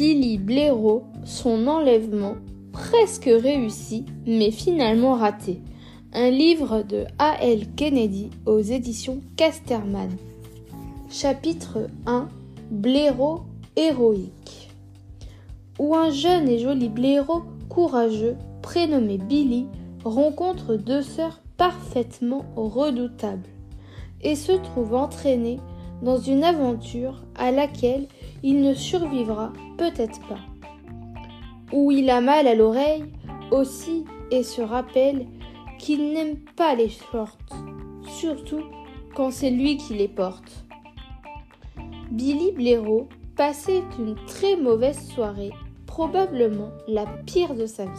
Billy Blaireau, son enlèvement, presque réussi, mais finalement raté. Un livre de A.L. Kennedy aux éditions Casterman. Chapitre 1 Blaireau héroïque. Où un jeune et joli blaireau courageux, prénommé Billy, rencontre deux sœurs parfaitement redoutables et se trouve entraîné dans une aventure à laquelle il ne survivra peut-être pas. Où il a mal à l'oreille aussi et se rappelle qu'il n'aime pas les shorts, surtout quand c'est lui qui les porte. Billy Blaireau passait une très mauvaise soirée, probablement la pire de sa vie.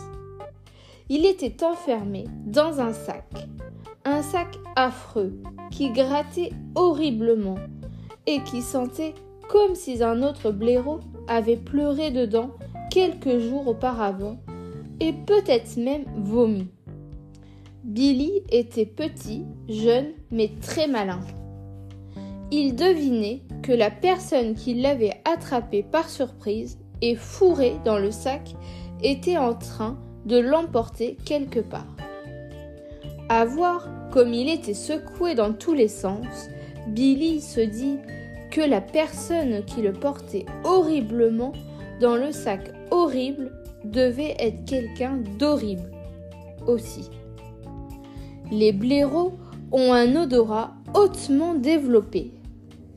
Il était enfermé dans un sac, un sac affreux qui grattait horriblement et qui sentait comme si un autre blaireau avait pleuré dedans quelques jours auparavant et peut-être même vomi. Billy était petit, jeune, mais très malin. Il devinait que la personne qui l'avait attrapé par surprise et fourré dans le sac était en train de l'emporter quelque part. À voir comme il était secoué dans tous les sens, Billy se dit que la personne qui le portait horriblement dans le sac horrible devait être quelqu'un d'horrible aussi. Les blaireaux ont un odorat hautement développé.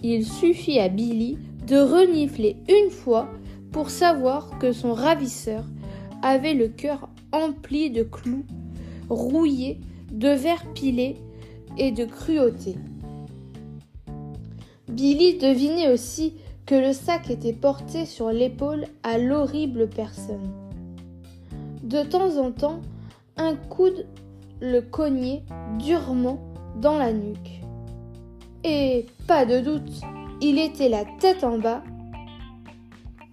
Il suffit à Billy de renifler une fois pour savoir que son ravisseur avait le cœur empli de clous, rouillés, de verre pilé et de cruauté. Billy devinait aussi que le sac était porté sur l'épaule à l'horrible personne. De temps en temps, un coude le cognait durement dans la nuque. Et pas de doute, il était la tête en bas.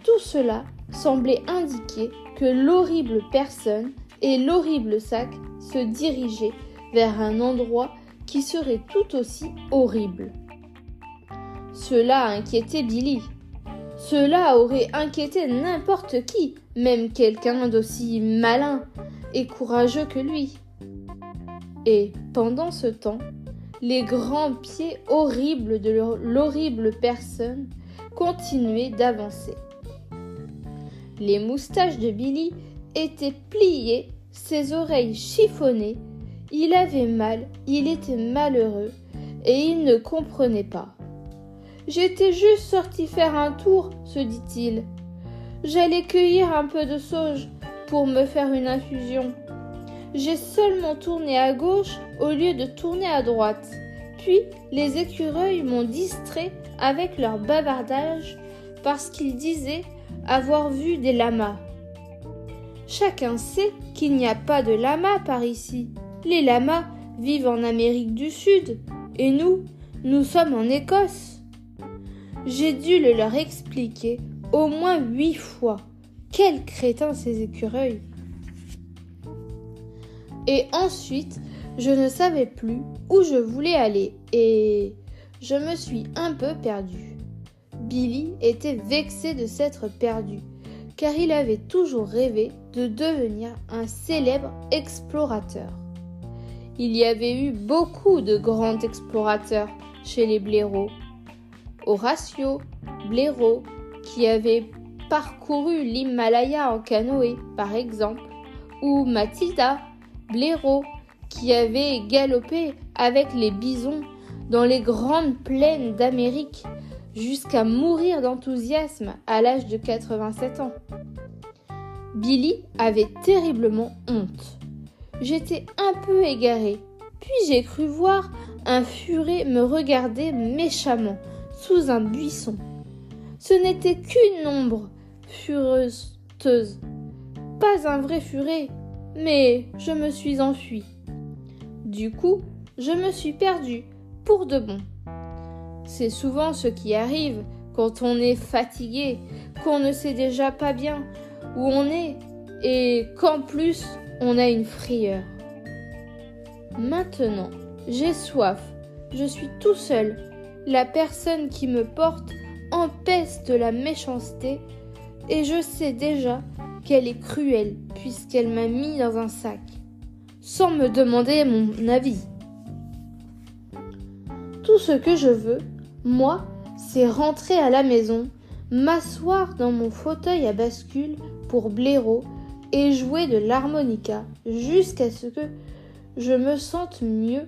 Tout cela semblait indiquer que l'horrible personne et l'horrible sac se dirigeaient vers un endroit qui serait tout aussi horrible. Cela inquiétait Billy. Cela aurait inquiété n'importe qui, même quelqu'un d'aussi malin et courageux que lui. Et pendant ce temps, les grands pieds horribles de l'horrible personne continuaient d'avancer. Les moustaches de Billy étaient pliées, ses oreilles chiffonnées, il avait mal, il était malheureux, et il ne comprenait pas. J'étais juste sorti faire un tour, se dit-il. J'allais cueillir un peu de sauge pour me faire une infusion. J'ai seulement tourné à gauche au lieu de tourner à droite. Puis les écureuils m'ont distrait avec leur bavardage parce qu'ils disaient avoir vu des lamas. Chacun sait qu'il n'y a pas de lamas par ici. Les lamas vivent en Amérique du Sud et nous, nous sommes en Écosse. J'ai dû le leur expliquer au moins huit fois. Quels crétins ces écureuils Et ensuite, je ne savais plus où je voulais aller et je me suis un peu perdu. Billy était vexé de s'être perdu, car il avait toujours rêvé de devenir un célèbre explorateur. Il y avait eu beaucoup de grands explorateurs chez les blaireaux, Horatio Blaireau, qui avait parcouru l'Himalaya en canoë, par exemple, ou Mathilda Blaireau, qui avait galopé avec les bisons dans les grandes plaines d'Amérique jusqu'à mourir d'enthousiasme à l'âge de 87 ans. Billy avait terriblement honte. J'étais un peu égaré, puis j'ai cru voir un furet me regarder méchamment sous un buisson. Ce n'était qu'une ombre fureuse, pas un vrai furet, mais je me suis enfui. Du coup, je me suis perdu pour de bon. C'est souvent ce qui arrive quand on est fatigué, qu'on ne sait déjà pas bien où on est et qu'en plus on a une frayeur. Maintenant, j'ai soif, je suis tout seul la personne qui me porte empeste la méchanceté, et je sais déjà qu'elle est cruelle puisqu'elle m'a mis dans un sac, sans me demander mon avis. Tout ce que je veux, moi, c'est rentrer à la maison, m'asseoir dans mon fauteuil à bascule pour blaireau et jouer de l'harmonica jusqu'à ce que je me sente mieux,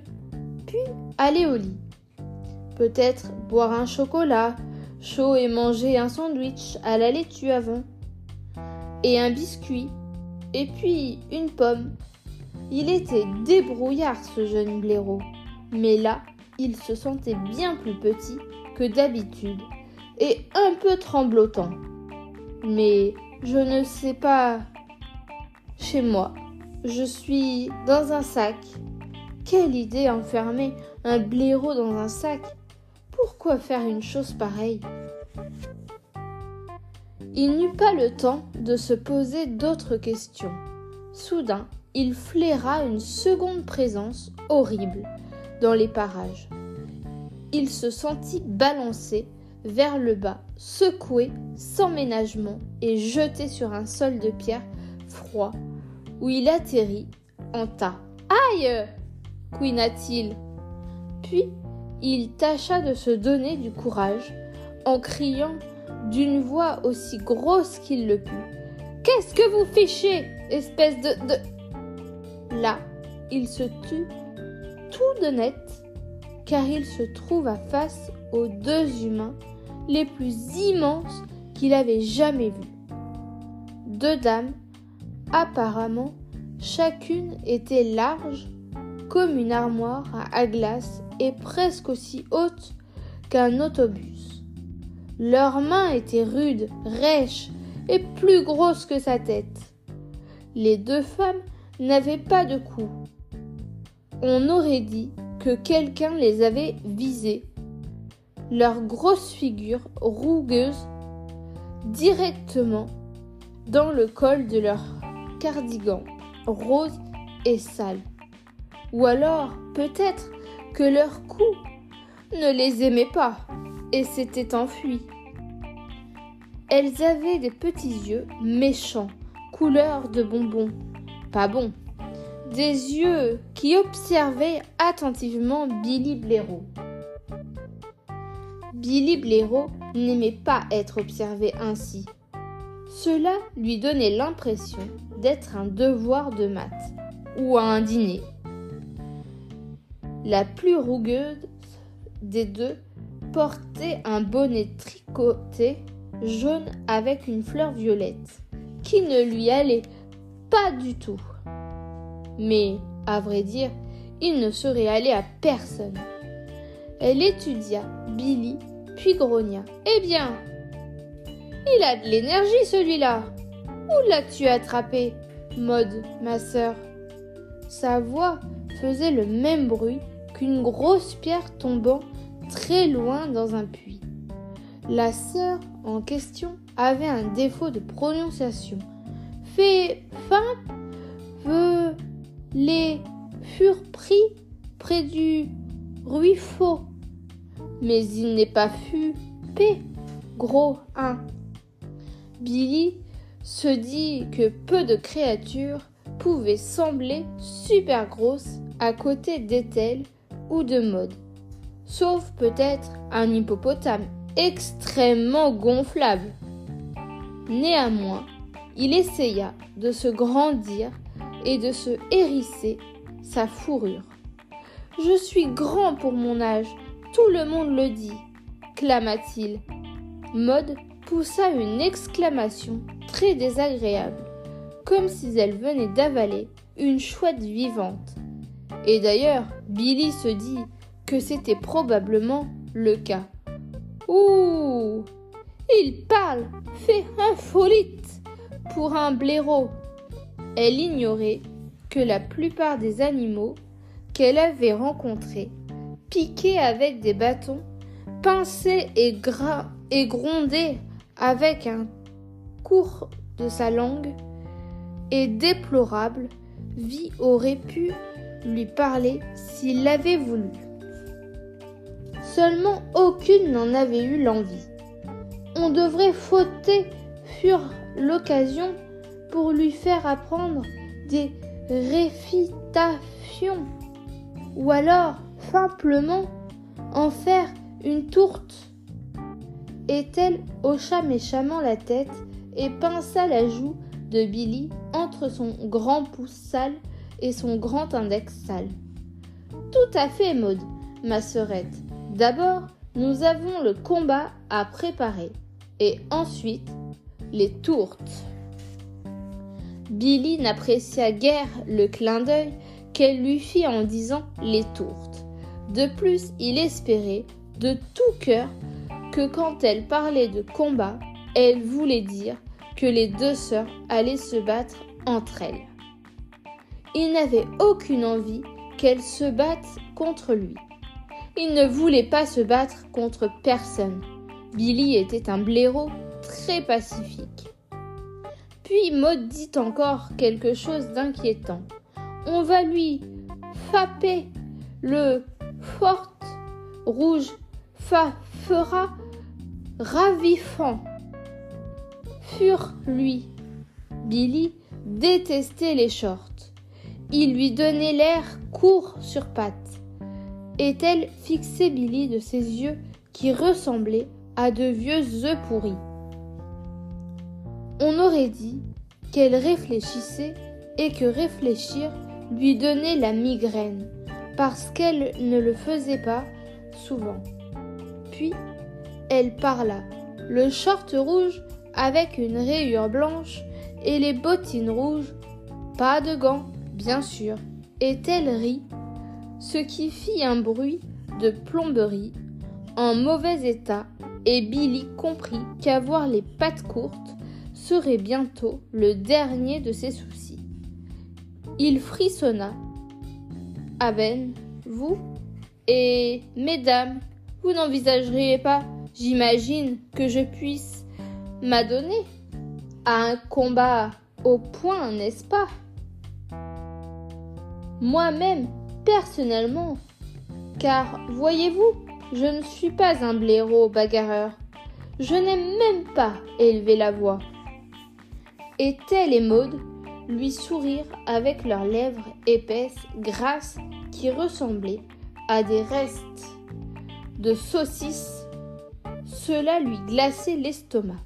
puis aller au lit. Peut-être boire un chocolat chaud et manger un sandwich à la laitue avant, et un biscuit, et puis une pomme. Il était débrouillard ce jeune blaireau, mais là, il se sentait bien plus petit que d'habitude et un peu tremblotant. Mais je ne sais pas. Chez moi, je suis dans un sac. Quelle idée enfermer un blaireau dans un sac Pourquoi faire une chose pareille? Il n'eut pas le temps de se poser d'autres questions. Soudain, il flaira une seconde présence horrible dans les parages. Il se sentit balancé vers le bas, secoué sans ménagement et jeté sur un sol de pierre froid, où il atterrit en tas. Aïe couina-t-il. Puis il tâcha de se donner du courage en criant d'une voix aussi grosse qu'il le put. Qu'est-ce que vous fichez, espèce de, de. Là, il se tut tout de net, car il se trouva face aux deux humains les plus immenses qu'il avait jamais vus. Deux dames, apparemment, chacune était large comme une armoire à glace presque aussi haute qu'un autobus. Leurs mains étaient rudes, rêches et plus grosses que sa tête. Les deux femmes n'avaient pas de cou, on aurait dit que quelqu'un les avait visées. Leurs grosses figures rougueuses directement dans le col de leur cardigan rose et sale. Ou alors peut-être que leur cou ne les aimait pas et s'était enfui. Elles avaient des petits yeux méchants, couleur de bonbons. Pas bon des yeux qui observaient attentivement Billy Blaireau. Billy Blaireau n'aimait pas être observé ainsi. Cela lui donnait l'impression d'être un devoir de maths ou à un dîner. La plus rougueuse des deux portait un bonnet tricoté jaune avec une fleur violette qui ne lui allait pas du tout mais, à vrai dire, il ne serait allé à personne. Elle étudia Billy, puis grogna. Eh bien, il a de l'énergie celui-là. Où l'as-tu attrapé, Maude, ma sœur? Sa voix faisait le même bruit qu'une grosse pierre tombant très loin dans un puits. La sœur en question avait un défaut de prononciation. Fait fin les furent pris près du ruisseau. Mais il n'est pas fu P, gros 1. Billy se dit que peu de créatures pouvaient sembler super grosses à côté d'Ethel ou de Maud. Sauf peut-être un hippopotame extrêmement gonflable. Néanmoins, il essaya de se grandir et de se hérisser sa fourrure. Je suis grand pour mon âge, tout le monde le dit, clama-t-il. Maud poussa une exclamation très désagréable, comme si elle venait d'avaler une chouette vivante. Et d'ailleurs, Billy se dit que c'était probablement le cas. Ouh Il parle, fait un folite pour un blaireau. Elle ignorait que la plupart des animaux qu'elle avait rencontrés piquaient avec des bâtons, pinçaient et, grondaient avec un cours de sa langue, et déplorable vie aurait pu lui parler s'il l'avait voulu. Seulement aucune n'en avait eu l'envie. On devrait fauter purent l'occasion pour lui faire apprendre des réfitations ou alors simplement en faire une tourte. Et-elle hocha méchamment la tête et pinça la joue de Billy entre son grand pouce sale son grand index sale. Tout à fait, Maud, ma sœurette. D'abord, nous avons le combat à préparer et ensuite les tourtes. Billy n'apprécia guère le clin d'œil qu'elle lui fit en disant les tourtes. De plus, il espérait de tout cœur que quand elle parlait de combat, elle voulait dire que les deux sœurs allaient se battre entre elles. Il n'avait aucune envie qu'elles se battent contre lui. Il ne voulait pas se battre contre personne. Billy était un blaireau très pacifique. Puis Maud dit encore quelque chose d'inquiétant. On va lui frapper le fort rouge fa fera ravifant. Fur lui. Billy détestait les shorts. Il lui donnait l'air court sur pattes. Et-elle fixait Billy de ses yeux qui ressemblaient à de vieux œufs pourris? On aurait dit qu'elle réfléchissait et que réfléchir lui donnait la migraine, parce qu'elle ne le faisait pas souvent. Puis, elle parla, le short rouge avec une rayure blanche et les bottines rouges, pas de gants, bien sûr, et elle rit, ce qui fit un bruit de plomberie en mauvais état, et Billy comprit qu'avoir les pattes courtes serait bientôt le dernier de ses soucis. Il frissonna. Aben, vous? Et mesdames, vous n'envisageriez pas, j'imagine, que je puisse m'adonner à un combat au point, n'est-ce pas? Moi-même, personnellement, car voyez-vous, je ne suis pas un blaireau bagarreur. Je n'aime même pas élever la voix. Et telle et Maud lui sourirent avec leurs lèvres épaisses, grasses, qui ressemblaient à des restes de saucisses. Cela lui glaçait l'estomac.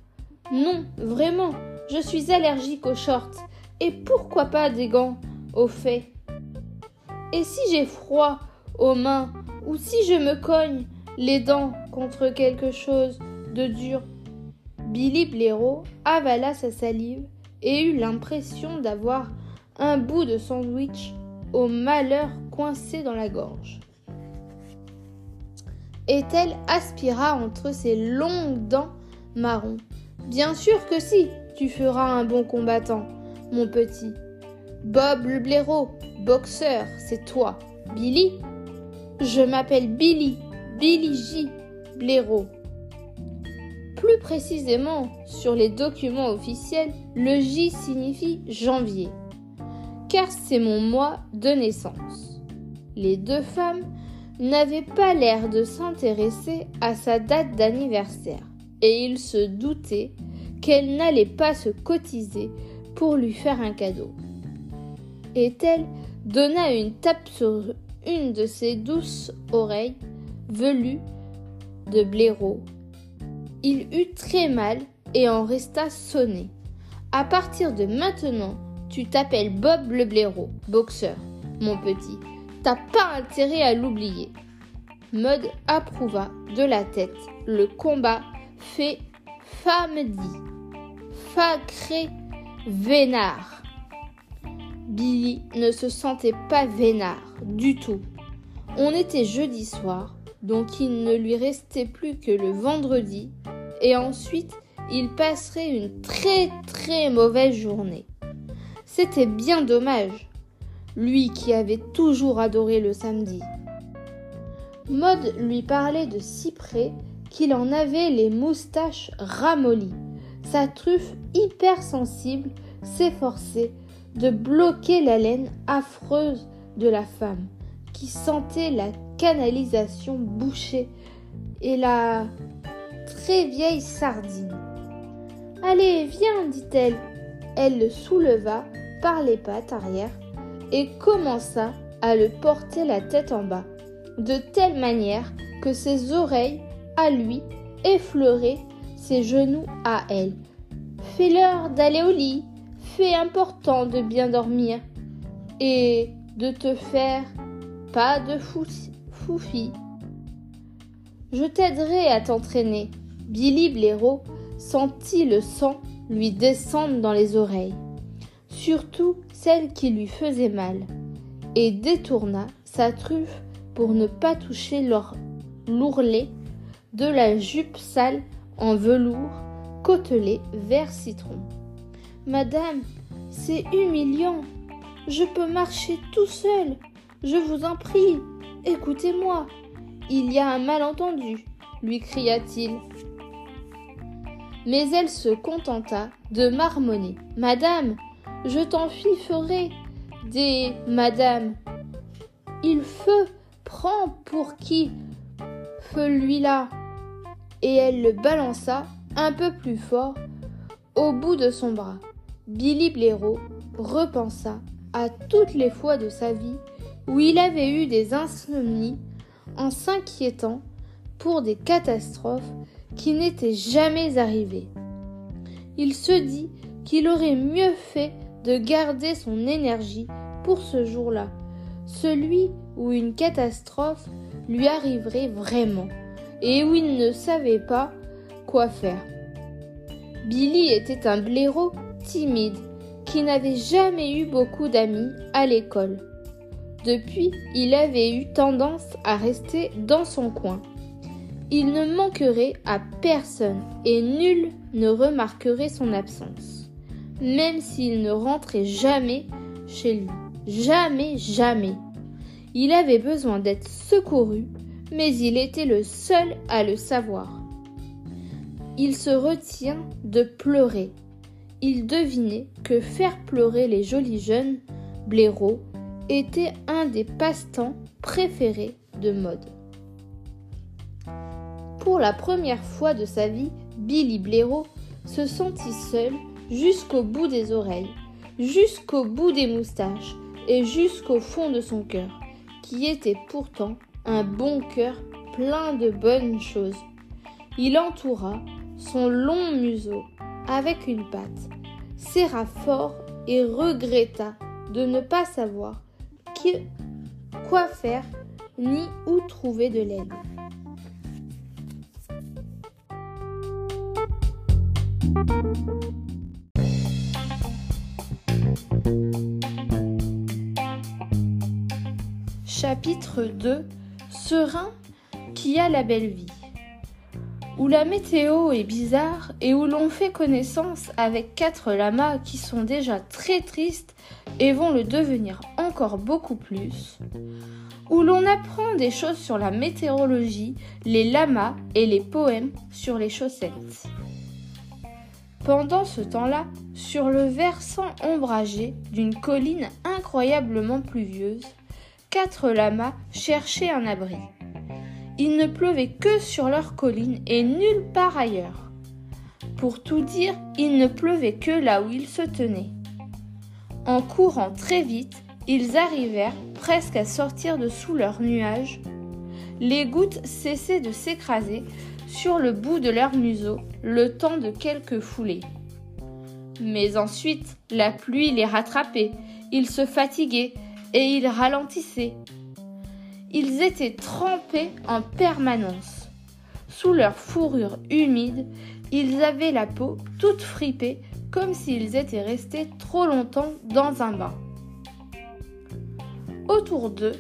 Non, vraiment, je suis allergique aux shorts. Et pourquoi pas des gants, au fait? Et si j'ai froid aux mains, ou si je me cogne les dents contre quelque chose de dur? Billy Blaireau avala sa salive et eut l'impression d'avoir un bout de sandwich au malheur coincé dans la gorge. Et-elle aspira entre ses longues dents marron. Bien sûr que si, tu feras un bon combattant, mon petit. Bob le blaireau, boxeur, c'est toi. Billy? Je m'appelle Billy, Billy J. Blaireau. Plus précisément, sur les documents officiels, le J signifie janvier, car c'est mon mois de naissance. Les deux femmes n'avaient pas l'air de s'intéresser à sa date d'anniversaire, et il se doutait qu'elle n'allait pas se cotiser pour lui faire un cadeau. Et elle donna une tape sur une de ses douces oreilles velues de blaireau il eut très mal et en resta sonné. À partir de maintenant, tu t'appelles Bob le blaireau, boxeur, mon petit. T'as pas intérêt à l'oublier. Mode approuva de la tête le combat fait famedi. Facré vénard. Billy ne se sentait pas vénard du tout. On était jeudi soir, donc il ne lui restait plus que le vendredi et ensuite il passerait une très très mauvaise journée. C'était bien dommage, lui qui avait toujours adoré le samedi. Maud lui parlait de si près qu'il en avait les moustaches ramollies. Sa truffe hypersensible s'efforçait de bloquer la laine affreuse de la femme, qui sentait la canalisation bouchée et la très vieille sardine. Allez, viens, dit-elle. Elle le souleva par les pattes arrière et commença à le porter la tête en bas, de telle manière que ses oreilles, à lui, effleuraient ses genoux à elle. Fais-leur d'aller au lit, important de bien dormir et de te faire pas de foufi. Je t'aiderai à t'entraîner. Billy Blaireau sentit le sang lui descendre dans les oreilles, surtout celle qui lui faisait mal, et détourna sa truffe pour ne pas toucher l'ourlet de la jupe sale en velours côtelé vert citron. Madame, c'est humiliant. Je peux marcher tout seul. Je vous en prie, écoutez-moi. Il y a un malentendu, lui cria-t-il. Mais elle se contenta de marmonner. Madame, je t'en ferai des madame. Il feu prend pour qui Feu lui-là. Et elle le balança un peu plus fort au bout de son bras. Billy Blaireau repensa à toutes les fois de sa vie où il avait eu des insomnies en s'inquiétant pour des catastrophes qui n'étaient jamais arrivées. Il se dit qu'il aurait mieux fait de garder son énergie pour ce jour-là, celui où une catastrophe lui arriverait vraiment et où il ne savait pas quoi faire. Billy était un blaireau timide qui n'avait jamais eu beaucoup d'amis à l'école. Depuis, il avait eu tendance à rester dans son coin. Il ne manquerait à personne et nul ne remarquerait son absence, même s'il ne rentrait jamais chez lui. Jamais, jamais. Il avait besoin d'être secouru, mais il était le seul à le savoir. Il se retient de pleurer il devinait que faire pleurer les jolis jeunes blaireaux était un des passe-temps préférés de Mode. Pour la première fois de sa vie, Billy Blaireau se sentit seul jusqu'au bout des oreilles, jusqu'au bout des moustaches et jusqu'au fond de son cœur, qui était pourtant un bon cœur plein de bonnes choses. Il entoura son long museau avec une patte, serra fort et regretta de ne pas savoir quoi faire ni où trouver de l'aide. Chapitre 2 Serein qui a la belle vie où la météo est bizarre et où l'on fait connaissance avec quatre lamas qui sont déjà très tristes et vont le devenir encore beaucoup plus, où l'on apprend des choses sur la météorologie, les lamas et les poèmes sur les chaussettes. Pendant ce temps-là, sur le versant ombragé d'une colline incroyablement pluvieuse, quatre lamas cherchaient un abri. Il ne pleuvait que sur leur colline et nulle part ailleurs. Pour tout dire, il ne pleuvait que là où ils se tenaient. En courant très vite, ils arrivèrent presque à sortir de sous leurs nuages. Les gouttes cessaient de s'écraser sur le bout de leur museau le temps de quelques foulées. Mais ensuite, la pluie les rattrapait, ils se fatiguaient et ils ralentissaient. Ils étaient trempés en permanence. Sous leur fourrure humide, ils avaient la peau toute fripée comme s'ils étaient restés trop longtemps dans un bain. Autour d'eux,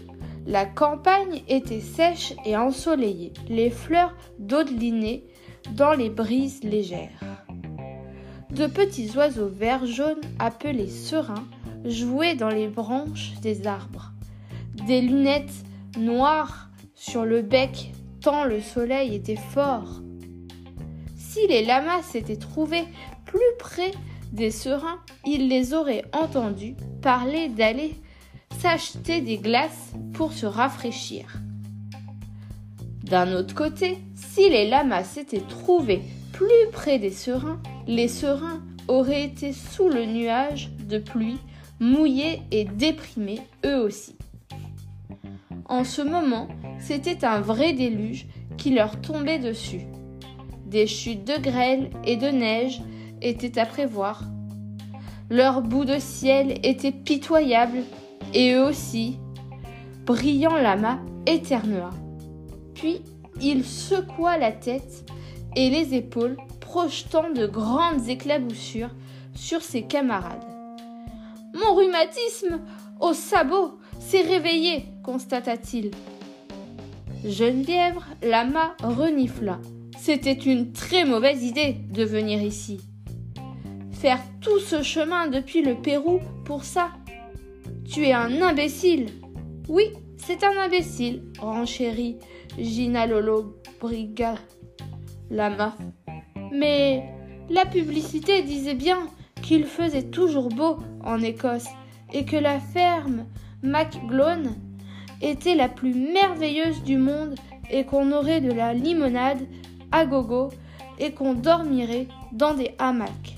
la campagne était sèche et ensoleillée, les fleurs dodelinaient dans les brises légères. De petits oiseaux verts jaunes appelés serins jouaient dans les branches des arbres. Des lunettes noir sur le bec tant le soleil était fort. Si les lamas s'étaient trouvés plus près des serins, ils les auraient entendus parler d'aller s'acheter des glaces pour se rafraîchir. D'un autre côté, si les lamas s'étaient trouvés plus près des serins, les serins auraient été sous le nuage de pluie, mouillés et déprimés eux aussi. En ce moment, c'était un vrai déluge qui leur tombait dessus. Des chutes de grêle et de neige étaient à prévoir. Leur bout de ciel était pitoyable et eux aussi. Brillant lama éternua. Puis il secoua la tête et les épaules, projetant de grandes éclaboussures sur ses camarades. Mon rhumatisme au sabot s'est réveillé, constata-t-il. Geneviève Lama renifla. C'était une très mauvaise idée de venir ici. Faire tout ce chemin depuis le Pérou pour ça. Tu es un imbécile. Oui, c'est un imbécile, renchérit Gina Lolo Briga Lama. Mais la publicité disait bien qu'il faisait toujours beau en Écosse et que la ferme MacGlone était la plus merveilleuse du monde et qu'on aurait de la limonade à gogo et qu'on dormirait dans des hamacs.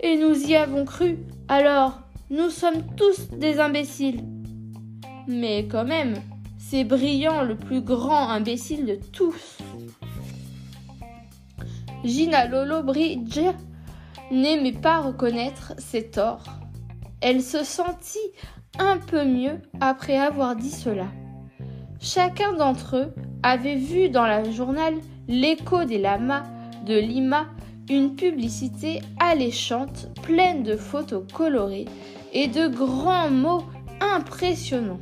Et nous y avons cru, alors nous sommes tous des imbéciles. Mais quand même, c'est brillant le plus grand imbécile de tous. Gina Lolo Bridge n'aimait pas reconnaître ses torts. Elle se sentit un peu mieux après avoir dit cela. Chacun d'entre eux avait vu dans le journal L'écho des lamas de Lima une publicité alléchante pleine de photos colorées et de grands mots impressionnants.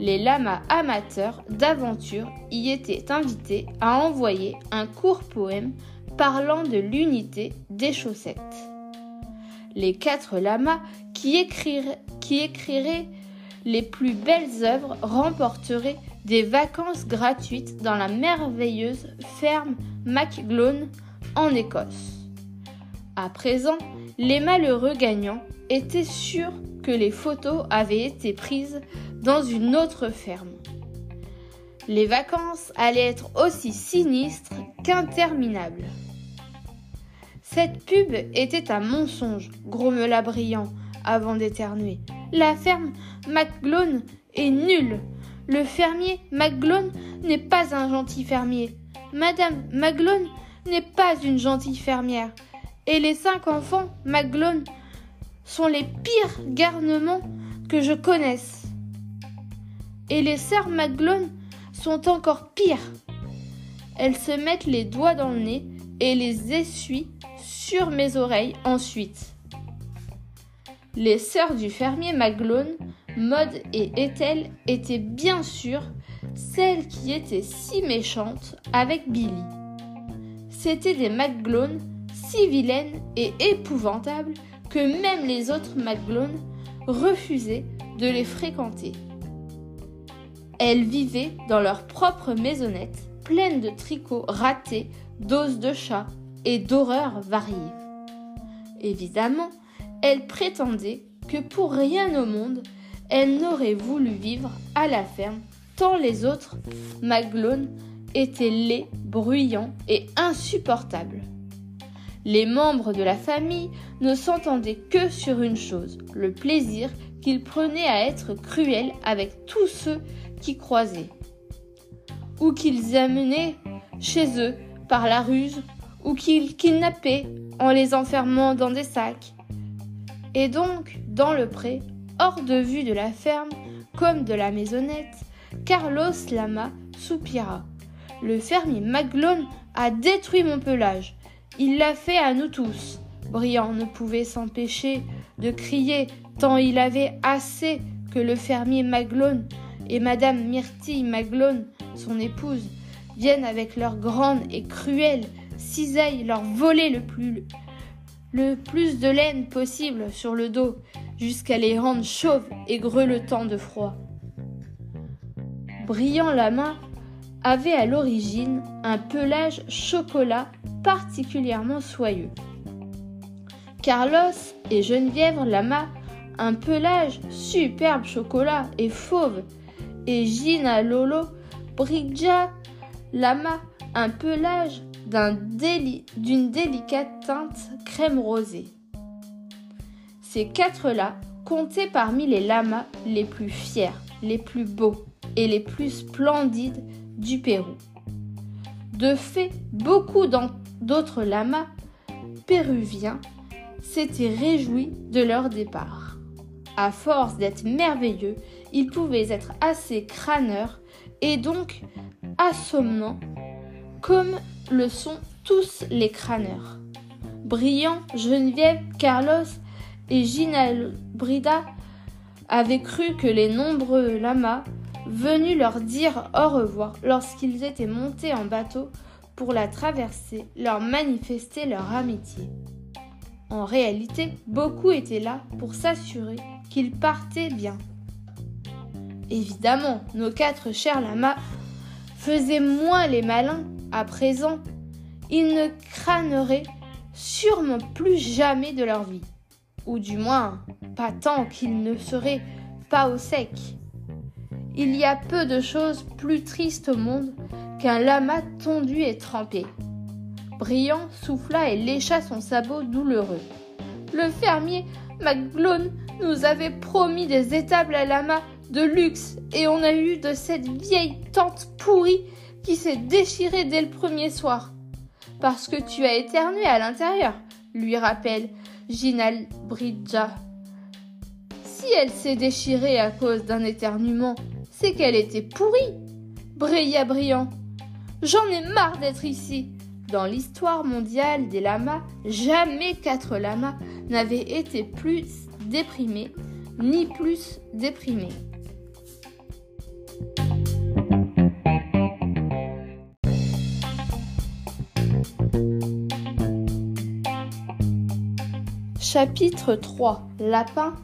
Les lamas amateurs d'aventure y étaient invités à envoyer un court poème parlant de l'unité des chaussettes. Les quatre lamas qui écriraient, les plus belles œuvres remporteraient des vacances gratuites dans la merveilleuse ferme MacGlone en Écosse. À présent, les malheureux gagnants étaient sûrs que les photos avaient été prises dans une autre ferme. Les vacances allaient être aussi sinistres qu'interminables. Cette pub était un mensonge, grommela Brillant avant d'éternuer. La ferme McGlone est nulle. Le fermier McGlone n'est pas un gentil fermier. Madame McGlone n'est pas une gentille fermière. Et les cinq enfants McGlone sont les pires garnements que je connaisse. Et les sœurs McGlone sont encore pires. Elles se mettent les doigts dans le nez et les essuient mes oreilles ensuite. Les sœurs du fermier Maglone, Maud et Ethel, étaient bien sûr celles qui étaient si méchantes avec Billy. C'étaient des Maglone si vilaines et épouvantables que même les autres Maglone refusaient de les fréquenter. Elles vivaient dans leur propre maisonnette, pleine de tricots ratés, d'os de chat d'horreurs variées. Évidemment, elle prétendait que pour rien au monde, elle n'aurait voulu vivre à la ferme, tant les autres maglones étaient laids, bruyants et insupportables. Les membres de la famille ne s'entendaient que sur une chose, le plaisir qu'ils prenaient à être cruels avec tous ceux qui croisaient, ou qu'ils amenaient chez eux par la ruse, ou qu'ils kidnappaient en les enfermant dans des sacs, et donc, dans le pré, hors de vue de la ferme comme de la maisonnette, Carlos Lama soupira. Le fermier Maglone a détruit mon pelage. Il l'a fait à nous tous. Briand ne pouvait s'empêcher de crier tant il avait assez que le fermier Maglone et Madame Myrtille Maglone, son épouse, viennent avec leur grande et cruelle cisaille leur voler le plus de laine possible sur le dos, jusqu'à les rendre chauves et grelottant de froid. Brillant la main avait à l'origine un pelage chocolat particulièrement soyeux. Carlos et Geneviève Lama un pelage superbe chocolat et fauve, et Gina Lolo Brigja Lama un pelage d'une délicate teinte crème rosée. Ces quatre-là comptaient parmi les lamas les plus fiers, les plus beaux et les plus splendides du Pérou. De fait, beaucoup d'autres lamas péruviens s'étaient réjouis de leur départ. À force d'être merveilleux, ils pouvaient être assez crâneurs et donc assommants comme le sont tous les crâneurs. Brillant, Geneviève, Carlos et Brida avaient cru que les nombreux lamas venus leur dire au revoir lorsqu'ils étaient montés en bateau pour la traverser leur manifestaient leur amitié. En réalité, beaucoup étaient là pour s'assurer qu'ils partaient bien. Évidemment, nos quatre chers lamas faisaient moins les malins à présent. Ils ne crâneraient sûrement plus jamais de leur vie. Ou du moins, pas tant qu'ils ne seraient pas au sec. Il y a peu de choses plus tristes au monde qu'un lama tondu et trempé. Brillant souffla et lécha son sabot douloureux. Le fermier McGlone nous avait promis des étables à lama de luxe et on a eu de cette vieille tante pourrie qui s'est déchirée dès le premier soir. Parce que tu as éternué à l'intérieur, lui rappelle Ginal Bridja. Si elle s'est déchirée à cause d'un éternuement, c'est qu'elle était pourrie. Brilla brillant. J'en ai marre d'être ici. Dans l'histoire mondiale des lamas, jamais quatre lamas n'avaient été plus déprimés, ni plus déprimés. Chapitre 3 Lapin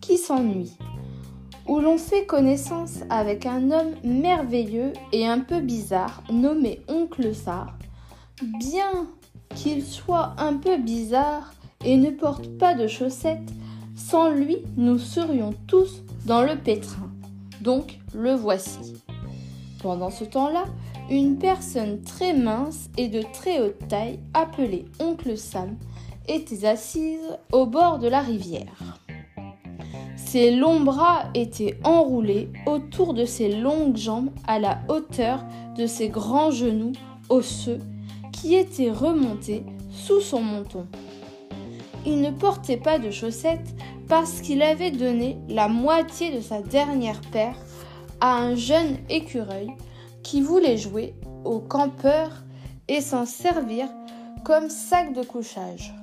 qui s'ennuie où l'on fait connaissance avec un homme merveilleux et un peu bizarre nommé Oncle Sar. Bien qu'il soit un peu bizarre et ne porte pas de chaussettes, sans lui nous serions tous dans le pétrin. Donc le voici. Pendant ce temps-là, une personne très mince et de très haute taille, appelée Oncle Sam, était assise au bord de la rivière. Ses longs bras étaient enroulés autour de ses longues jambes à la hauteur de ses grands genoux osseux qui étaient remontés sous son menton. Il ne portait pas de chaussettes parce qu'il avait donné la moitié de sa dernière paire à un jeune écureuil qui voulait jouer au campeur et s'en servir comme sac de couchage.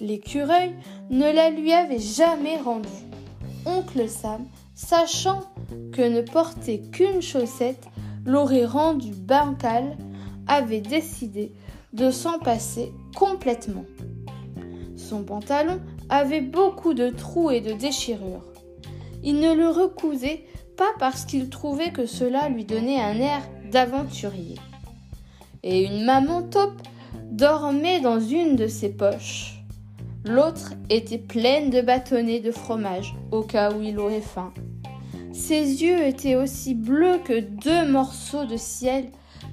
L'écureuil ne la lui avait jamais rendue oncle Sam, sachant que ne porter qu'une chaussette l'aurait rendu bancal, avait décidé de s'en passer complètement. Son pantalon avait beaucoup de trous et de déchirures. Il ne le recousait pas parce qu'il trouvait que cela lui donnait un air d'aventurier. Et une maman taupe dormait dans une de ses poches. L'autre était pleine de bâtonnets de fromage, au cas où il aurait faim. Ses yeux étaient aussi bleus que deux morceaux de ciel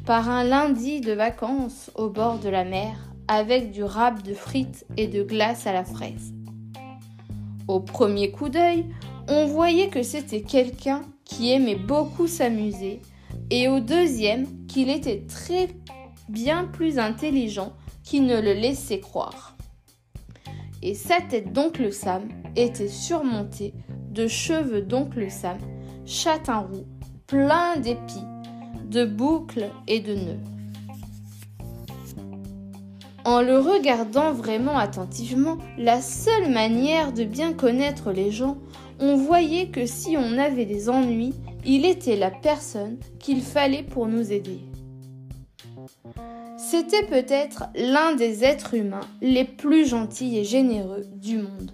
par un lundi de vacances au bord de la mer, avec du râpe de frites et de glace à la fraise. Au premier coup d'œil, on voyait que c'était quelqu'un qui aimait beaucoup s'amuser, et au deuxième qu'il était très bien plus intelligent qu'il ne le laissait croire et sa tête d'oncle Sam était surmontée de cheveux d'oncle Sam, châtain roux, plein d'épis, de boucles et de nœuds. En le regardant vraiment attentivement, la seule manière de bien connaître les gens, on voyait que si on avait des ennuis, il était la personne qu'il fallait pour nous aider. C'était peut-être l'un des êtres humains les plus gentils et généreux du monde.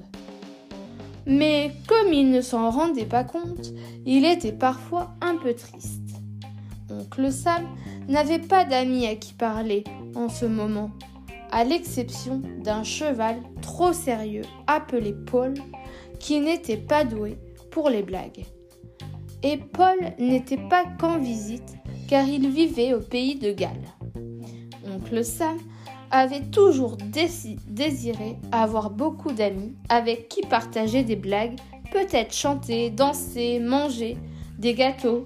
Mais comme il ne s'en rendait pas compte, il était parfois un peu triste. Oncle Sam n'avait pas d'amis à qui parler en ce moment, à l'exception d'un cheval trop sérieux appelé Paul, qui n'était pas doué pour les blagues. Et Paul n'était pas qu'en visite, car il vivait au pays de Galles. Oncle Sam avait toujours désiré avoir beaucoup d'amis avec qui partager des blagues, peut-être chanter, danser, manger des gâteaux.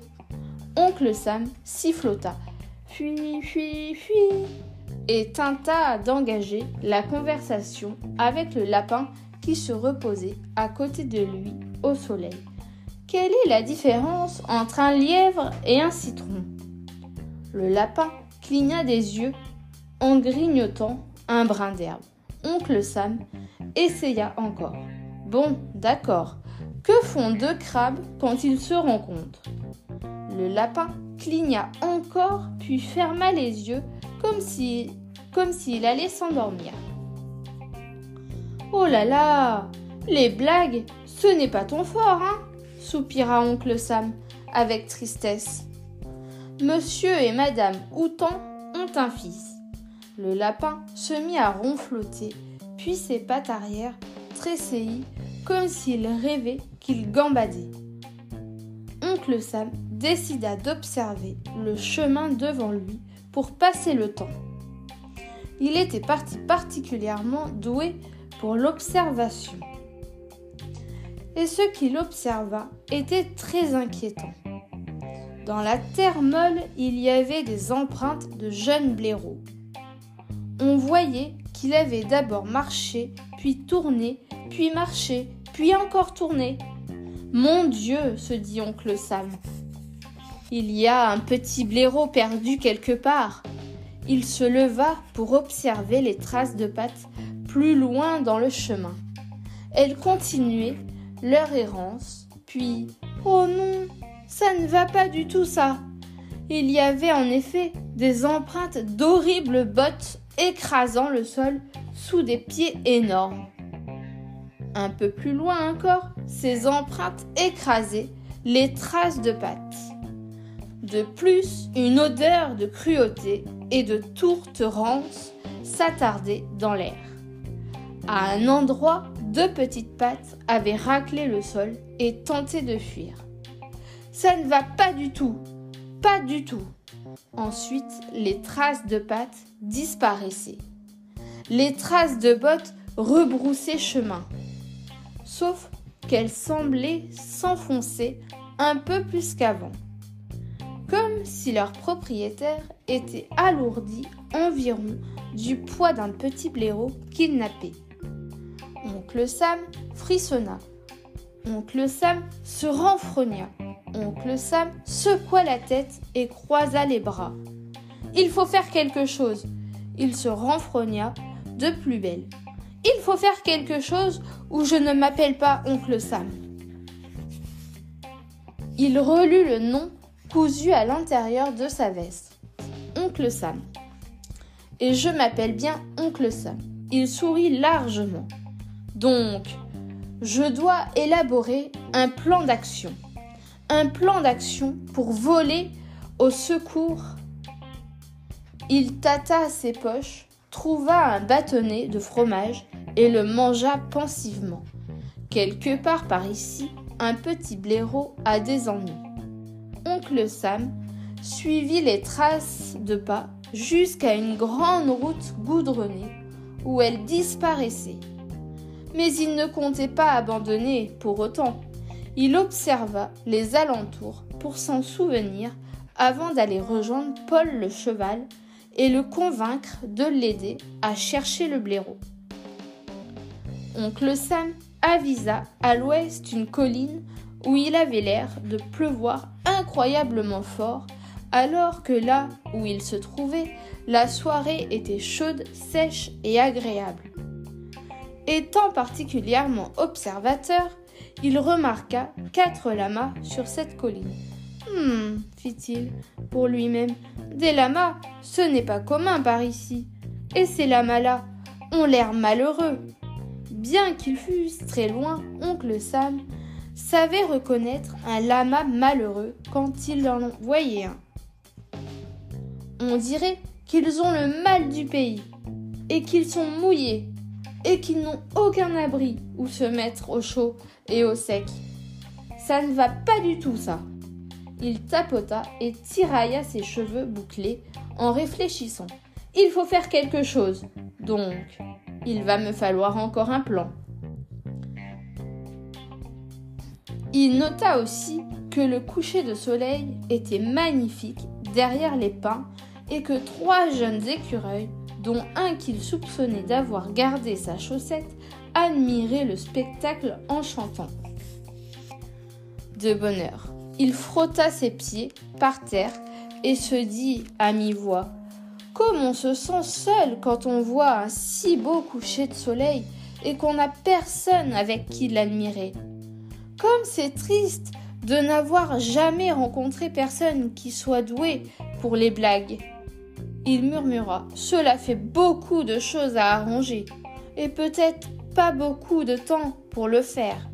Oncle Sam sifflota. Fuis, fuis, fuis et tenta d'engager la conversation avec le lapin qui se reposait à côté de lui au soleil. Quelle est la différence entre un lièvre et un citron? Le lapin cligna des yeux en grignotant un brin d'herbe. Oncle Sam essaya encore. Bon, d'accord. Que font deux crabes quand ils se rencontrent? Le lapin cligna encore puis ferma les yeux comme s'il comme allait s'endormir. Oh là là Les blagues, ce n'est pas ton fort, hein? soupira oncle Sam avec tristesse. Monsieur et madame Houtan ont un fils. Le lapin se mit à ronfloter, puis ses pattes arrière tressaillit comme s'il rêvait qu'il gambadait. Oncle Sam décida d'observer le chemin devant lui pour passer le temps. Il était parti particulièrement doué pour l'observation. Et ce qu'il observa était très inquiétant. Dans la terre molle, il y avait des empreintes de jeunes blaireaux. On voyait qu'il avait d'abord marché, puis tourné, puis marché, puis encore tourné. Mon Dieu, se dit oncle Sam. Il y a un petit blaireau perdu quelque part. Il se leva pour observer les traces de pattes plus loin dans le chemin. Elles continuaient leur errance, puis Oh non, ça ne va pas du tout ça. Il y avait en effet des empreintes d'horribles bottes écrasant le sol sous des pieds énormes. Un peu plus loin encore, ces empreintes écrasaient les traces de pattes. De plus, une odeur de cruauté et de tourterances s'attardait dans l'air. À un endroit, deux petites pattes avaient raclé le sol et tenté de fuir. Ça ne va pas du tout, pas du tout. Ensuite, les traces de pattes disparaissaient. Les traces de bottes rebroussaient chemin. Sauf qu'elles semblaient s'enfoncer un peu plus qu'avant comme si leur propriétaire était alourdi environ du poids d'un petit blaireau kidnappé. Oncle Sam frissonna. Oncle Sam se renfrogna. Oncle Sam secoua la tête et croisa les bras. Il faut faire quelque chose. Il se renfrogna de plus belle. Il faut faire quelque chose ou je ne m'appelle pas Oncle Sam. Il relut le nom cousu à l'intérieur de sa veste. Oncle Sam. Et je m'appelle bien Oncle Sam. Il sourit largement. Donc, je dois élaborer un plan d'action. Un plan d'action pour voler au secours. Il tâta ses poches, trouva un bâtonnet de fromage et le mangea pensivement. Quelque part par ici, un petit blaireau a des ennuis oncle Sam suivit les traces de pas jusqu'à une grande route goudronnée où elle disparaissait. Mais il ne comptait pas abandonner pour autant. Il observa les alentours pour s'en souvenir avant d'aller rejoindre Paul le cheval et le convaincre de l'aider à chercher le blaireau. Oncle Sam avisa à l'ouest une colline où il avait l'air de pleuvoir incroyablement fort, alors que là où il se trouvait, la soirée était chaude, sèche et agréable. Étant particulièrement observateur, il remarqua quatre lamas sur cette colline. Hum, fit-il pour lui-même, des lamas, ce n'est pas commun par ici. Et ces lamas-là ont l'air malheureux. Bien qu'ils fussent très loin, oncle Sam savait reconnaître un lama malheureux quand il en voyait un. On dirait qu'ils ont le mal du pays, et qu'ils sont mouillés, et qu'ils n'ont aucun abri où se mettre au chaud et au sec. Ça ne va pas du tout, ça. il tapota et tirailla ses cheveux bouclés en réfléchissant. Il faut faire quelque chose, donc il va me falloir encore un plan. Il nota aussi que le coucher de soleil était magnifique derrière les pins et que trois jeunes écureuils, dont un qu'il soupçonnait d'avoir gardé sa chaussette, admiraient le spectacle enchantant. De bonheur, il frotta ses pieds par terre et se dit à mi-voix Comme on se sent seul quand on voit un si beau coucher de soleil et qu'on n'a personne avec qui l'admirer. Comme c'est triste de n'avoir jamais rencontré personne qui soit doué pour les blagues. Il murmura Cela fait beaucoup de choses à arranger, et peut-être beaucoup de temps pour le faire,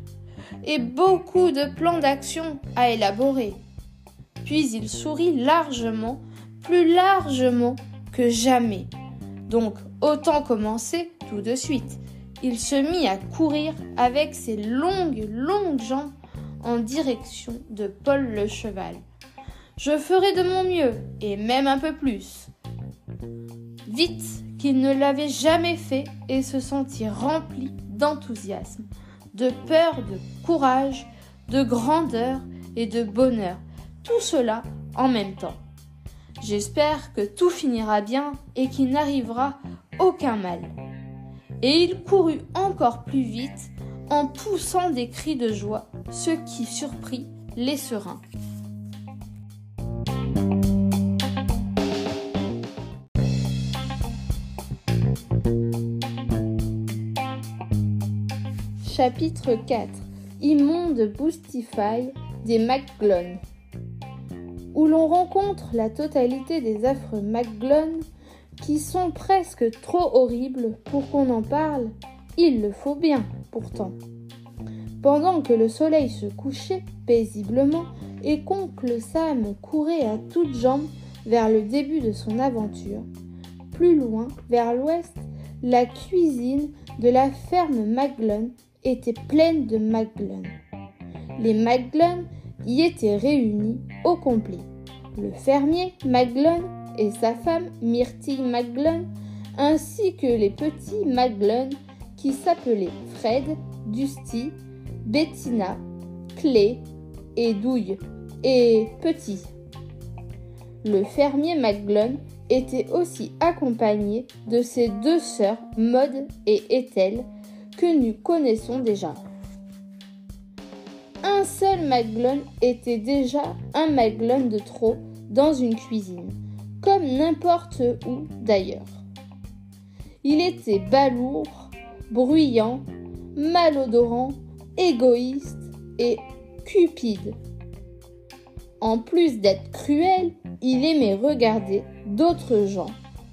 et beaucoup de plans d'action à élaborer. Puis il sourit largement, plus largement que jamais. Donc autant commencer tout de suite. Il se mit à courir avec ses longues, longues jambes en direction de Paul le cheval. Je ferai de mon mieux, et même un peu plus. Vite qu'il ne l'avait jamais fait et se sentit rempli d'enthousiasme, de peur, de courage, de grandeur et de bonheur, tout cela en même temps. J'espère que tout finira bien et qu'il n'arrivera aucun mal. Et il courut encore plus vite en poussant des cris de joie, ce qui surprit les serins. Chapitre 4 Immonde Boostify des McGlone où l'on rencontre la totalité des affreux McGlone qui sont presque trop horribles pour qu'on en parle, il le faut bien pourtant. Pendant que le soleil se couchait paisiblement et qu'oncle Sam courait à toutes jambes vers le début de son aventure, plus loin, vers l'ouest, la cuisine de la ferme Maglone était pleine de Maglone. Les Maglone y étaient réunis au complet. Le fermier Maglone et sa femme Myrtille Maglone, ainsi que les petits Maglone qui s'appelaient Fred, Dusty, Bettina, Clé et Douille, et Petit. Le fermier Maglone était aussi accompagné de ses deux sœurs Maud et Ethel, que nous connaissons déjà. Un seul Maglone était déjà un Maglone de trop dans une cuisine, comme n'importe où d'ailleurs. Il était balourd, bruyant, malodorant, égoïste et cupide. En plus d'être cruel, il aimait regarder d'autres gens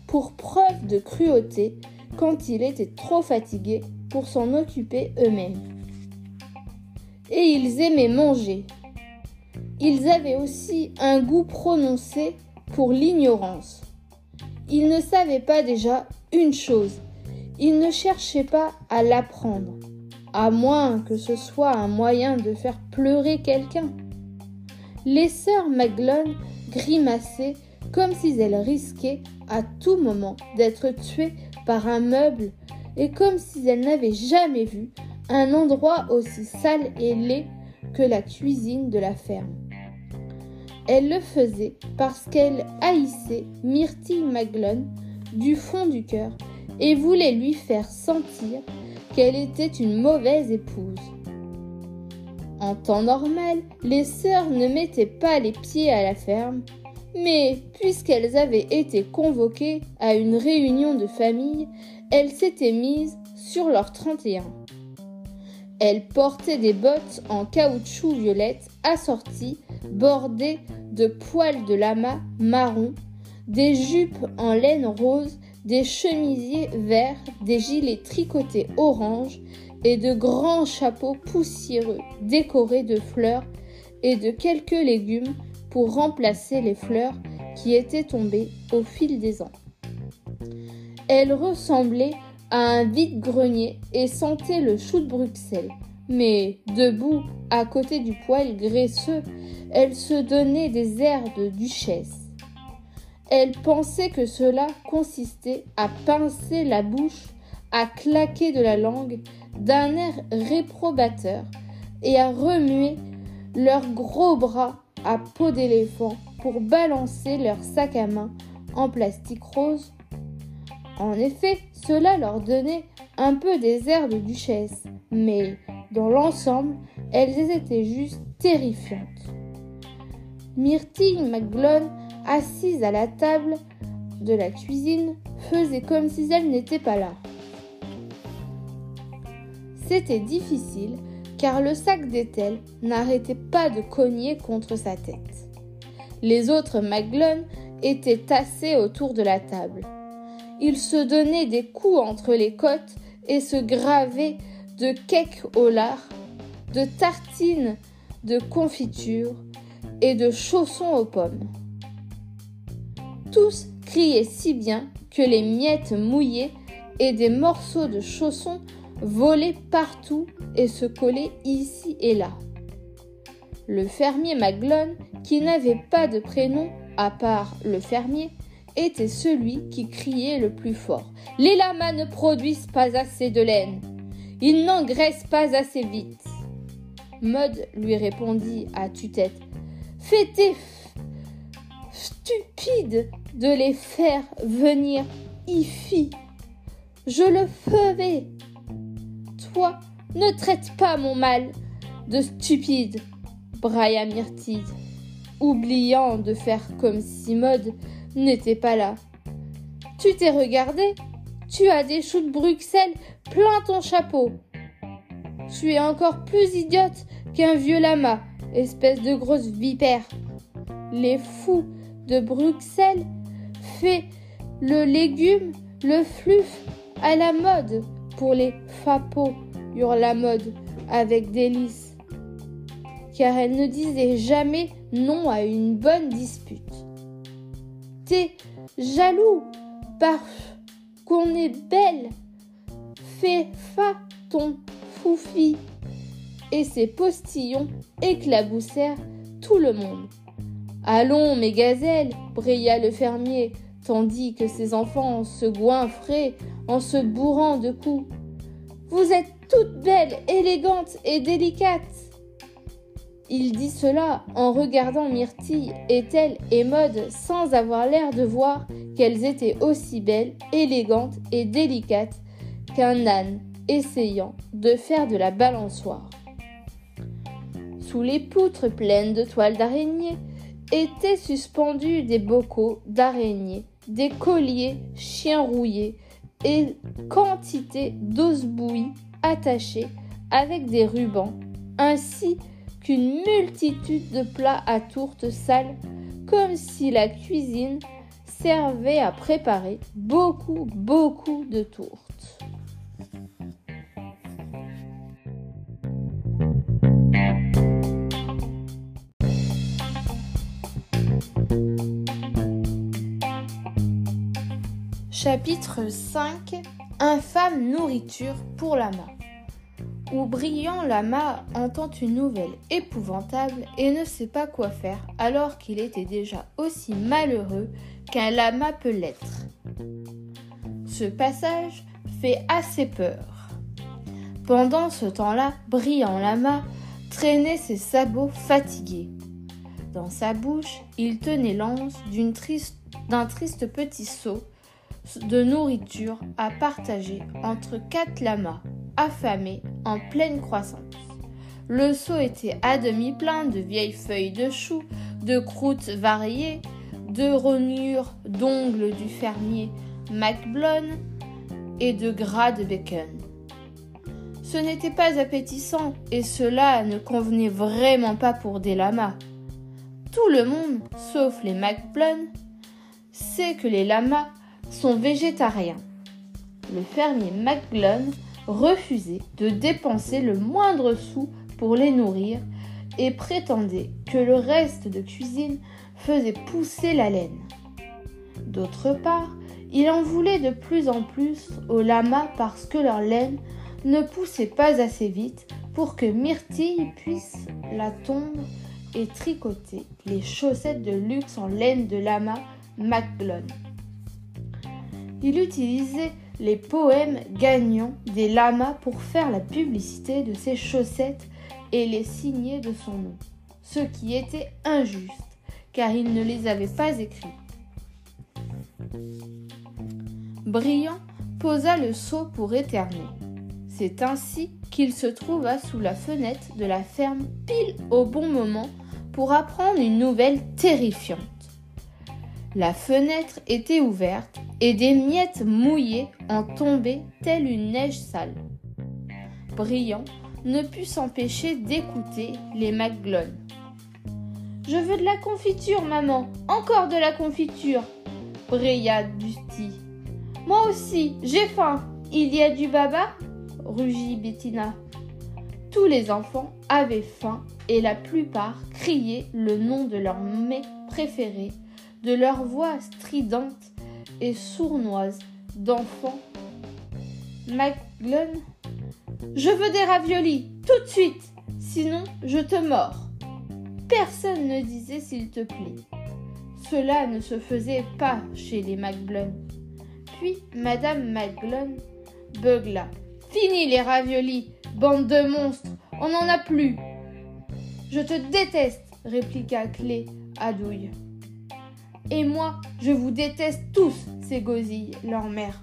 pour preuve de cruauté quand il était trop fatigué pour s'en occuper eux-mêmes. Et ils aimaient manger. Ils avaient aussi un goût prononcé pour l'ignorance. Ils ne savaient pas déjà une chose, ils ne cherchaient pas à l'apprendre, à moins que ce soit un moyen de faire pleurer quelqu'un. Les sœurs Maglone grimaçaient comme si elles risquaient à tout moment d'être tuées par un meuble et comme si elles n'avaient jamais vu un endroit aussi sale et laid que la cuisine de la ferme. Elle le faisait parce qu'elle haïssait Myrtille Maglone du fond du cœur et voulait lui faire sentir qu'elle était une mauvaise épouse. En temps normal, les sœurs ne mettaient pas les pieds à la ferme, mais puisqu'elles avaient été convoquées à une réunion de famille, elles s'étaient mises sur leur 31. Elles portaient des bottes en caoutchouc violette assorties, bordées de poils de lama marron, des jupes en laine rose, des chemisiers verts, des gilets tricotés orange et de grands chapeaux poussiéreux décorés de fleurs et de quelques légumes pour remplacer les fleurs qui étaient tombées au fil des ans. Elle ressemblait à un vide-grenier et sentait le chou de Bruxelles, Mais, debout, à côté du poêle graisseux, elle se donnait des airs de duchesse. Elle pensait que cela consistait à pincer la bouche, à claquer de la langue d'un air réprobateur et à remuer leurs gros bras à peau d'éléphant pour balancer leur sac à main en plastique rose. En effet, cela leur donnait un peu des airs de duchesse, mais dans l'ensemble, elles étaient juste terrifiantes. Myrtille McGlone assise à la table de la cuisine, faisait comme si elle n'était pas là. C'était difficile car le sac d'étel n'arrêtait pas de cogner contre sa tête. Les autres Maglone étaient tassés autour de la table. Ils se donnaient des coups entre les côtes et se gravaient de cakes au lard, de tartines de confiture et de chaussons aux pommes. Tous criaient si bien que les miettes mouillées et des morceaux de chaussons volaient partout et se collaient ici et là. Le fermier Maglone, qui n'avait pas de prénom à part le fermier, était celui qui criait le plus fort. Les lamas ne produisent pas assez de laine. Ils n'engraissent pas assez vite. Mode lui répondit à tue-tête. Fais stupide de les faire venir ici. Je le ferai. Toi, ne traite pas mon mal de stupide, brailla Myrtille, oubliant de faire comme si Mode n'était pas là. Tu t'es regardé Tu as des choux de Bruxelles plein ton chapeau. Tu es encore plus idiote qu'un vieux lama, espèce de grosse vipère. Les fous de Bruxelles fait le légume, le fluff à la mode pour les fapos, hurla mode avec délice. Car elle ne disait jamais non à une bonne dispute. Jaloux parce qu'on est belle. Fais fa ton foufi. Et ses postillons éclaboussèrent tout le monde. Allons, mes gazelles, brilla le fermier, tandis que ses enfants se goinfraient en se bourrant de coups. Vous êtes toutes belles, élégantes et délicates. Il dit cela en regardant Myrtille, Ethel et Mode sans avoir l'air de voir qu'elles étaient aussi belles, élégantes et délicates qu'un âne essayant de faire de la balançoire. Sous les poutres pleines de toiles d'araignée, étaient suspendus des bocaux d'araignées, des colliers chiens rouillés et quantité d'os bouillis attachés avec des rubans, ainsi multitude de plats à tourtes sales, comme si la cuisine servait à préparer beaucoup, beaucoup de tourtes. Chapitre 5 Infâme nourriture pour lama. Où brillant lama entend une nouvelle épouvantable et ne sait pas quoi faire alors qu'il était déjà aussi malheureux qu'un lama peut l'être. Ce passage fait assez peur. Pendant ce temps-là, brillant lama traînait ses sabots fatigués. Dans sa bouche, il tenait l'anse d'un triste, petit seau de nourriture à partager entre quatre lamas affamés en pleine croissance. Le seau était à demi plein de vieilles feuilles de choux, de croûtes variées, de rognures d'ongles du fermier MacBlone et de gras de bacon. Ce n'était pas appétissant et cela ne convenait vraiment pas pour des lamas. Tout le monde, sauf les MacBlone, sait que les lamas sont végétariens. Le fermier McGlone refusait de dépenser le moindre sou pour les nourrir et prétendait que le reste de cuisine faisait pousser la laine. D'autre part, il en voulait de plus en plus aux lamas parce que leur laine ne poussait pas assez vite pour que Myrtille puisse la tondre et tricoter les chaussettes de luxe en laine de lama McGlone. Il utilisait les poèmes gagnants des lamas pour faire la publicité de ses chaussettes et les signer de son nom, ce qui était injuste car il ne les avait pas écrits. Brillant posa le seau pour éterner. C'est ainsi qu'il se trouva sous la fenêtre de la ferme pile au bon moment pour apprendre une nouvelle terrifiante. La fenêtre était ouverte et des miettes mouillées en tombaient telle une neige sale. Brillant ne put s'empêcher d'écouter les McGlone. Je veux de la confiture, maman, encore de la confiture, brilla Dusty. Moi aussi, j'ai faim. Il y a du baba rugit Bettina. Tous les enfants avaient faim et la plupart criaient le nom de leur mets préféré, de leur voix stridente et sournoise d'enfants. McGlone Je veux des raviolis, tout de suite, sinon je te mords. Personne ne disait s'il te plaît. Cela ne se faisait pas chez les McGlone. Puis Madame McGlone beugla. Fini les raviolis, bande de monstres, on n'en a plus. Je te déteste, répliqua Clé à Douille. Et moi, je vous déteste tous, ces gosilles, leur mère.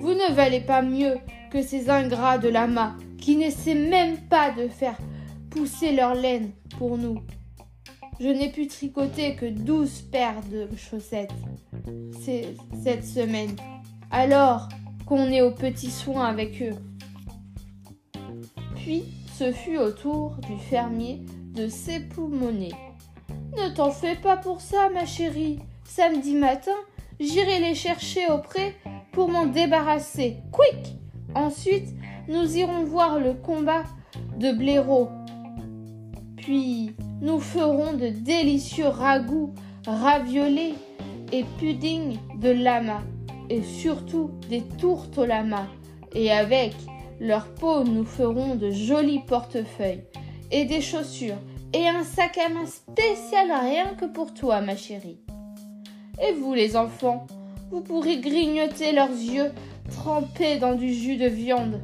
Vous ne valez pas mieux que ces ingrats de lama qui n'essaient même pas de faire pousser leur laine pour nous. Je n'ai pu tricoter que douze paires de chaussettes cette semaine. Alors qu'on est aux petits soins avec eux. Puis ce fut au tour du fermier de s'époumoner. Ne t'en fais pas pour ça, ma chérie. Samedi matin, j'irai les chercher au pré pour m'en débarrasser. Quick Ensuite, nous irons voir le combat de blaireau. Puis, nous ferons de délicieux ragoûts, raviolés et puddings de lama, et surtout des tourtes au lama. Et avec leur peau, nous ferons de jolis portefeuilles, et des chaussures, et un sac à main spécial rien que pour toi, ma chérie. Et vous, les enfants, vous pourrez grignoter leurs yeux trempés dans du jus de viande.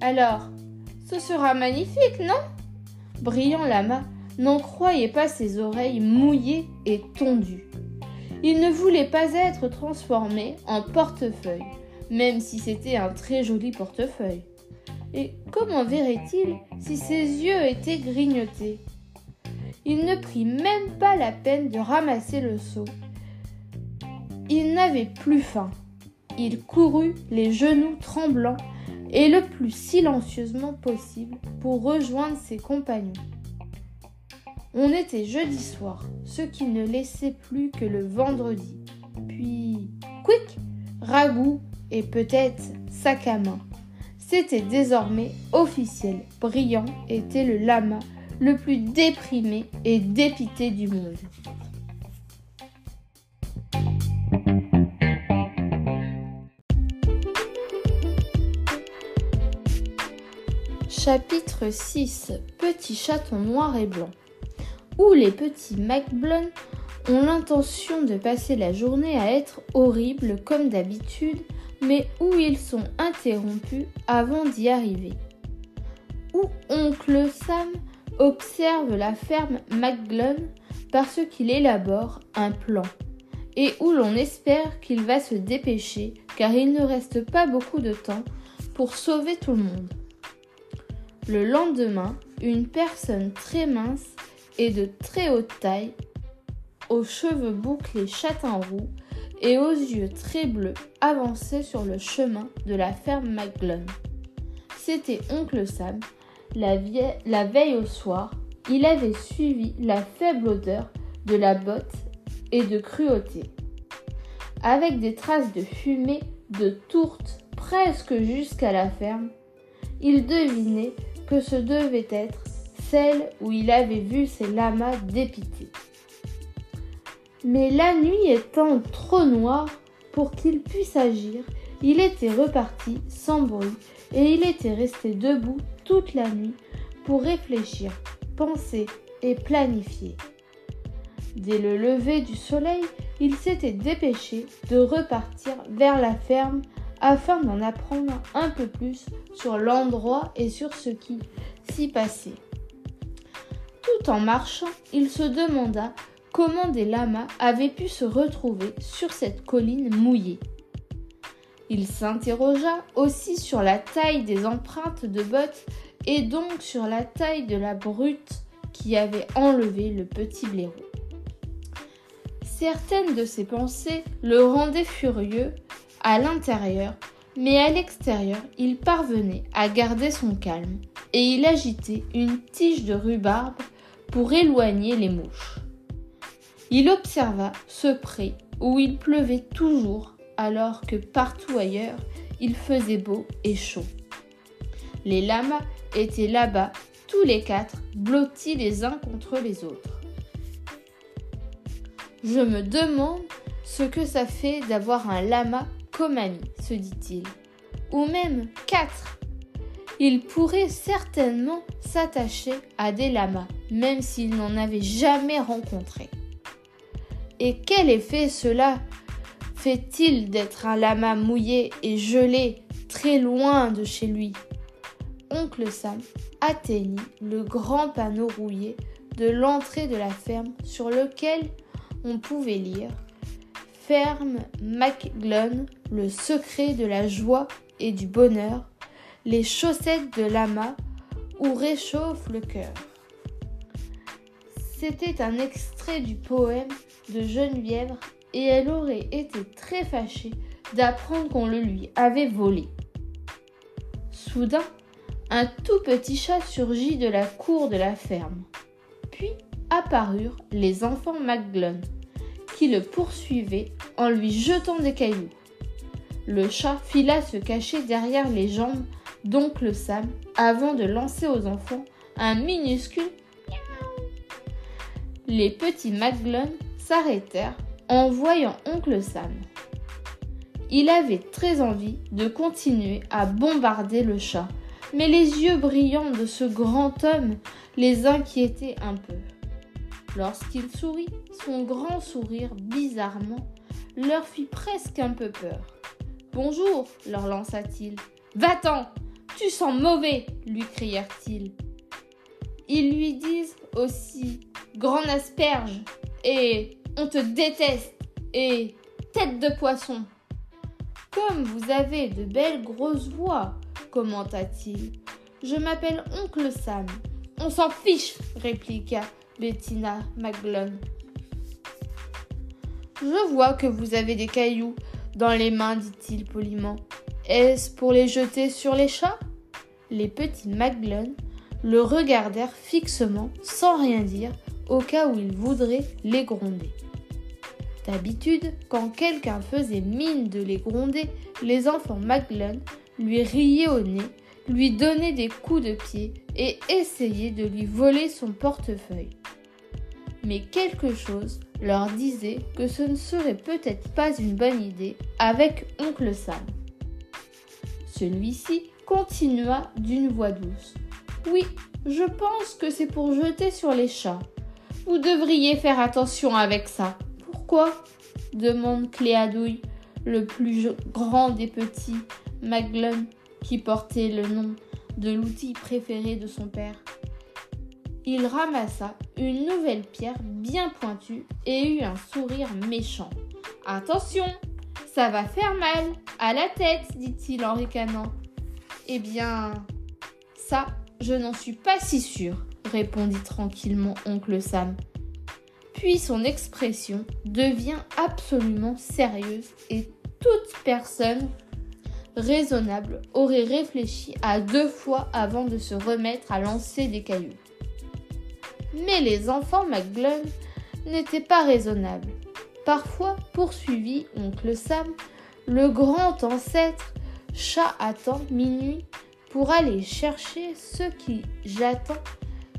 Alors, ce sera magnifique, non? Brillant Lama n'en croyait pas ses oreilles mouillées et tondues. Il ne voulait pas être transformé en portefeuille, même si c'était un très joli portefeuille. Et comment verrait-il si ses yeux étaient grignotés? Il ne prit même pas la peine de ramasser le seau. Il n'avait plus faim. Il courut les genoux tremblants et le plus silencieusement possible pour rejoindre ses compagnons. On était jeudi soir, ce qui ne laissait plus que le vendredi. Puis, quick, ragoût et peut-être sac. C'était désormais officiel. Brillant était le lama le plus déprimé et dépité du monde. Chapitre 6 Petit chaton noir et blanc où les petits McBlone ont l'intention de passer la journée à être horribles comme d'habitude, mais où ils sont interrompus avant d'y arriver. Où oncle Sam observe la ferme McGlone parce qu'il élabore un plan, et où l'on espère qu'il va se dépêcher car il ne reste pas beaucoup de temps pour sauver tout le monde. Le lendemain, une personne très mince et de très haute taille, aux cheveux bouclés châtain roux et aux yeux très bleus avançait sur le chemin de la ferme McGlone. C'était oncle Sam. La veille au soir, il avait suivi la faible odeur de la botte et de cruauté. Avec des traces de fumée, de tourte presque jusqu'à la ferme, il devinait que ce devait être celle où il avait vu ses lamas dépités. Mais la nuit étant trop noire pour qu'il puisse agir, il était reparti sans bruit et il était resté debout toute la nuit pour réfléchir, penser et planifier. Dès le lever du soleil, il s'était dépêché de repartir vers la ferme afin d'en apprendre un peu plus sur l'endroit et sur ce qui s'y passait. Tout en marchant, il se demanda comment des lamas avaient pu se retrouver sur cette colline mouillée. Il s'interrogea aussi sur la taille des empreintes de bottes et donc sur la taille de la brute qui avait enlevé le petit blaireau. Certaines de ses pensées le rendaient furieux à l'intérieur, mais à l'extérieur, il parvenait à garder son calme et il agitait une tige de rhubarbe pour éloigner les mouches. Il observa ce pré où il pleuvait toujours alors que partout ailleurs il faisait beau et chaud. Les lamas étaient là-bas, tous les quatre, blottis les uns contre les autres. Je me demande ce que ça fait d'avoir un lama comme ami, se dit-il. Ou même quatre. Il pourrait certainement s'attacher à des lamas, même s'il n'en avait jamais rencontré. Et quel effet cela fait-il d'être un lama mouillé et gelé très loin de chez lui? Oncle Sam atteignit le grand panneau rouillé de l'entrée de la ferme sur lequel on pouvait lire Ferme McGlone, le secret de la joie et du bonheur, les chaussettes de lama où réchauffe le cœur. C'était un extrait du poème de Geneviève et elle aurait été très fâchée d'apprendre qu'on le lui avait volé. Soudain, un tout petit chat surgit de la cour de la ferme. Puis apparurent les enfants McGlone, qui le poursuivaient en lui jetant des cailloux. Le chat fila se cacher derrière les jambes d'oncle Sam avant de lancer aux enfants un minuscule Les petits McGlone s'arrêtèrent en voyant oncle Sam. Il avait très envie de continuer à bombarder le chat, mais les yeux brillants de ce grand homme les inquiétaient un peu. Lorsqu'il sourit, son grand sourire bizarrement leur fit presque un peu peur. Bonjour, leur lança-t-il. Va-t'en, tu sens mauvais, lui crièrent-ils. Ils lui disent aussi Grand asperge et on te déteste et tête de poisson. Comme vous avez de belles grosses voix, commenta-t-il. Je m'appelle Oncle Sam. On s'en fiche, répliqua Bettina McGlone. Je vois que vous avez des cailloux dans les mains, dit-il poliment. Est-ce pour les jeter sur les chats? Les petits McGlone le regardèrent fixement, sans rien dire, au cas où il voudrait les gronder. D'habitude, quand quelqu'un faisait mine de les gronder, les enfants McGlone lui riaient au nez, lui donnaient des coups de pied et essayaient de lui voler son portefeuille. Mais quelque chose leur disait que ce ne serait peut-être pas une bonne idée avec oncle Sam. Celui-ci continua d'une voix douce. Oui, je pense que c'est pour jeter sur les chats. Vous devriez faire attention avec ça. Pourquoi? demande Cléadouille, le plus grand des petits Maglon, qui portait le nom de l'outil préféré de son père. Il ramassa une nouvelle pierre bien pointue et eut un sourire méchant. Attention, ça va faire mal à la tête, dit-il en ricanant. Eh bien, ça, je n'en suis pas si sûr, répondit tranquillement oncle Sam. Puis son expression devient absolument sérieuse et toute personne raisonnable aurait réfléchi à deux fois avant de se remettre à lancer des cailloux. Mais les enfants McGlone n'étaient pas raisonnables. Parfois, poursuivit oncle Sam, le grand ancêtre chat attend minuit pour aller chercher ce qui j'attends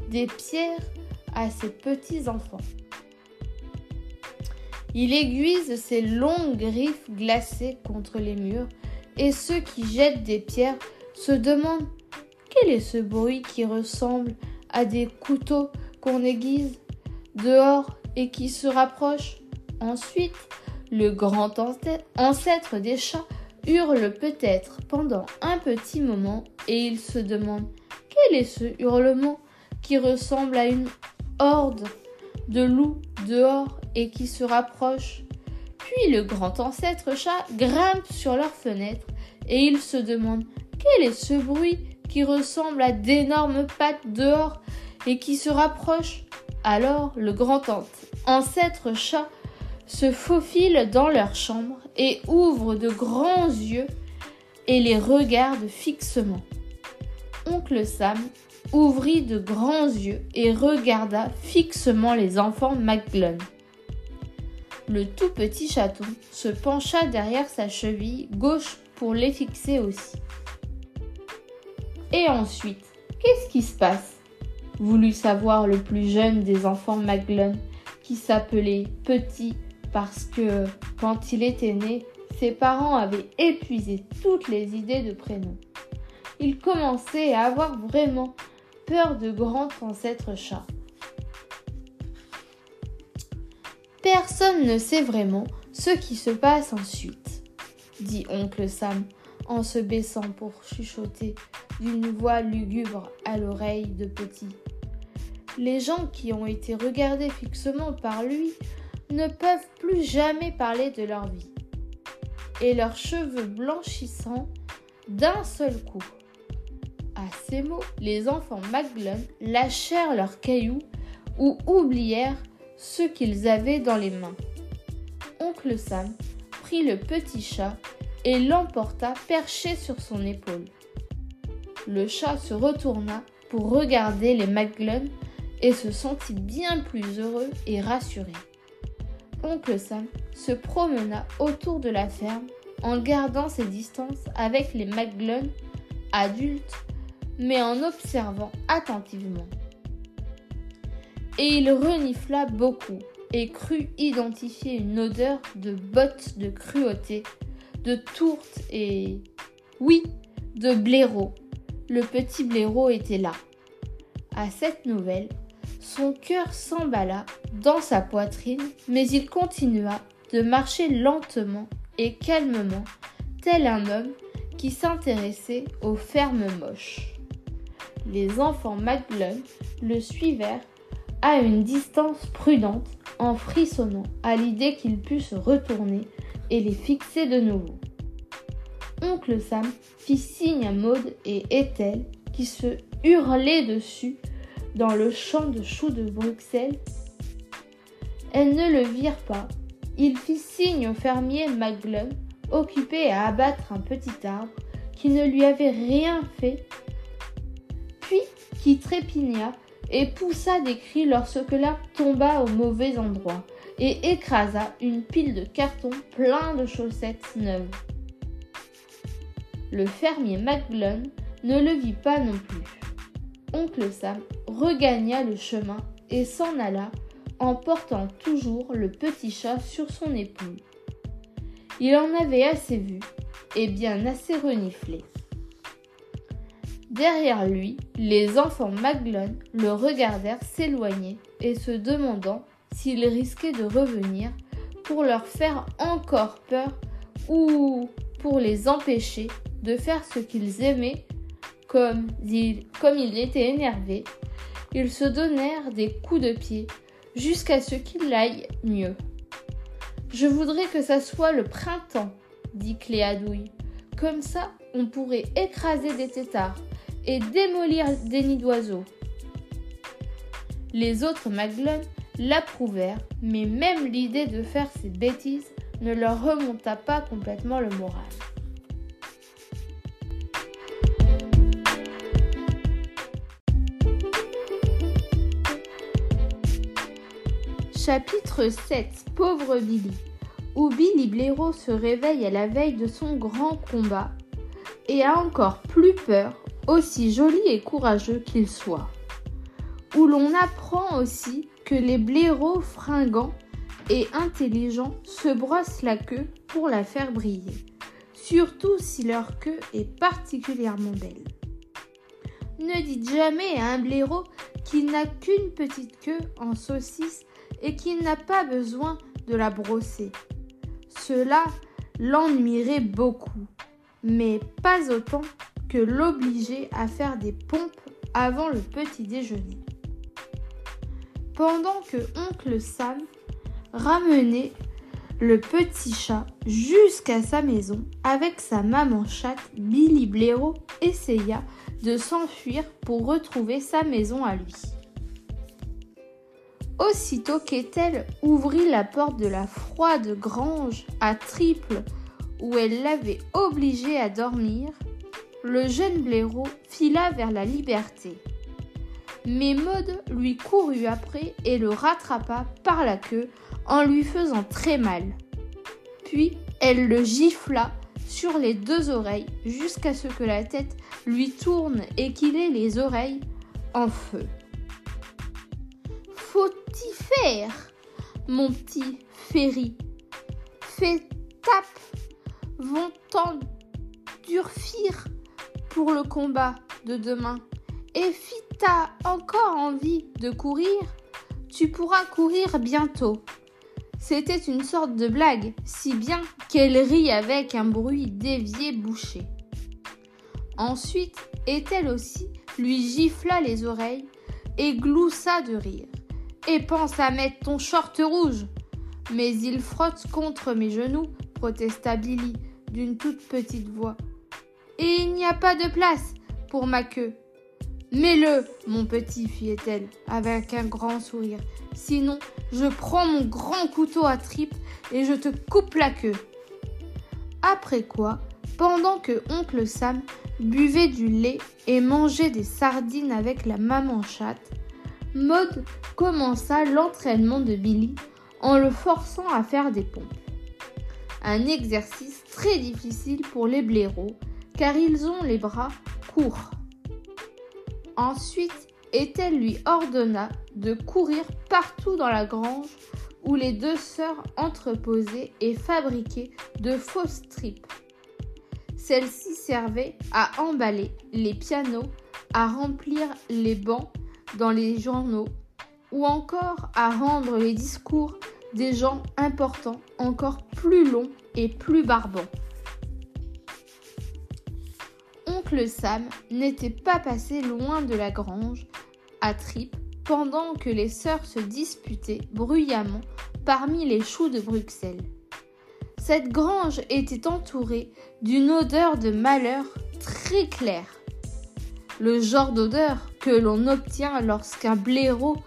des pierres à ses petits-enfants. Il aiguise ses longues griffes glacées contre les murs, et ceux qui jettent des pierres se demandent Quel est ce bruit qui ressemble à des couteaux qu'on aiguise dehors et qui se rapproche Ensuite, le grand ancêtre des chats hurle peut-être pendant un petit moment et il se demande quel est ce hurlement qui ressemble à une horde de loups dehors et qui se rapproche. Puis le grand ancêtre chat grimpe sur leur fenêtre et il se demande quel est ce bruit qui ressemble à d'énormes pattes dehors et qui se rapproche. Alors le grand ancêtre chat se faufile dans leur chambre et ouvre de grands yeux et les regarde fixement. Oncle Sam ouvrit de grands yeux et regarda fixement les enfants McGlone. Le tout petit chaton se pencha derrière sa cheville gauche pour les fixer aussi. Et ensuite, qu'est-ce qui se passe? Voulut savoir le plus jeune des enfants McGlone, qui s'appelait Petit parce que, quand il était né, ses parents avaient épuisé toutes les idées de prénom. Il commençait à avoir vraiment peur de grands ancêtres chats. Personne ne sait vraiment ce qui se passe ensuite, dit oncle Sam en se baissant pour chuchoter d'une voix lugubre à l'oreille de Petit. Les gens qui ont été regardés fixement par lui ne peuvent plus jamais parler de leur vie, et leurs cheveux blanchissants d'un seul coup. À ces mots, les enfants Maglon lâchèrent leurs cailloux ou oublièrent ce qu'ils avaient dans les mains. Oncle Sam prit le petit chat et l'emporta perché sur son épaule. Le chat se retourna pour regarder les Maglon et se sentit bien plus heureux et rassuré. Oncle Sam se promena autour de la ferme en gardant ses distances avec les Maglon adultes, mais en observant attentivement. Et il renifla beaucoup et crut identifier une odeur de bottes de cruauté, de tourte et, oui, de blaireau. Le petit blaireau était là. À cette nouvelle, son cœur s'emballa dans sa poitrine, mais il continua de marcher lentement et calmement, tel un homme qui s'intéressait aux fermes moches. Les enfants Maglone le suivèrent à une distance prudente en frissonnant à l'idée qu'il pût se retourner et les fixer de nouveau. Oncle Sam fit signe à Maud et Ethel qui se hurlaient dessus dans le champ de choux de Bruxelles. Elles ne le virent pas. Il fit signe au fermier Maglum, occupé à abattre un petit arbre qui ne lui avait rien fait, puis qui trépigna et poussa des cris lorsque l'arbre tomba au mauvais endroit et écrasa une pile de cartons plein de chaussettes neuves. Le fermier Maglum ne le vit pas non plus. Oncle Sam regagna le chemin et s'en alla en portant toujours le petit chat sur son épaule. Il en avait assez vu et bien assez reniflé. Derrière lui, les enfants Maglone le regardèrent s'éloigner et se demandant s'il risquait de revenir pour leur faire encore peur ou pour les empêcher de faire ce qu'ils aimaient comme il, comme il était énervé ils se donnèrent des coups de pied jusqu'à ce qu'il aille mieux. Je voudrais que ça soit le printemps, dit Cléadouille. Comme ça, on pourrait écraser des têtards et démolir des nids d'oiseaux. Les autres Maglone l'approuvèrent, mais même l'idée de faire ces bêtises ne leur remonta pas complètement le moral. Chapitre 7 Pauvre Billy où Billy Blaireau se réveille à la veille de son grand combat et a encore plus peur, aussi joli et courageux qu'il soit. Où l'on apprend aussi que les blaireaux fringants et intelligents se brossent la queue pour la faire briller, surtout si leur queue est particulièrement belle. Ne dites jamais à un blaireau qu'il n'a qu'une petite queue en saucisse et qu'il n'a pas besoin de la brosser. Cela l'ennuierait beaucoup, mais pas autant que l'obliger à faire des pompes avant le petit déjeuner. Pendant que oncle Sam ramenait le petit chat jusqu'à sa maison avec sa maman chatte, Billy Blaireau essaya de s'enfuir pour retrouver sa maison à lui. Aussitôt qu'Ethel ouvrit la porte de la froide grange à triple où elle l'avait obligé à dormir, le jeune blaireau fila vers la liberté. Mais Maud lui courut après et le rattrapa par la queue en lui faisant très mal. Puis elle le gifla sur les deux oreilles jusqu'à ce que la tête lui tourne et qu'il ait les oreilles en feu. Faut-y faire, mon petit Ferry Fais tape, vont t'endurcir pour le combat de demain. Et si t'as encore envie de courir, tu pourras courir bientôt. C'était une sorte de blague, si bien qu'elle rit avec un bruit dévié bouché. Ensuite, elle aussi lui gifla les oreilles et gloussa de rire. Et pense à mettre ton short rouge. Mais il frotte contre mes genoux, protesta Billy d'une toute petite voix. Et il n'y a pas de place pour ma queue. Mets-le, mon petit, fit-elle, avec un grand sourire. Sinon, je prends mon grand couteau à tripes et je te coupe la queue. Après quoi, pendant que oncle Sam buvait du lait et mangeait des sardines avec la maman chatte, Maud commença l'entraînement de Billy en le forçant à faire des pompes. Un exercice très difficile pour les blaireaux car ils ont les bras courts. Ensuite, Ethel lui ordonna de courir partout dans la grange où les deux sœurs entreposaient et fabriquaient de fausses tripes. Celles-ci servaient à emballer les pianos, à remplir les bancs dans les journaux ou encore à rendre les discours des gens importants encore plus longs et plus barbants. Oncle Sam n'était pas passé loin de la grange à Trip pendant que les sœurs se disputaient bruyamment parmi les choux de Bruxelles. Cette grange était entourée d'une odeur de malheur très claire. Le genre d'odeur que l'on obtient lorsqu'un blaireau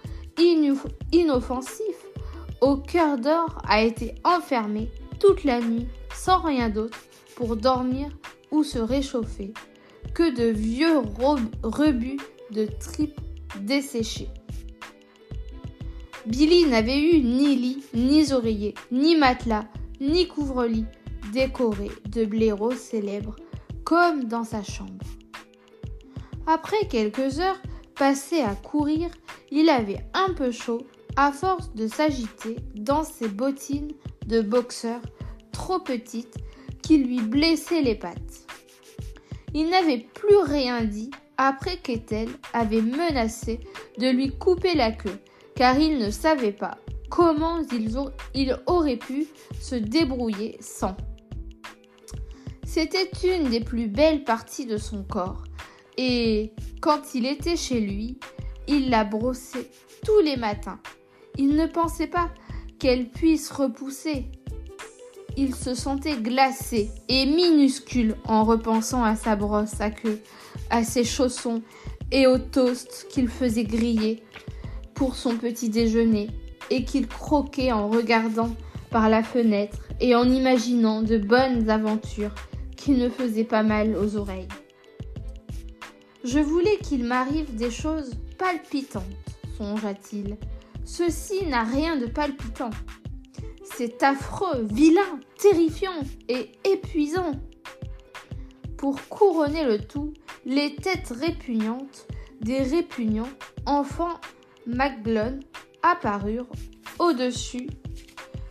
inoffensif au cœur d'or a été enfermé toute la nuit sans rien d'autre pour dormir ou se réchauffer que de vieux rebuts de tripes desséchées. Billy n'avait eu ni lit, ni oreiller, ni matelas, ni couvre-lit décoré de blaireaux célèbres comme dans sa chambre. Après quelques heures passées à courir, il avait un peu chaud à force de s'agiter dans ses bottines de boxeur trop petites qui lui blessaient les pattes. Il n'avait plus rien dit après qu'Ethel avait menacé de lui couper la queue, car il ne savait pas comment il aurait pu se débrouiller sans. C'était une des plus belles parties de son corps, et quand il était chez lui, il la brossait tous les matins. Il ne pensait pas qu'elle puisse repousser il se sentait glacé et minuscule en repensant à sa brosse à queue, à ses chaussons et au toast qu'il faisait griller pour son petit déjeuner et qu'il croquait en regardant par la fenêtre et en imaginant de bonnes aventures qui ne faisaient pas mal aux oreilles. Je voulais qu'il m'arrive des choses palpitantes, songea-t-il. Ceci n'a rien de palpitant. C'est affreux, vilain, terrifiant et épuisant. Pour couronner le tout, les têtes répugnantes des répugnants enfants McGlone apparurent au-dessus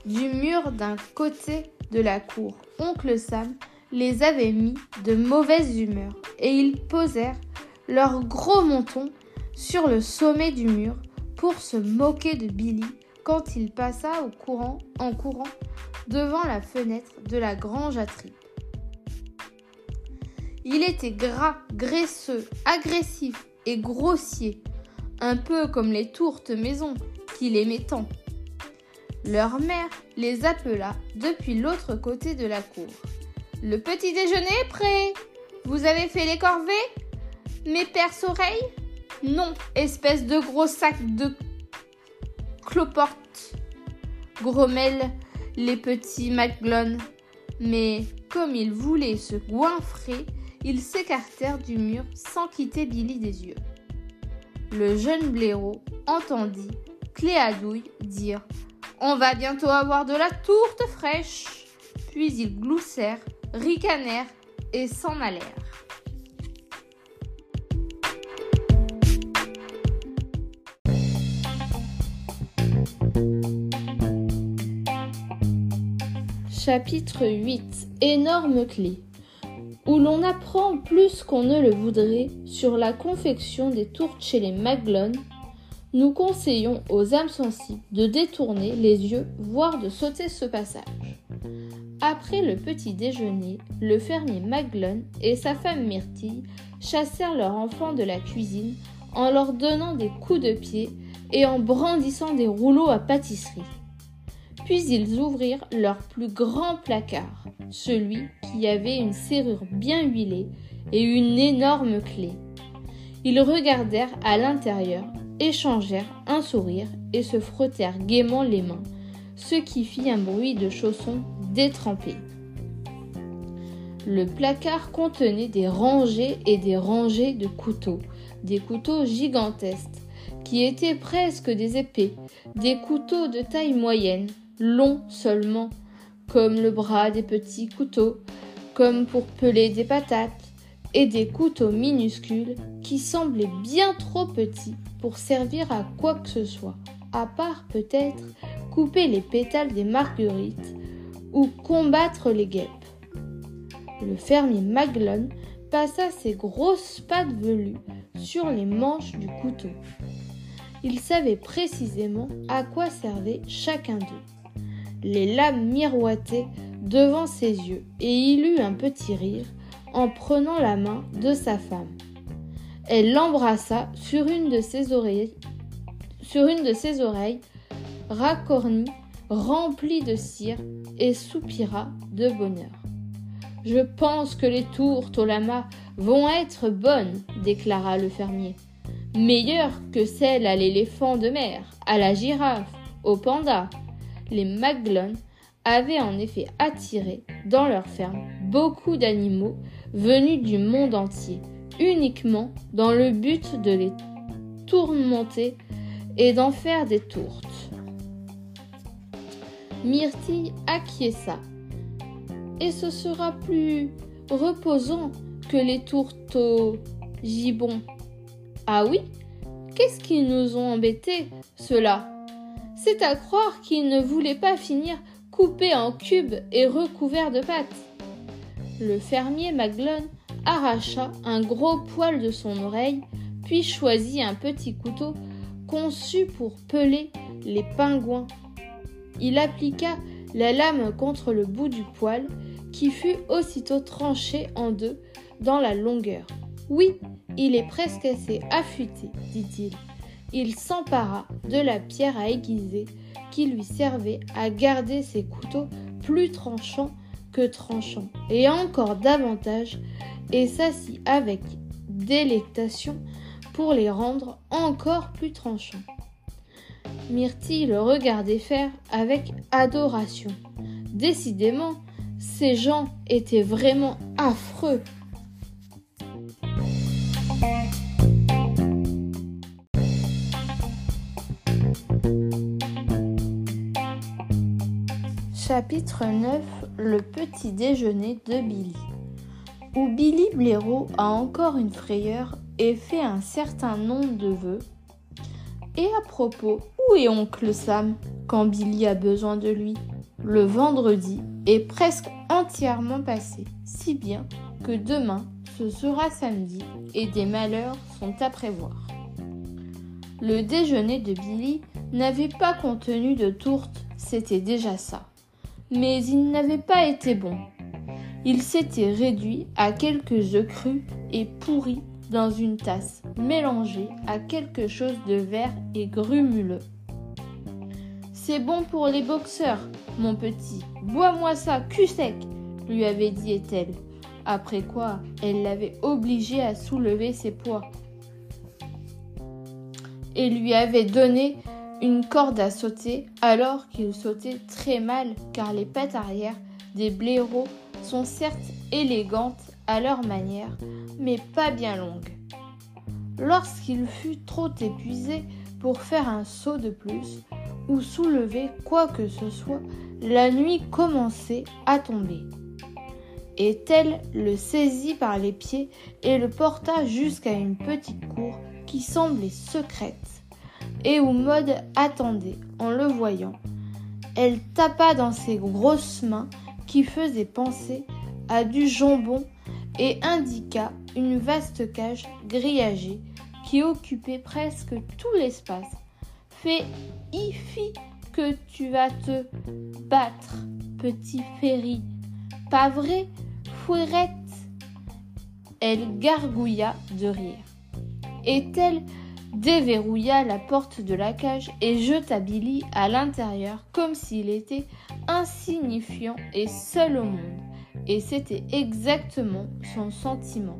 du mur d'un côté de la cour. Oncle Sam les avait mis de mauvaise humeur et ils posèrent leur gros menton sur le sommet du mur pour se moquer de Billy quand il passa au courant, en courant devant la fenêtre de la grange à tripes. Il était gras, graisseux, agressif et grossier, un peu comme les tourtes maison qu'il aimait tant. Leur mère les appela depuis l'autre côté de la cour. Le petit déjeuner est prêt. Vous avez fait les corvées? Mes perces-oreilles? Non, espèce de gros sac de cloporte. Grommellent les petits McGlone. Mais comme ils voulaient se goinfrer, ils s'écartèrent du mur sans quitter Billy des yeux. Le jeune blaireau entendit Cléadouille dire On va bientôt avoir de la tourte fraîche. Puis ils gloussèrent ricanèrent et s'en allèrent. Chapitre 8 Énorme clé où l'on apprend plus qu'on ne le voudrait sur la confection des tourtes chez les Maglone, nous conseillons aux âmes sensibles de détourner les yeux, voire de sauter ce passage. Après le petit déjeuner, le fermier Maglone et sa femme Myrtille chassèrent leurs enfants de la cuisine en leur donnant des coups de pied et en brandissant des rouleaux à pâtisserie. Puis ils ouvrirent leur plus grand placard, celui qui avait une serrure bien huilée et une énorme clé. Ils regardèrent à l'intérieur, échangèrent un sourire et se frottèrent gaiement les mains, ce qui fit un bruit de chaussons détrempé. Le placard contenait des rangées et des rangées de couteaux, des couteaux gigantesques, qui étaient presque des épées, des couteaux de taille moyenne, longs seulement, comme le bras des petits couteaux, comme pour peler des patates, et des couteaux minuscules qui semblaient bien trop petits pour servir à quoi que ce soit, à part peut-être couper les pétales des marguerites ou combattre les guêpes. Le fermier Maglone passa ses grosses pattes velues sur les manches du couteau. Il savait précisément à quoi servait chacun d'eux. Les lames miroitaient devant ses yeux et il eut un petit rire en prenant la main de sa femme. Elle l'embrassa sur une de ses oreilles, sur une de ses oreilles racornies rempli de cire, et soupira de bonheur. Je pense que les tourtes au lama vont être bonnes, déclara le fermier. Meilleures que celles à l'éléphant de mer, à la girafe, au panda. Les Maglone avaient en effet attiré dans leur ferme beaucoup d'animaux venus du monde entier, uniquement dans le but de les tourmenter et d'en faire des tourtes. Myrtille acquiesça. Et ce sera plus reposant que les tourtes au gibon. Ah oui? Qu'est-ce qu'ils nous ont embêtés, ceux-là? C'est à croire qu'ils ne voulaient pas finir coupés en cubes et recouverts de pâtes. Le fermier Maglone arracha un gros poil de son oreille, puis choisit un petit couteau conçu pour peler les pingouins il appliqua la lame contre le bout du poil, qui fut aussitôt tranché en deux dans la longueur. Oui, il est presque assez affûté, dit-il. Il, s'empara de la pierre à aiguiser qui lui servait à garder ses couteaux plus tranchants que tranchants, et encore davantage, et s'assit avec délectation pour les rendre encore plus tranchants. Myrtille le regardait faire avec adoration. Décidément, ces gens étaient vraiment affreux. Chapitre 9 Le petit déjeuner de Billy. Où Billy Blaireau a encore une frayeur et fait un certain nombre de vœux. Et à propos, où est oncle Sam quand Billy a besoin de lui? Le vendredi est presque entièrement passé, si bien que demain ce sera samedi et des malheurs sont à prévoir. Le déjeuner de Billy n'avait pas contenu de tourte, c'était déjà ça. Mais il n'avait pas été bon. Il s'était réduit à quelques œufs crus et pourris dans une tasse mélangée à quelque chose de vert et grumuleux. C'est bon pour les boxeurs, mon petit. Bois-moi ça, cul sec, lui avait dit Ethel. Après quoi, elle l'avait obligé à soulever ses poids et lui avait donné une corde à sauter alors qu'il sautait très mal car les pattes arrière des blaireaux sont certes élégantes à leur manière mais pas bien longues. Lorsqu'il fut trop épuisé pour faire un saut de plus ou soulever quoi que ce soit, la nuit commençait à tomber et tel le saisit par les pieds et le porta jusqu'à une petite cour qui semblait secrète et où Maud attendait en le voyant. Elle tapa dans ses grosses mains qui faisaient penser à du jambon et indiqua une vaste cage grillagée qui occupait presque tout l'espace. Fais ici que tu vas te battre, petit Ferry. Pas vrai, fouerette Elle gargouilla de rire. Et-elle déverrouilla la porte de la cage et jeta Billy à l'intérieur comme s'il était insignifiant et seul au monde. Et c'était exactement son sentiment.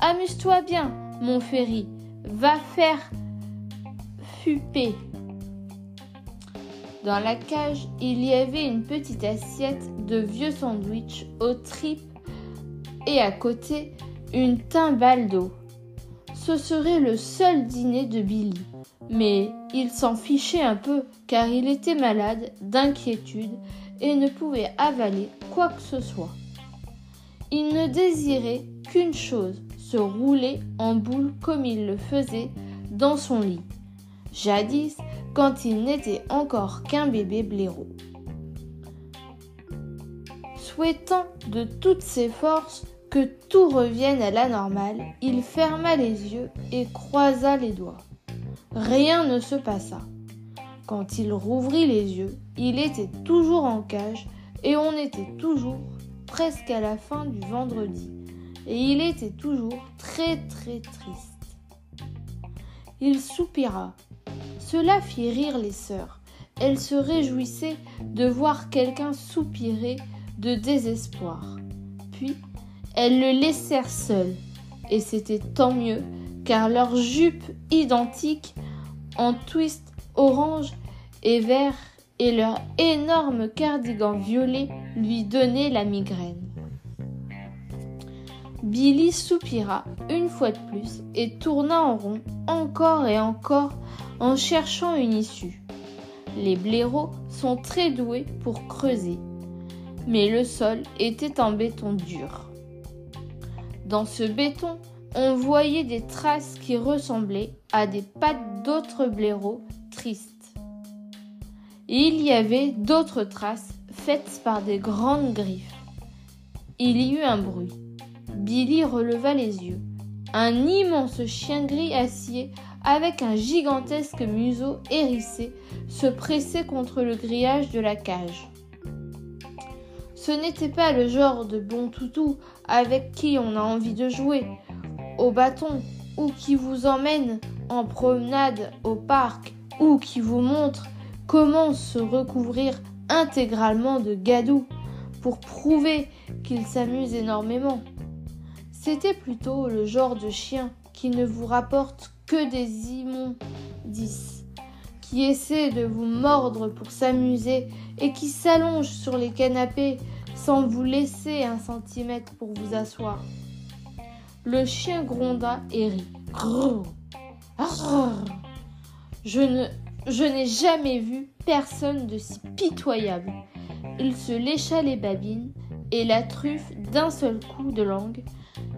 Amuse-toi bien, mon Ferry. Va faire fuper. Dans la cage, il y avait une petite assiette de vieux sandwichs aux tripes et à côté une timbale d'eau. Ce serait le seul dîner de Billy, mais il s'en fichait un peu car il était malade d'inquiétude et ne pouvait avaler quoi que ce soit. Il ne désirait qu'une chose, se rouler en boule comme il le faisait dans son lit. Jadis, quand il n'était encore qu'un bébé blaireau. Souhaitant de toutes ses forces que tout revienne à la normale, il ferma les yeux et croisa les doigts. Rien ne se passa. Quand il rouvrit les yeux, il était toujours en cage et on était toujours presque à la fin du vendredi. Et il était toujours très très triste. Il soupira cela fit rire les sœurs. Elles se réjouissaient de voir quelqu'un soupirer de désespoir. Puis, elles le laissèrent seul, et c'était tant mieux, car leurs jupes identiques en twist orange et vert et leur énorme cardigan violet lui donnaient la migraine. Billy soupira une fois de plus et tourna en rond encore et encore en cherchant une issue. Les blaireaux sont très doués pour creuser, mais le sol était en béton dur. Dans ce béton, on voyait des traces qui ressemblaient à des pattes d'autres blaireaux tristes. il y avait d'autres traces faites par des grandes griffes. Il y eut un bruit. Billy releva les yeux. Un immense chien gris acier avec un gigantesque museau hérissé se pressait contre le grillage de la cage. Ce n'était pas le genre de bon toutou avec qui on a envie de jouer au bâton ou qui vous emmène en promenade au parc ou qui vous montre comment se recouvrir intégralement de gadou pour prouver qu'il s'amuse énormément. C'était plutôt le genre de chien qui ne vous rapporte que des immondices, qui essaie de vous mordre pour s'amuser et qui s'allonge sur les canapés sans vous laisser un centimètre pour vous asseoir. Le chien gronda et rit. Je je n'ai jamais vu personne de si pitoyable. Il se lécha les babines et la truffe d'un seul coup de langue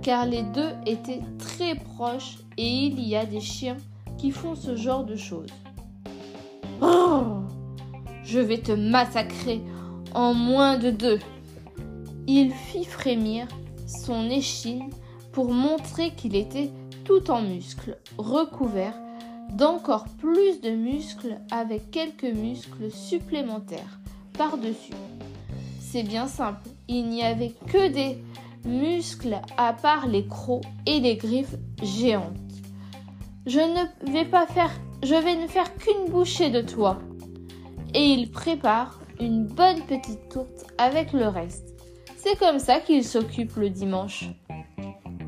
car les deux étaient très proches et il y a des chiens qui font ce genre de choses. Je vais te massacrer en moins de deux. Il fit frémir son échine pour montrer qu'il était tout en muscles, recouvert d'encore plus de muscles avec quelques muscles supplémentaires par-dessus. C'est bien simple, il n'y avait que des muscles à part les crocs et les griffes géantes. Je ne vais pas faire, je vais ne faire qu'une bouchée de toi. Et il prépare une bonne petite tourte avec le reste. C'est comme ça qu'il s'occupe le dimanche.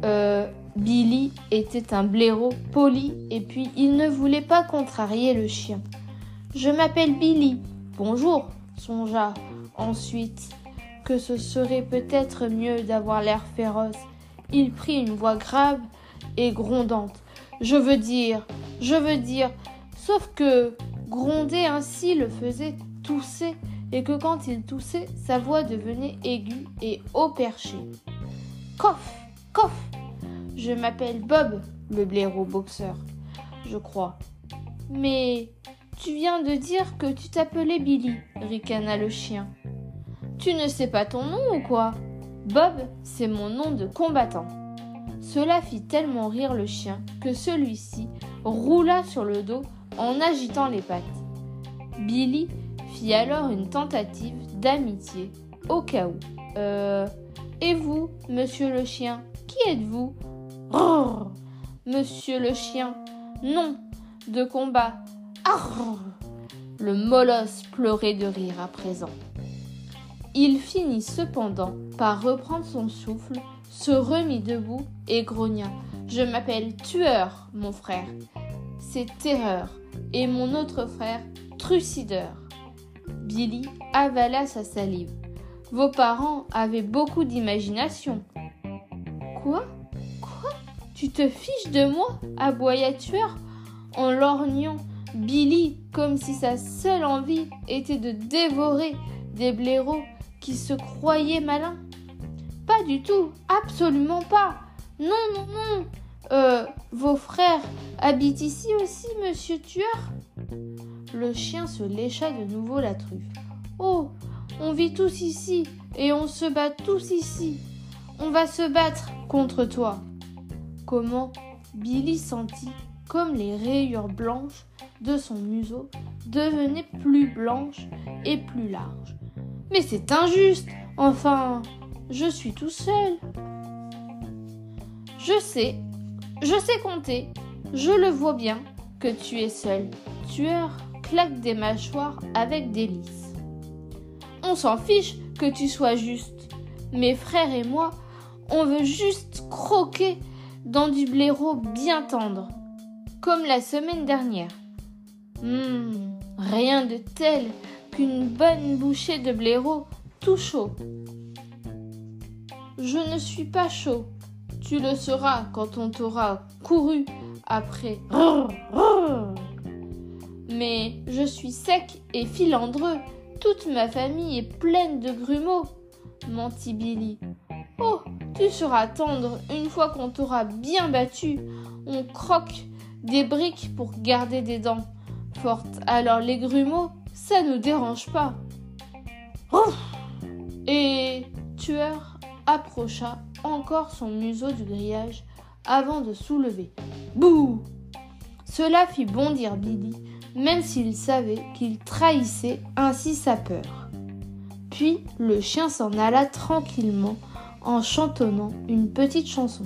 Euh, Billy était un blaireau poli et puis il ne voulait pas contrarier le chien. Je m'appelle Billy. Bonjour, songea ensuite que ce serait peut-être mieux d'avoir l'air féroce. Il prit une voix grave et grondante. Je veux dire, je veux dire, sauf que gronder ainsi le faisait tousser et que quand il toussait, sa voix devenait aiguë et haut perché. Coff, coff. Je m'appelle Bob, le blaireau boxeur, je crois. Mais tu viens de dire que tu t'appelais Billy, ricana le chien. Tu ne sais pas ton nom ou quoi? Bob, c'est mon nom de combattant. Cela fit tellement rire le chien que celui-ci roula sur le dos en agitant les pattes. Billy fit alors une tentative d'amitié au cas où. Euh. Et vous, monsieur le chien, qui êtes-vous? Monsieur le chien, non, de combat. Arr le molosse pleurait de rire à présent. Il finit cependant par reprendre son souffle, se remit debout et grogna. Je m'appelle Tueur, mon frère. C'est Terreur. Et mon autre frère, Trucideur. Billy avala sa salive. Vos parents avaient beaucoup d'imagination. Quoi? Quoi? Tu te fiches de moi aboya Tueur? En lorgnant Billy comme si sa seule envie était de dévorer des blaireaux qui se croyaient malins Pas du tout, absolument pas. Non, non, non. Euh, vos frères habitent ici aussi, monsieur tueur? Le chien se lécha de nouveau la truffe. Oh, on vit tous ici et on se bat tous ici. On va se battre contre toi. Comment Billy sentit comme les rayures blanches de son museau devenaient plus blanches et plus larges. Mais c'est injuste. Enfin, je suis tout seul. Je sais, je sais compter. Je le vois bien que tu es seul. Tueur claque des mâchoires avec délice. On s'en fiche que tu sois juste. Mes frères et moi, on veut juste croquer dans du blaireau bien tendre, comme la semaine dernière. Hum, rien de tel une bonne bouchée de blaireau tout chaud. Je ne suis pas chaud. Tu le seras quand on t'aura couru après. Mais je suis sec et filandreux. Toute ma famille est pleine de grumeaux, mentit Billy. Oh, tu seras tendre une fois qu'on t'aura bien battu. On croque des briques pour garder des dents fortes. Alors les grumeaux, ça nous dérange pas. Et Tueur approcha encore son museau du grillage avant de soulever. Bouh Cela fit bondir Billy, même s'il savait qu'il trahissait ainsi sa peur. Puis le chien s'en alla tranquillement en chantonnant une petite chanson.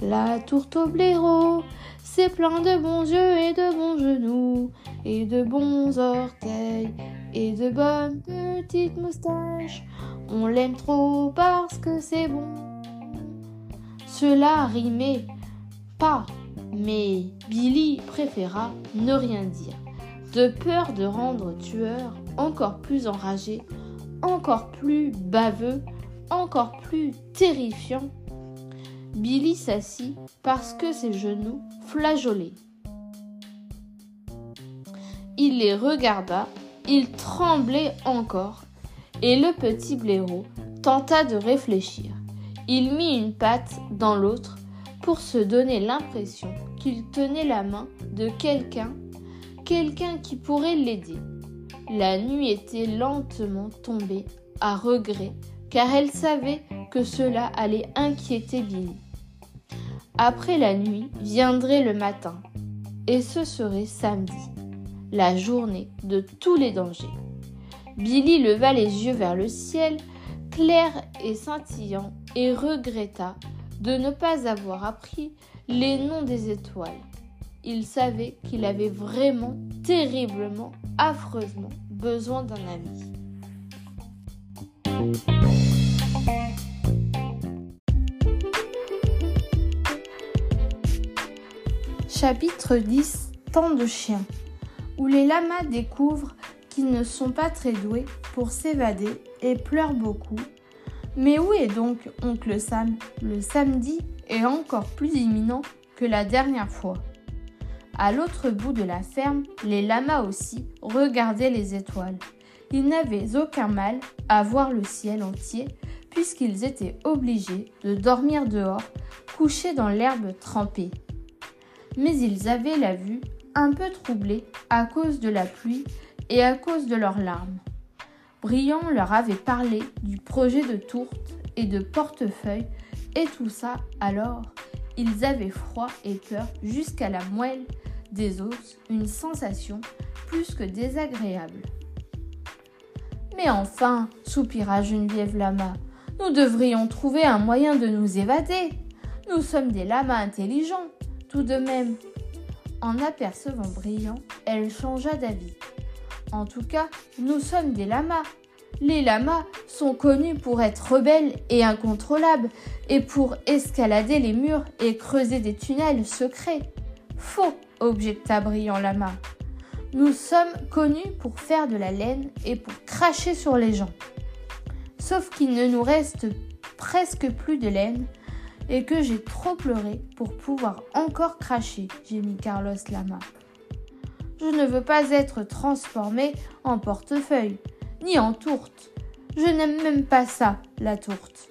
La tourte au blaireau, c'est plein de bons yeux et de bons genoux, et de bons orteils, et de bonnes petites moustaches. On l'aime trop parce que c'est bon. Cela rimait pas, mais Billy préféra ne rien dire, de peur de rendre tueur encore plus enragé, encore plus baveux, encore plus terrifiant Billy s'assit parce que ses genoux flageolaient. Il les regarda, il tremblait encore, et le petit blaireau tenta de réfléchir. Il mit une patte dans l'autre pour se donner l'impression qu'il tenait la main de quelqu'un, quelqu'un qui pourrait l'aider. La nuit était lentement tombée à regret, car elle savait que cela allait inquiéter Billy. Après la nuit viendrait le matin, et ce serait samedi, la journée de tous les dangers. Billy leva les yeux vers le ciel, clair et scintillant, et regretta de ne pas avoir appris les noms des étoiles. Il savait qu'il avait vraiment, terriblement, affreusement besoin d'un ami. Chapitre 10 Temps de chien où les lamas découvrent qu'ils ne sont pas très doués pour s'évader et pleurent beaucoup. Mais où est donc oncle Sam Le samedi est encore plus imminent que la dernière fois? À l'autre bout de la ferme, les lamas aussi regardaient les étoiles. Ils n'avaient aucun mal à voir le ciel entier puisqu'ils étaient obligés de dormir dehors, couchés dans l'herbe trempée mais ils avaient la vue un peu troublée à cause de la pluie et à cause de leurs larmes. Briand leur avait parlé du projet de tourte et de portefeuille et tout ça alors ils avaient froid et peur jusqu'à la moelle des os, une sensation plus que désagréable. Mais enfin, soupira Geneviève Lama, nous devrions trouver un moyen de nous évader. Nous sommes des lamas intelligents tout de même, en apercevant Brillant, elle changea d'avis. En tout cas, nous sommes des lamas. Les lamas sont connus pour être rebelles et incontrôlables, et pour escalader les murs et creuser des tunnels secrets. Faux, objecta Brillant Lama. Nous sommes connus pour faire de la laine et pour cracher sur les gens. Sauf qu'il ne nous reste presque plus de laine, et que j'ai trop pleuré pour pouvoir encore cracher, mis Carlos Lama. Je ne veux pas être transformé en portefeuille, ni en tourte. Je n'aime même pas ça, la tourte.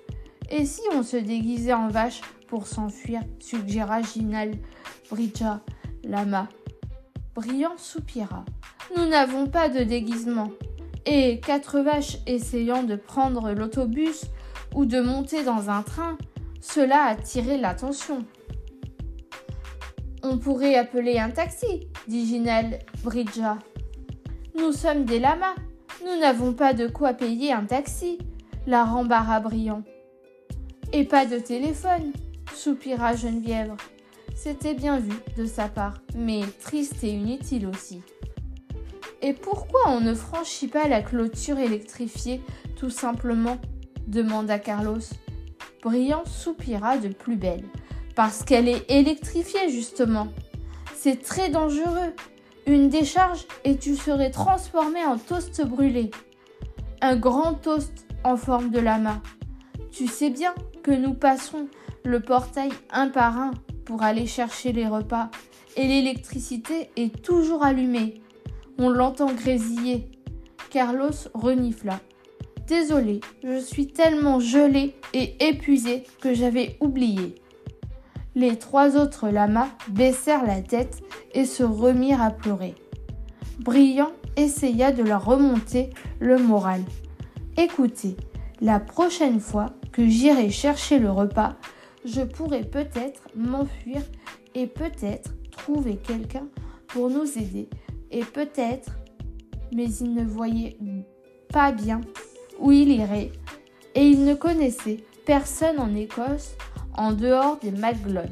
Et si on se déguisait en vache pour s'enfuir suggéra Ginal Bridja Lama. Brillant soupira. Nous n'avons pas de déguisement. Et quatre vaches essayant de prendre l'autobus ou de monter dans un train, cela a attiré l'attention. On pourrait appeler un taxi, dit Ginelle Bridja. Nous sommes des lamas. Nous n'avons pas de quoi payer un taxi, la rembara brillant. Et pas de téléphone, soupira Geneviève. C'était bien vu de sa part, mais triste et inutile aussi. Et pourquoi on ne franchit pas la clôture électrifiée, tout simplement demanda Carlos. Brillant soupira de plus belle. Parce qu'elle est électrifiée, justement. C'est très dangereux. Une décharge et tu serais transformé en toast brûlé. Un grand toast en forme de lama. Tu sais bien que nous passons le portail un par un pour aller chercher les repas et l'électricité est toujours allumée. On l'entend grésiller. Carlos renifla. Désolé, je suis tellement gelée et épuisée que j'avais oublié. Les trois autres lamas baissèrent la tête et se remirent à pleurer. Brillant essaya de leur remonter le moral. Écoutez, la prochaine fois que j'irai chercher le repas, je pourrai peut-être m'enfuir et peut-être trouver quelqu'un pour nous aider et peut-être mais il ne voyait pas bien où il irait, et il ne connaissait personne en Écosse en dehors des Maglones.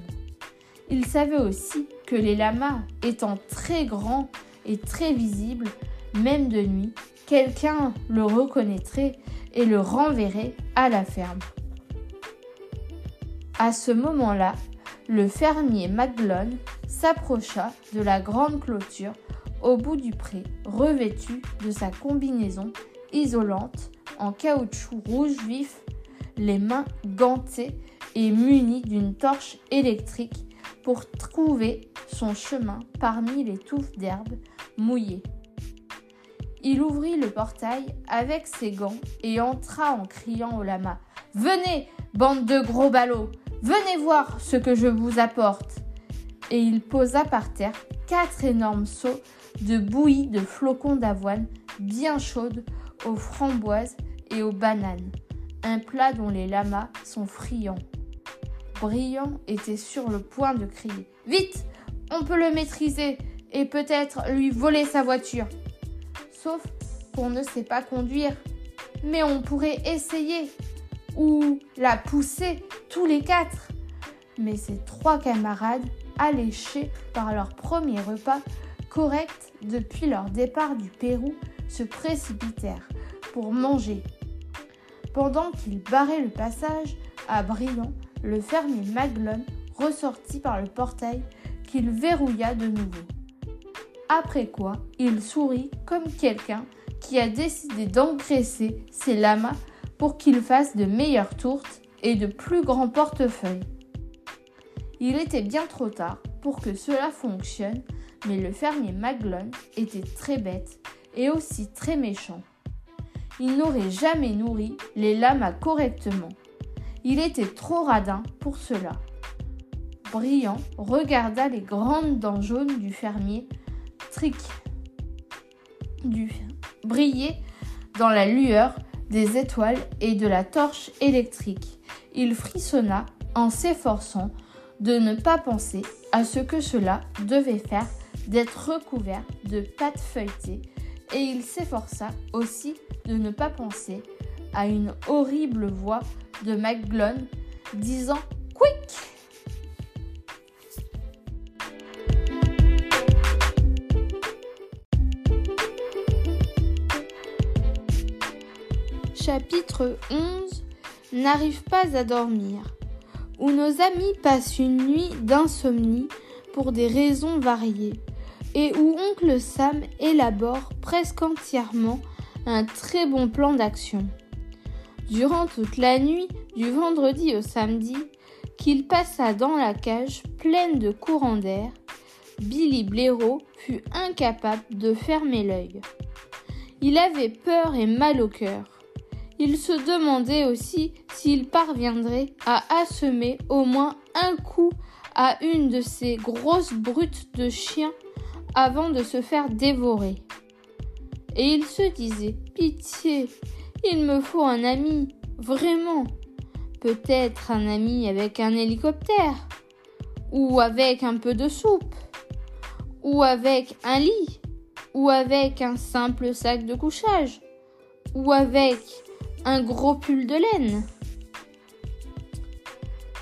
Il savait aussi que les lamas étant très grands et très visibles, même de nuit, quelqu'un le reconnaîtrait et le renverrait à la ferme. À ce moment-là, le fermier Maglone s'approcha de la grande clôture au bout du pré, revêtu de sa combinaison isolante en caoutchouc rouge vif, les mains gantées et munies d'une torche électrique pour trouver son chemin parmi les touffes d'herbe mouillées. Il ouvrit le portail avec ses gants et entra en criant au lama Venez, bande de gros ballots, venez voir ce que je vous apporte. Et il posa par terre quatre énormes seaux de bouillie de flocons d'avoine bien chaudes aux framboises et aux bananes, un plat dont les lamas sont friands. Brillant était sur le point de crier Vite On peut le maîtriser et peut-être lui voler sa voiture. Sauf qu'on ne sait pas conduire. Mais on pourrait essayer. Ou la pousser tous les quatre. Mais ses trois camarades, alléchés par leur premier repas correct depuis leur départ du Pérou, se précipitèrent pour manger. Pendant qu'ils barraient le passage à Brillant, le fermier Maglone ressortit par le portail qu'il verrouilla de nouveau. Après quoi, il sourit comme quelqu'un qui a décidé d'engraisser ses lamas pour qu'ils fassent de meilleures tourtes et de plus grands portefeuilles. Il était bien trop tard pour que cela fonctionne, mais le fermier Maglone était très bête et aussi très méchant. Il n'aurait jamais nourri les lamas correctement. Il était trop radin pour cela. Brillant regarda les grandes dents jaunes du fermier Trick du briller dans la lueur des étoiles et de la torche électrique. Il frissonna en s'efforçant de ne pas penser à ce que cela devait faire d'être recouvert de pâte feuilletée et il s'efforça aussi de ne pas penser à une horrible voix de McGlone disant Quick Chapitre 11 N'arrive pas à dormir où nos amis passent une nuit d'insomnie pour des raisons variées et où oncle Sam élabore presque entièrement un très bon plan d'action. Durant toute la nuit, du vendredi au samedi, qu'il passa dans la cage pleine de courants d'air, Billy Blaireau fut incapable de fermer l'œil. Il avait peur et mal au cœur. Il se demandait aussi s'il parviendrait à assemer au moins un coup à une de ces grosses brutes de chiens avant de se faire dévorer. Et il se disait Pitié, il me faut un ami, vraiment. Peut-être un ami avec un hélicoptère, ou avec un peu de soupe, ou avec un lit, ou avec un simple sac de couchage, ou avec un gros pull de laine.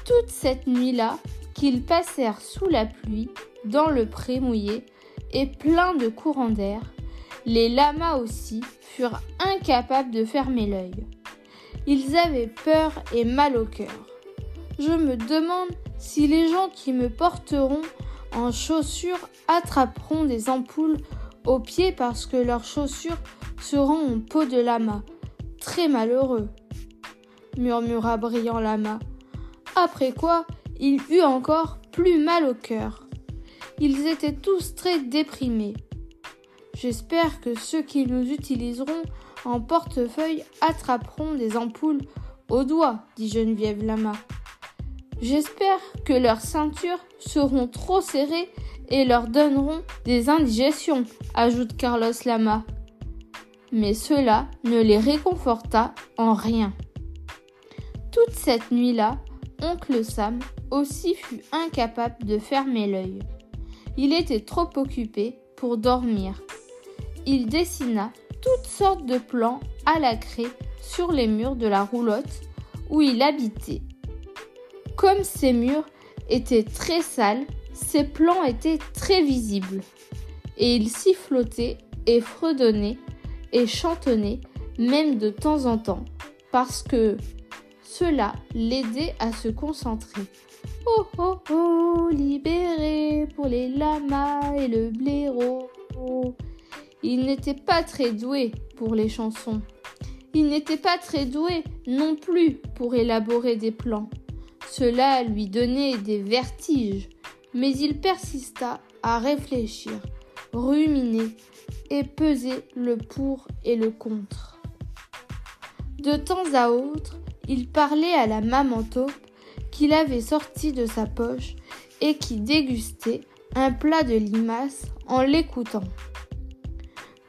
Toute cette nuit-là, qu'ils passèrent sous la pluie, dans le pré mouillé et plein de courants d'air, les lamas aussi furent incapables de fermer l'œil. Ils avaient peur et mal au cœur. Je me demande si les gens qui me porteront en chaussures attraperont des ampoules aux pieds parce que leurs chaussures seront en peau de lama. Très malheureux, murmura Brillant Lama. Après quoi, il eut encore plus mal au cœur. Ils étaient tous très déprimés. J'espère que ceux qui nous utiliseront en portefeuille attraperont des ampoules au doigt, dit Geneviève Lama. J'espère que leurs ceintures seront trop serrées et leur donneront des indigestions, ajoute Carlos Lama mais cela ne les réconforta en rien. Toute cette nuit-là, oncle Sam aussi fut incapable de fermer l'œil. Il était trop occupé pour dormir. Il dessina toutes sortes de plans à la craie sur les murs de la roulotte où il habitait. Comme ces murs étaient très sales, ses plans étaient très visibles, et il sifflotait et fredonnait et chantonnait même de temps en temps, parce que cela l'aidait à se concentrer. Oh oh oh, libéré pour les lamas et le blaireau. Il n'était pas très doué pour les chansons. Il n'était pas très doué non plus pour élaborer des plans. Cela lui donnait des vertiges, mais il persista à réfléchir, ruminer, et peser le pour et le contre. De temps à autre, il parlait à la maman taupe qu'il avait sorti de sa poche et qui dégustait un plat de limaces en l'écoutant.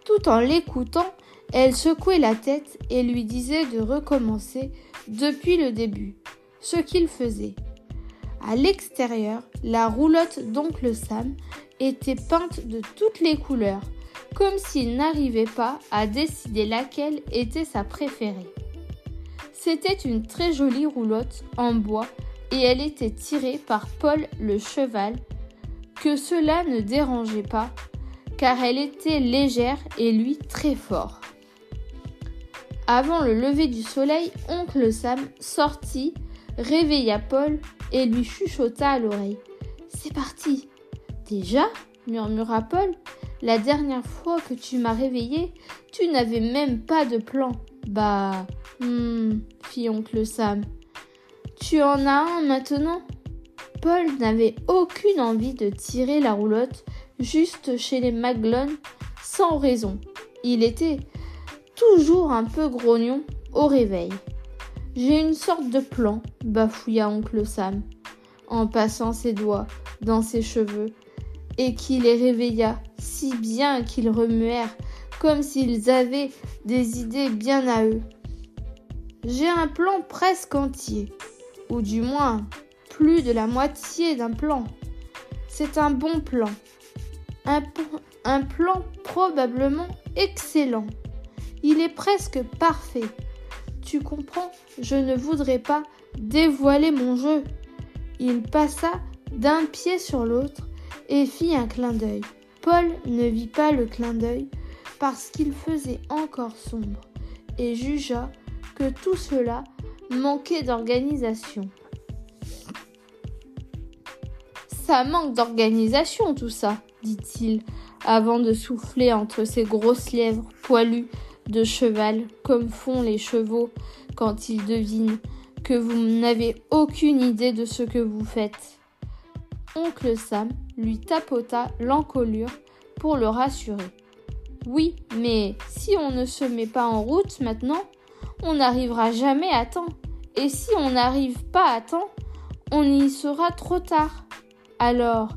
Tout en l'écoutant, elle secouait la tête et lui disait de recommencer depuis le début, ce qu'il faisait. À l'extérieur, la roulotte d'oncle Sam était peinte de toutes les couleurs, comme s'il n'arrivait pas à décider laquelle était sa préférée. C'était une très jolie roulotte en bois et elle était tirée par Paul le cheval, que cela ne dérangeait pas, car elle était légère et lui très fort. Avant le lever du soleil, oncle Sam sortit, réveilla Paul et lui chuchota à l'oreille. C'est parti. Déjà? murmura Paul. La dernière fois que tu m'as réveillé, tu n'avais même pas de plan. Bah, hmm, fit oncle Sam. Tu en as un maintenant? Paul n'avait aucune envie de tirer la roulotte juste chez les Maglone sans raison. Il était toujours un peu grognon au réveil. J'ai une sorte de plan, bafouilla oncle Sam, en passant ses doigts dans ses cheveux, et qui les réveilla si bien qu'ils remuèrent comme s'ils avaient des idées bien à eux. J'ai un plan presque entier, ou du moins plus de la moitié d'un plan. C'est un bon plan, un, un plan probablement excellent. Il est presque parfait. Tu comprends, je ne voudrais pas dévoiler mon jeu. Il passa d'un pied sur l'autre et fit un clin d'œil. Paul ne vit pas le clin d'œil parce qu'il faisait encore sombre et jugea que tout cela manquait d'organisation. Ça manque d'organisation tout ça, dit-il, avant de souffler entre ses grosses lèvres poilues de cheval, comme font les chevaux quand ils devinent que vous n'avez aucune idée de ce que vous faites. Oncle Sam lui tapota l'encolure pour le rassurer. Oui, mais si on ne se met pas en route maintenant, on n'arrivera jamais à temps. Et si on n'arrive pas à temps, on y sera trop tard. Alors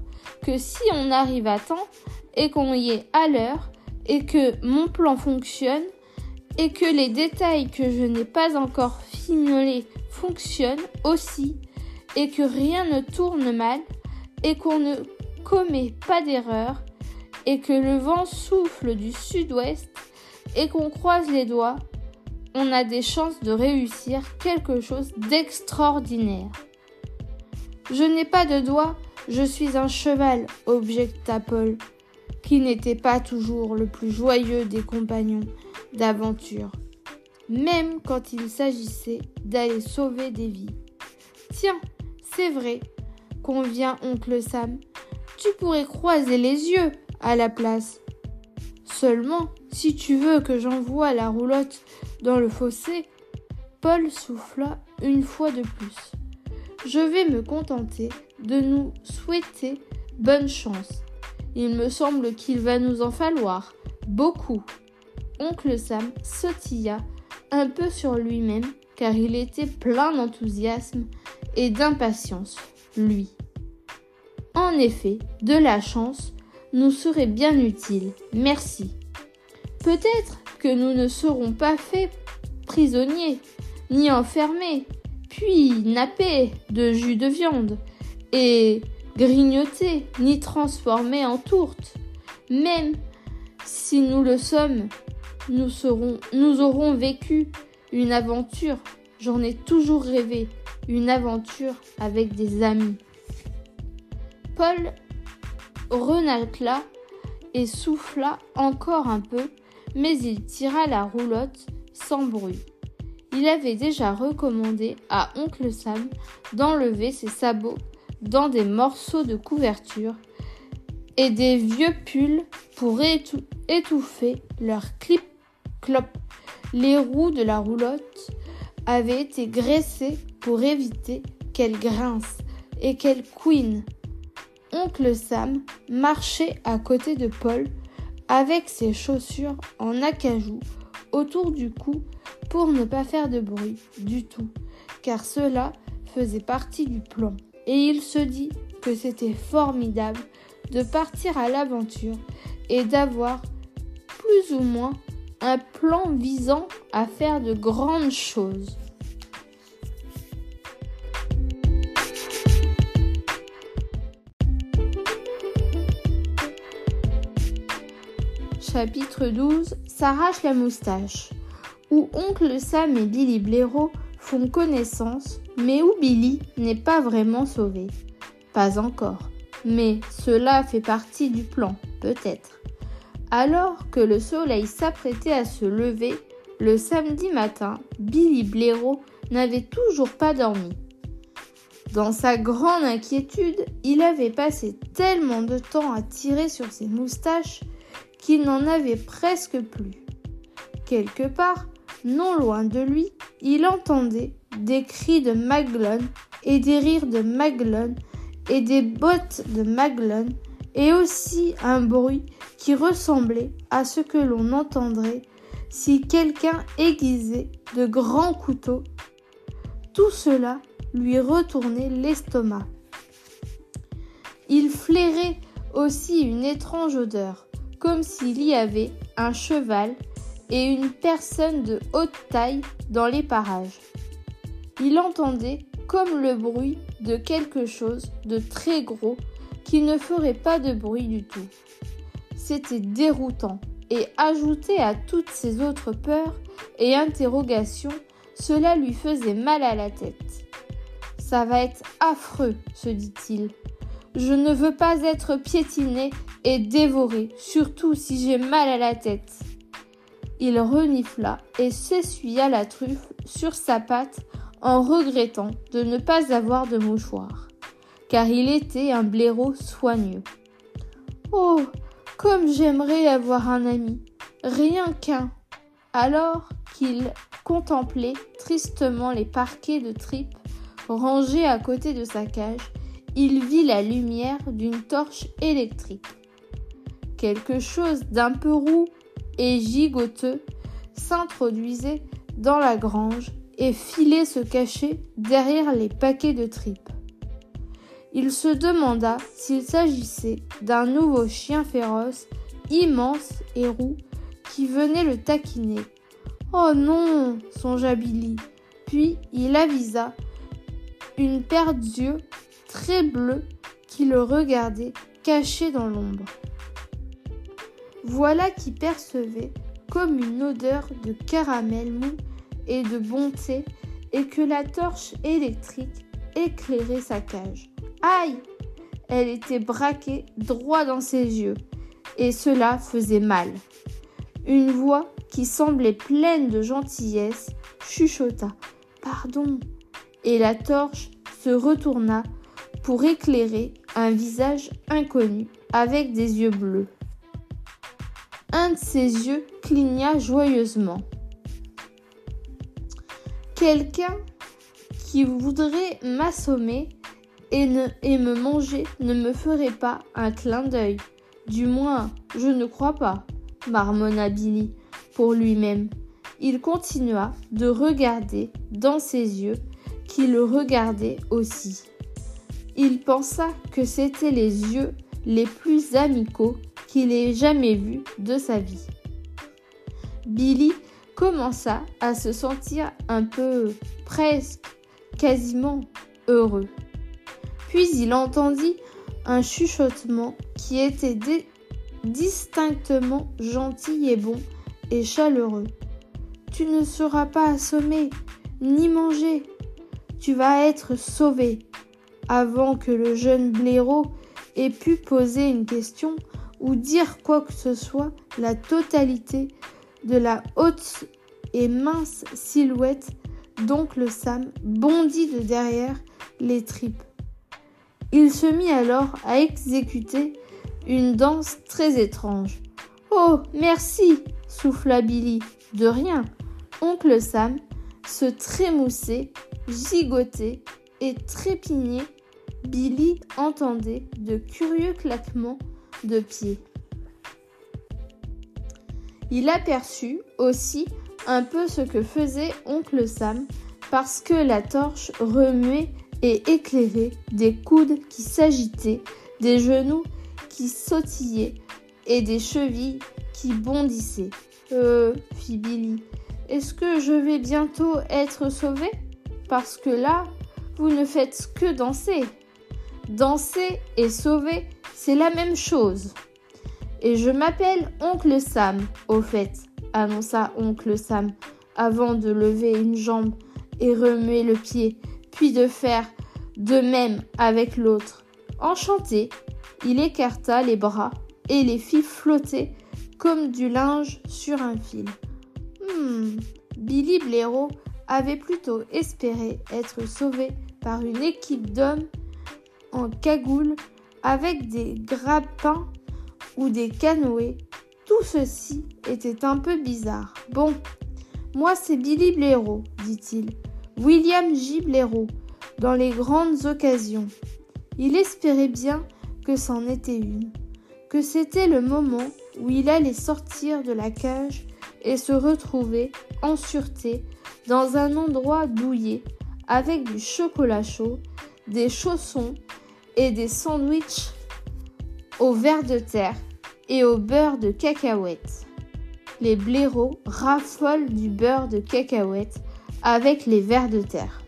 que si on arrive à temps et qu'on y est à l'heure et que mon plan fonctionne, et que les détails que je n'ai pas encore fignolés fonctionnent aussi et que rien ne tourne mal et qu'on ne commet pas d'erreur et que le vent souffle du sud-ouest et qu'on croise les doigts, on a des chances de réussir quelque chose d'extraordinaire. Je n'ai pas de doigts, je suis un cheval, objecta Paul, qui n'était pas toujours le plus joyeux des compagnons d'aventure, même quand il s'agissait d'aller sauver des vies. Tiens, c'est vrai, convient oncle Sam, tu pourrais croiser les yeux à la place. Seulement, si tu veux que j'envoie la roulotte dans le fossé, Paul souffla une fois de plus. Je vais me contenter de nous souhaiter bonne chance. Il me semble qu'il va nous en falloir beaucoup. Oncle Sam sautilla un peu sur lui-même car il était plein d'enthousiasme et d'impatience, lui. En effet, de la chance nous serait bien utile, merci. Peut-être que nous ne serons pas faits prisonniers, ni enfermés, puis nappés de jus de viande, et grignotés, ni transformés en tourte. Même si nous le sommes, nous, nous aurons vécu une aventure. J'en ai toujours rêvé. Une aventure avec des amis. Paul renatela et souffla encore un peu, mais il tira la roulotte sans bruit. Il avait déjà recommandé à oncle Sam d'enlever ses sabots dans des morceaux de couverture et des vieux pulls pour étouffer leur clip les roues de la roulotte avaient été graissées pour éviter qu'elle grince et qu'elle couine. Oncle Sam marchait à côté de Paul avec ses chaussures en acajou autour du cou pour ne pas faire de bruit du tout, car cela faisait partie du plan. Et il se dit que c'était formidable de partir à l'aventure et d'avoir plus ou moins un plan visant à faire de grandes choses. Chapitre 12 S'arrache la moustache, où oncle Sam et Billy Blaireau font connaissance, mais où Billy n'est pas vraiment sauvé. Pas encore, mais cela fait partie du plan, peut-être. Alors que le soleil s'apprêtait à se lever, le samedi matin, Billy Blaireau n'avait toujours pas dormi. Dans sa grande inquiétude, il avait passé tellement de temps à tirer sur ses moustaches qu'il n'en avait presque plus. Quelque part, non loin de lui, il entendait des cris de Maglone et des rires de Maglone et des bottes de Maglone et aussi un bruit qui ressemblait à ce que l'on entendrait si quelqu'un aiguisait de grands couteaux. Tout cela lui retournait l'estomac. Il flairait aussi une étrange odeur, comme s'il y avait un cheval et une personne de haute taille dans les parages. Il entendait comme le bruit de quelque chose de très gros qui ne ferait pas de bruit du tout. C'était déroutant et ajouté à toutes ses autres peurs et interrogations, cela lui faisait mal à la tête. Ça va être affreux, se dit-il. Je ne veux pas être piétiné et dévoré, surtout si j'ai mal à la tête. Il renifla et s'essuya la truffe sur sa patte en regrettant de ne pas avoir de mouchoir, car il était un blaireau soigneux. Oh, comme j'aimerais avoir un ami, rien qu'un. Alors qu'il contemplait tristement les parquets de tripes rangés à côté de sa cage, il vit la lumière d'une torche électrique. Quelque chose d'un peu roux et gigoteux s'introduisait dans la grange et filait se cacher derrière les paquets de tripes. Il se demanda s'il s'agissait d'un nouveau chien féroce, immense et roux, qui venait le taquiner. Oh non songea Billy. Puis il avisa une paire d'yeux très bleus qui le regardaient caché dans l'ombre. Voilà qui percevait comme une odeur de caramel mou et de bonté et que la torche électrique éclairait sa cage. Aïe Elle était braquée droit dans ses yeux et cela faisait mal. Une voix qui semblait pleine de gentillesse chuchota Pardon et la torche se retourna pour éclairer un visage inconnu avec des yeux bleus. Un de ses yeux cligna joyeusement. Quelqu'un qui voudrait m'assommer et, me manger ne me ferait pas un clin d'œil. Du moins, je ne crois pas, marmonna Billy pour lui-même. Il continua de regarder dans ses yeux qui le regardaient aussi. Il pensa que c'étaient les yeux les plus amicaux qu'il ait jamais vus de sa vie. Billy commença à se sentir un peu, presque, quasiment heureux. Puis il entendit un chuchotement qui était distinctement gentil et bon et chaleureux. Tu ne seras pas assommé, ni mangé. Tu vas être sauvé. Avant que le jeune blaireau ait pu poser une question ou dire quoi que ce soit, la totalité de la haute et mince silhouette d'oncle Sam bondit de derrière les tripes. Il se mit alors à exécuter une danse très étrange. Oh, merci, souffla Billy. De rien. Oncle Sam se trémoussait, gigotait et trépignait. Billy entendait de curieux claquements de pieds. Il aperçut aussi un peu ce que faisait oncle Sam parce que la torche remuait et éclairait des coudes qui s'agitaient, des genoux qui sautillaient et des chevilles qui bondissaient. Euh, fit Billy, est-ce que je vais bientôt être sauvé Parce que là, vous ne faites que danser. Danser et sauver, c'est la même chose. Et je m'appelle Oncle Sam, au fait, annonça Oncle Sam, avant de lever une jambe et remuer le pied, puis de faire de même avec l'autre. Enchanté, il écarta les bras et les fit flotter comme du linge sur un fil. Hmm, Billy Blaireau avait plutôt espéré être sauvé par une équipe d'hommes en cagoule avec des grappins ou des canoës. Tout ceci était un peu bizarre. Bon, moi c'est Billy Blaireau, dit-il. William J. Blaireau, dans les grandes occasions. Il espérait bien que c'en était une, que c'était le moment où il allait sortir de la cage et se retrouver en sûreté dans un endroit douillet avec du chocolat chaud, des chaussons et des sandwichs au verre de terre et au beurre de cacahuètes. Les blaireaux raffolent du beurre de cacahuètes avec les vers de terre.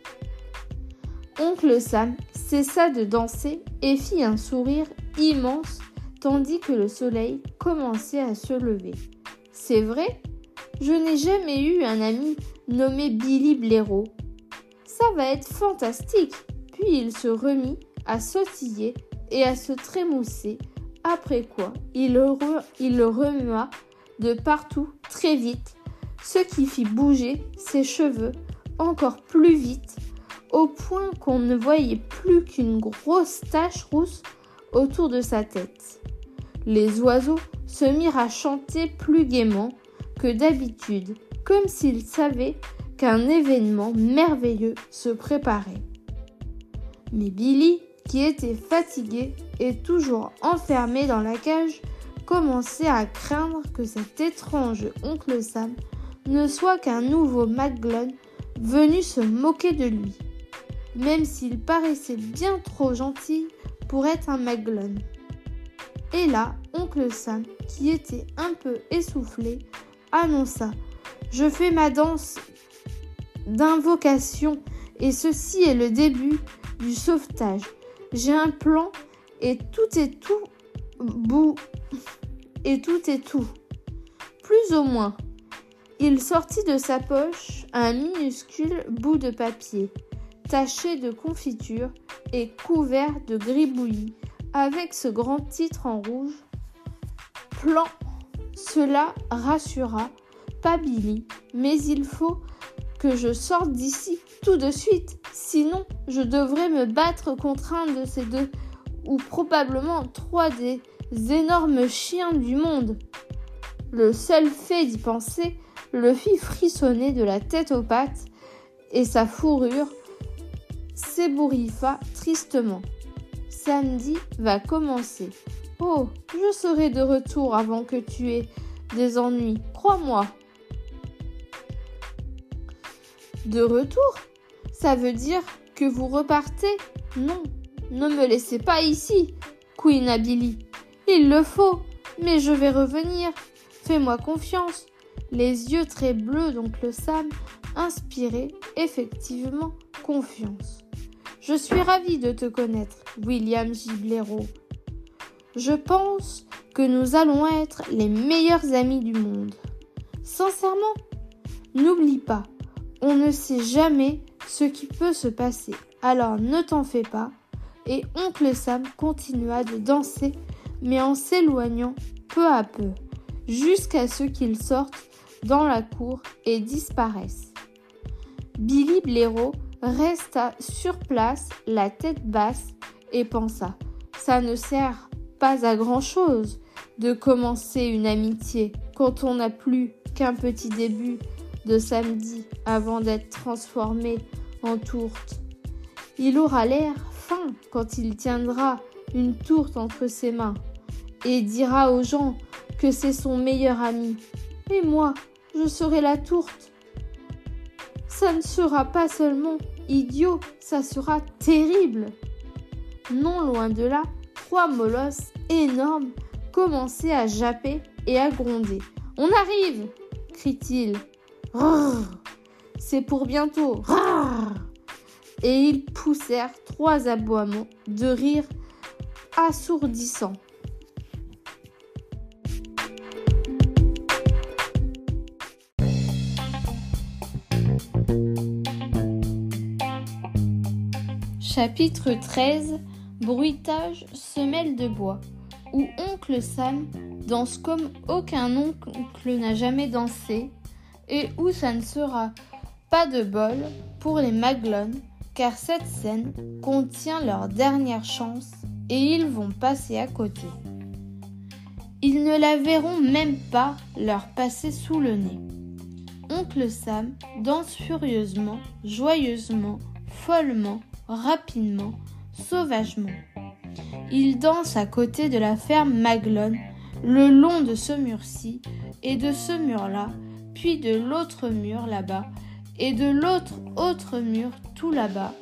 Oncle Sam cessa de danser et fit un sourire immense tandis que le soleil commençait à se lever. C'est vrai, je n'ai jamais eu un ami nommé Billy Blaireau. Ça va être fantastique. Puis il se remit à sautiller et à se trémousser, après quoi il le, il le remua de partout très vite, ce qui fit bouger ses cheveux encore plus vite, au point qu'on ne voyait plus qu'une grosse tache rousse autour de sa tête. Les oiseaux se mirent à chanter plus gaiement que d'habitude, comme s'ils savaient qu'un événement merveilleux se préparait. Mais Billy, qui était fatigué et toujours enfermé dans la cage, commençait à craindre que cet étrange oncle Sam ne soit qu'un nouveau McGlone venu se moquer de lui, même s'il paraissait bien trop gentil pour être un McGlone. Et là, oncle Sam, qui était un peu essoufflé, annonça Je fais ma danse d'invocation et ceci est le début du sauvetage. J'ai un plan et tout est tout bout et tout est tout. Plus ou moins. Il sortit de sa poche un minuscule bout de papier, taché de confiture et couvert de gribouillis, avec ce grand titre en rouge. Plan. Cela rassura pas mais il faut que je sorte d'ici tout de suite, sinon je devrais me battre contre un de ces deux, ou probablement trois des énormes chiens du monde. Le seul fait d'y penser le fit frissonner de la tête aux pattes, et sa fourrure s'ébouriffa tristement. Samedi va commencer. Oh, je serai de retour avant que tu aies des ennuis, crois-moi. De retour Ça veut dire que vous repartez Non, ne me laissez pas ici, Queen Billy. Il le faut, mais je vais revenir. Fais-moi confiance. Les yeux très bleus d'oncle Sam inspiraient effectivement confiance. Je suis ravie de te connaître, William Giblero. Je pense que nous allons être les meilleurs amis du monde. Sincèrement, n'oublie pas, on ne sait jamais ce qui peut se passer. Alors ne t'en fais pas. Et oncle Sam continua de danser, mais en s'éloignant peu à peu, jusqu'à ce qu'il sorte dans la cour et disparaisse. Billy Blaireau resta sur place, la tête basse, et pensa Ça ne sert pas à grand chose de commencer une amitié quand on n'a plus qu'un petit début de samedi avant d'être transformé en tourte. Il aura l'air fin quand il tiendra une tourte entre ses mains et dira aux gens que c'est son meilleur ami. Et moi, je serai la tourte. Ça ne sera pas seulement idiot, ça sera terrible. Non loin de là, trois molosses énormes commençaient à japper et à gronder. On arrive crie-t-il. C'est pour bientôt. Et ils poussèrent trois aboiements de rire assourdissant. Chapitre 13 Bruitage semelle de bois. Où Oncle Sam danse comme aucun oncle n'a jamais dansé et où ça ne sera pas de bol pour les Maglone car cette scène contient leur dernière chance et ils vont passer à côté. Ils ne la verront même pas leur passer sous le nez. Oncle Sam danse furieusement, joyeusement, follement, rapidement, sauvagement. Il danse à côté de la ferme Maglone, le long de ce mur-ci et de ce mur-là, puis de l'autre mur là-bas, et de l'autre autre mur tout là-bas.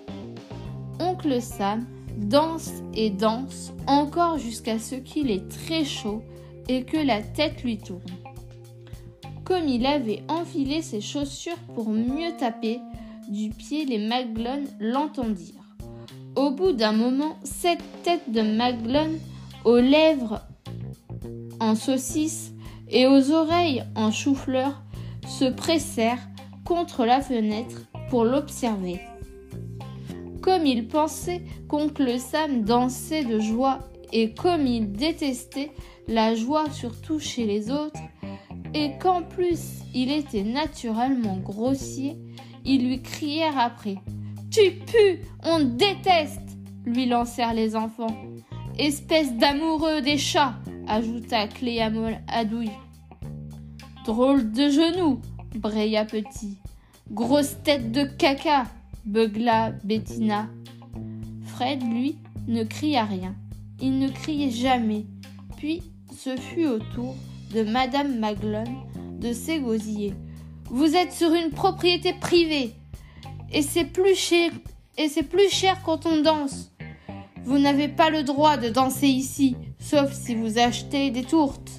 Oncle Sam danse et danse encore jusqu'à ce qu'il est très chaud et que la tête lui tourne. Comme il avait enfilé ses chaussures pour mieux taper du pied, les Maglones l'entendirent. Au bout d'un moment, cette tête de Maglone, aux lèvres en saucisse et aux oreilles en chou-fleur, se pressèrent contre la fenêtre pour l'observer. Comme il pensait qu'oncle Sam dansait de joie et comme il détestait la joie surtout chez les autres, et qu'en plus il était naturellement grossier, ils lui crièrent après. Tu pues, on déteste lui lancèrent les enfants. Espèce d'amoureux des chats, ajouta Cléa Adouille. Drôle de genoux, braya Petit. Grosse tête de caca, beugla Bettina. Fred, lui, ne cria rien. Il ne criait jamais. Puis ce fut au tour de Madame Maglone de s'égosiller. Vous êtes sur une propriété privée. Et c'est plus cher. Et c'est plus cher quand on danse. Vous n'avez pas le droit de danser ici, sauf si vous achetez des tourtes.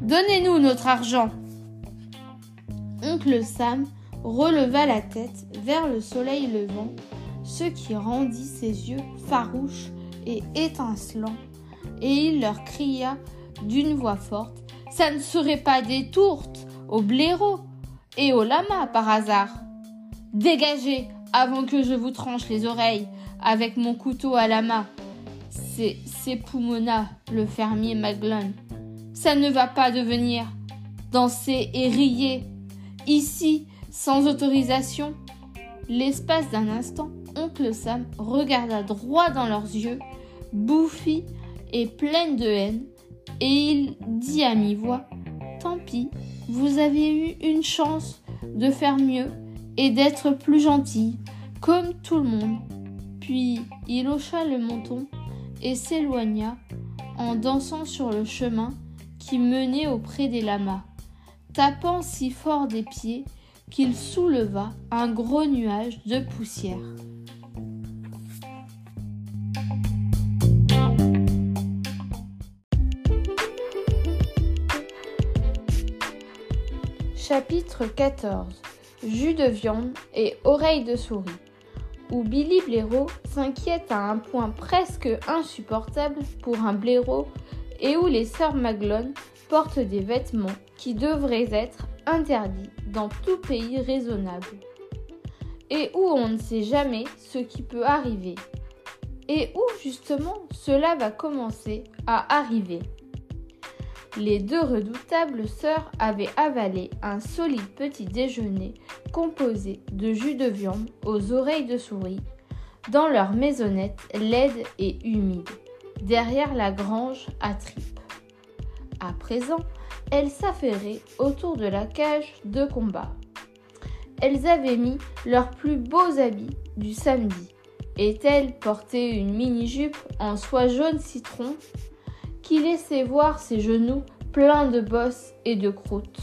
Donnez-nous notre argent. Oncle Sam releva la tête vers le soleil levant, ce qui rendit ses yeux farouches et étincelants, et il leur cria d'une voix forte Ça ne serait pas des tourtes au blaireau et au lama par hasard. Dégagez avant que je vous tranche les oreilles avec mon couteau à la main. C'est s'époumonna le fermier Maglone. Ça ne va pas devenir. Danser et rier. Ici, sans autorisation. L'espace d'un instant, oncle Sam regarda droit dans leurs yeux, bouffi et pleine de haine, et il dit à mi-voix Tant pis, vous avez eu une chance de faire mieux et d'être plus gentil, comme tout le monde. Puis il hocha le menton et s'éloigna en dansant sur le chemin qui menait auprès des lamas, tapant si fort des pieds qu'il souleva un gros nuage de poussière. Chapitre 14 Jus de viande et oreilles de souris où Billy Blaireau s'inquiète à un point presque insupportable pour un blaireau et où les sœurs Maglone portent des vêtements qui devraient être interdits dans tout pays raisonnable et où on ne sait jamais ce qui peut arriver et où justement cela va commencer à arriver. Les deux redoutables sœurs avaient avalé un solide petit déjeuner composé de jus de viande aux oreilles de souris dans leur maisonnette laide et humide, derrière la grange à tripes. À présent, elles s'affairaient autour de la cage de combat. Elles avaient mis leurs plus beaux habits du samedi, et elles portaient une mini-jupe en soie jaune citron qui laissait voir ses genoux pleins de bosses et de croûtes,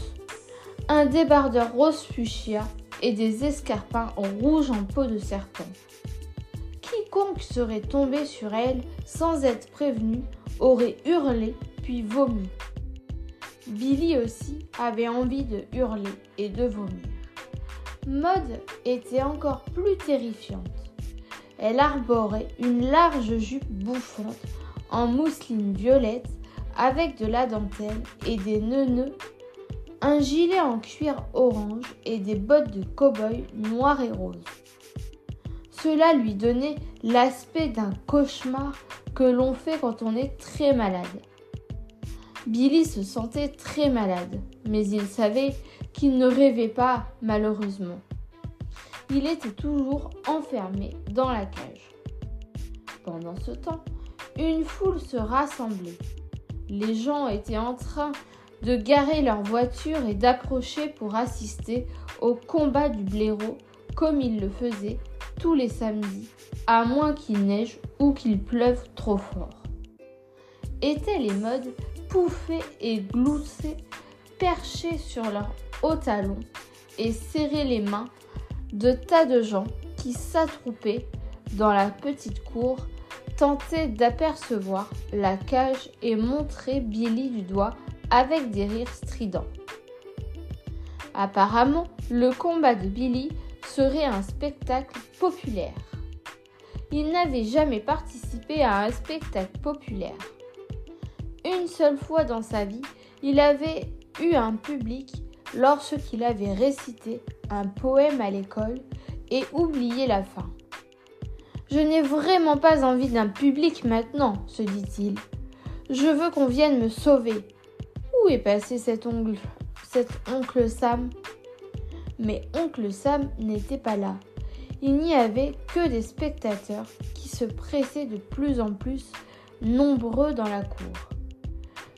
un débardeur rose fuchsia et des escarpins rouges en peau de serpent. Quiconque serait tombé sur elle sans être prévenu aurait hurlé puis vomi. Billy aussi avait envie de hurler et de vomir. Maud était encore plus terrifiante. Elle arborait une large jupe bouffante en mousseline violette avec de la dentelle et des nœuds, un gilet en cuir orange et des bottes de cow-boy noires et roses. Cela lui donnait l'aspect d'un cauchemar que l'on fait quand on est très malade. Billy se sentait très malade, mais il savait qu'il ne rêvait pas malheureusement. Il était toujours enfermé dans la cage. Pendant ce temps, une foule se rassemblait. Les gens étaient en train de garer leur voiture et d'approcher pour assister au combat du blaireau comme ils le faisaient tous les samedis, à moins qu'il neige ou qu'il pleuve trop fort. Étaient les modes pouffés et gloussés, perchés sur leurs hauts talons et serrer les mains de tas de gens qui s'attroupaient dans la petite cour, tentaient d'apercevoir la cage et montraient Billy du doigt avec des rires stridents. Apparemment, le combat de Billy serait un spectacle populaire. Il n'avait jamais participé à un spectacle populaire. Une seule fois dans sa vie, il avait eu un public lorsqu'il avait récité un poème à l'école et oublié la fin. Je n'ai vraiment pas envie d'un public maintenant, se dit-il. Je veux qu'on vienne me sauver. Où est passé cet oncle, cet oncle Sam? Mais oncle Sam n'était pas là. Il n'y avait que des spectateurs qui se pressaient de plus en plus nombreux dans la cour.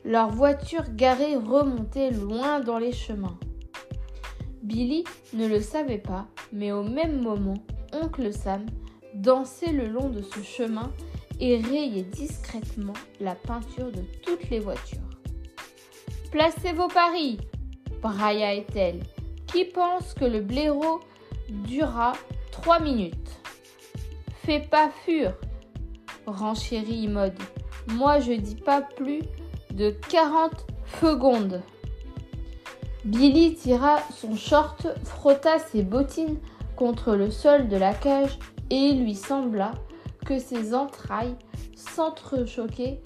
Leurs voitures garées remontaient loin dans les chemins. Billy ne le savait pas, mais au même moment, oncle Sam dansait le long de ce chemin et rayait discrètement la peinture de toutes les voitures. Placez vos paris, brailla elle Qui pense que le blaireau durera trois minutes? Fais pas fur, renchérit Mode. Moi je dis pas plus de quarante secondes. Billy tira son short, frotta ses bottines contre le sol de la cage et il lui sembla que ses entrailles s'entrechoquaient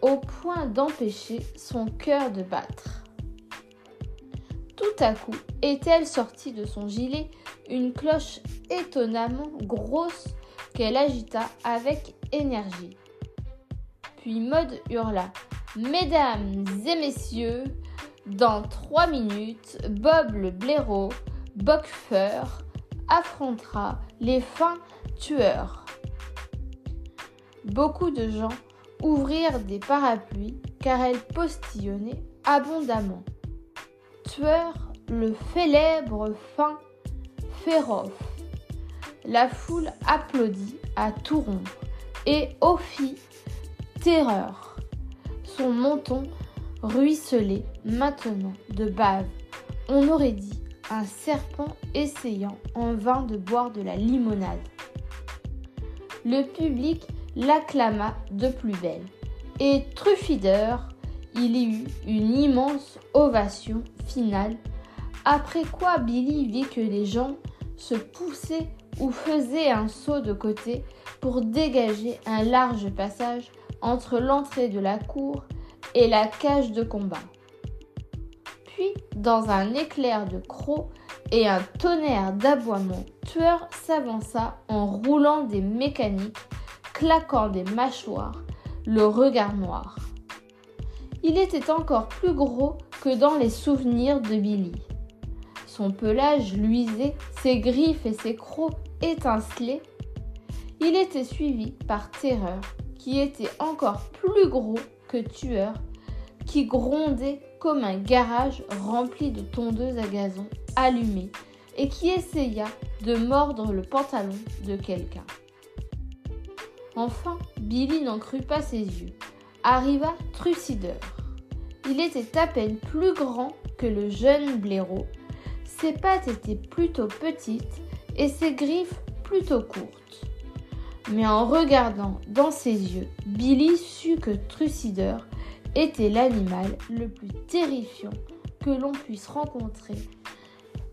au point d'empêcher son cœur de battre. Tout à coup, est-elle sortie de son gilet? Une cloche étonnamment grosse qu'elle agita avec énergie. Puis Maud hurla Mesdames et messieurs, dans trois minutes, Bob le blaireau, boxer, affrontera les fins tueurs. Beaucoup de gens ouvrirent des parapluies car elle postillonnait abondamment. Tueur, le célèbre fin féroce. La foule applaudit à tout rompre et Ophi, terreur. Son menton ruisselait maintenant de bave. On aurait dit un serpent essayant en vain de boire de la limonade. Le public l'acclama de plus belle. Et Truffider, il y eut une immense ovation finale, après quoi Billy vit que les gens se poussaient ou faisaient un saut de côté pour dégager un large passage entre l'entrée de la cour et la cage de combat. Puis, dans un éclair de crocs et un tonnerre d'aboiements, Tueur s'avança en roulant des mécaniques, claquant des mâchoires, le regard noir. Il était encore plus gros que dans les souvenirs de Billy. Son pelage luisait, ses griffes et ses crocs étincelaient. Il était suivi par Terreur, qui était encore plus gros tueur qui grondait comme un garage rempli de tondeuses à gazon allumées et qui essaya de mordre le pantalon de quelqu'un. Enfin, Billy n'en crut pas ses yeux. Arriva Trucider. Il était à peine plus grand que le jeune blaireau. Ses pattes étaient plutôt petites et ses griffes plutôt courtes. Mais en regardant dans ses yeux, Billy sut que Trucider était l'animal le plus terrifiant que l'on puisse rencontrer,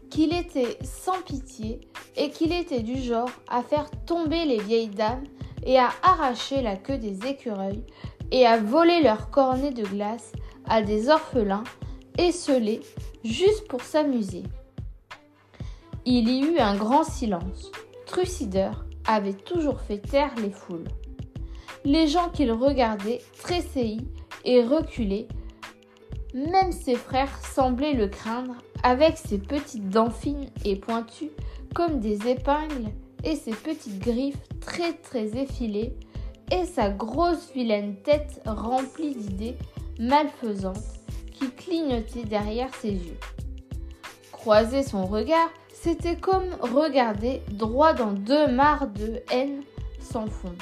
qu'il était sans pitié et qu'il était du genre à faire tomber les vieilles dames et à arracher la queue des écureuils et à voler leurs cornets de glace à des orphelins esselés juste pour s'amuser. Il y eut un grand silence. Trucider avait toujours fait taire les foules. Les gens qu'il regardait tressaillis et reculaient. Même ses frères semblaient le craindre, avec ses petites dents fines et pointues comme des épingles et ses petites griffes très très effilées et sa grosse vilaine tête remplie d'idées malfaisantes qui clignotaient derrière ses yeux. Croiser son regard, c'était comme regarder droit dans deux mares de haine sans fond.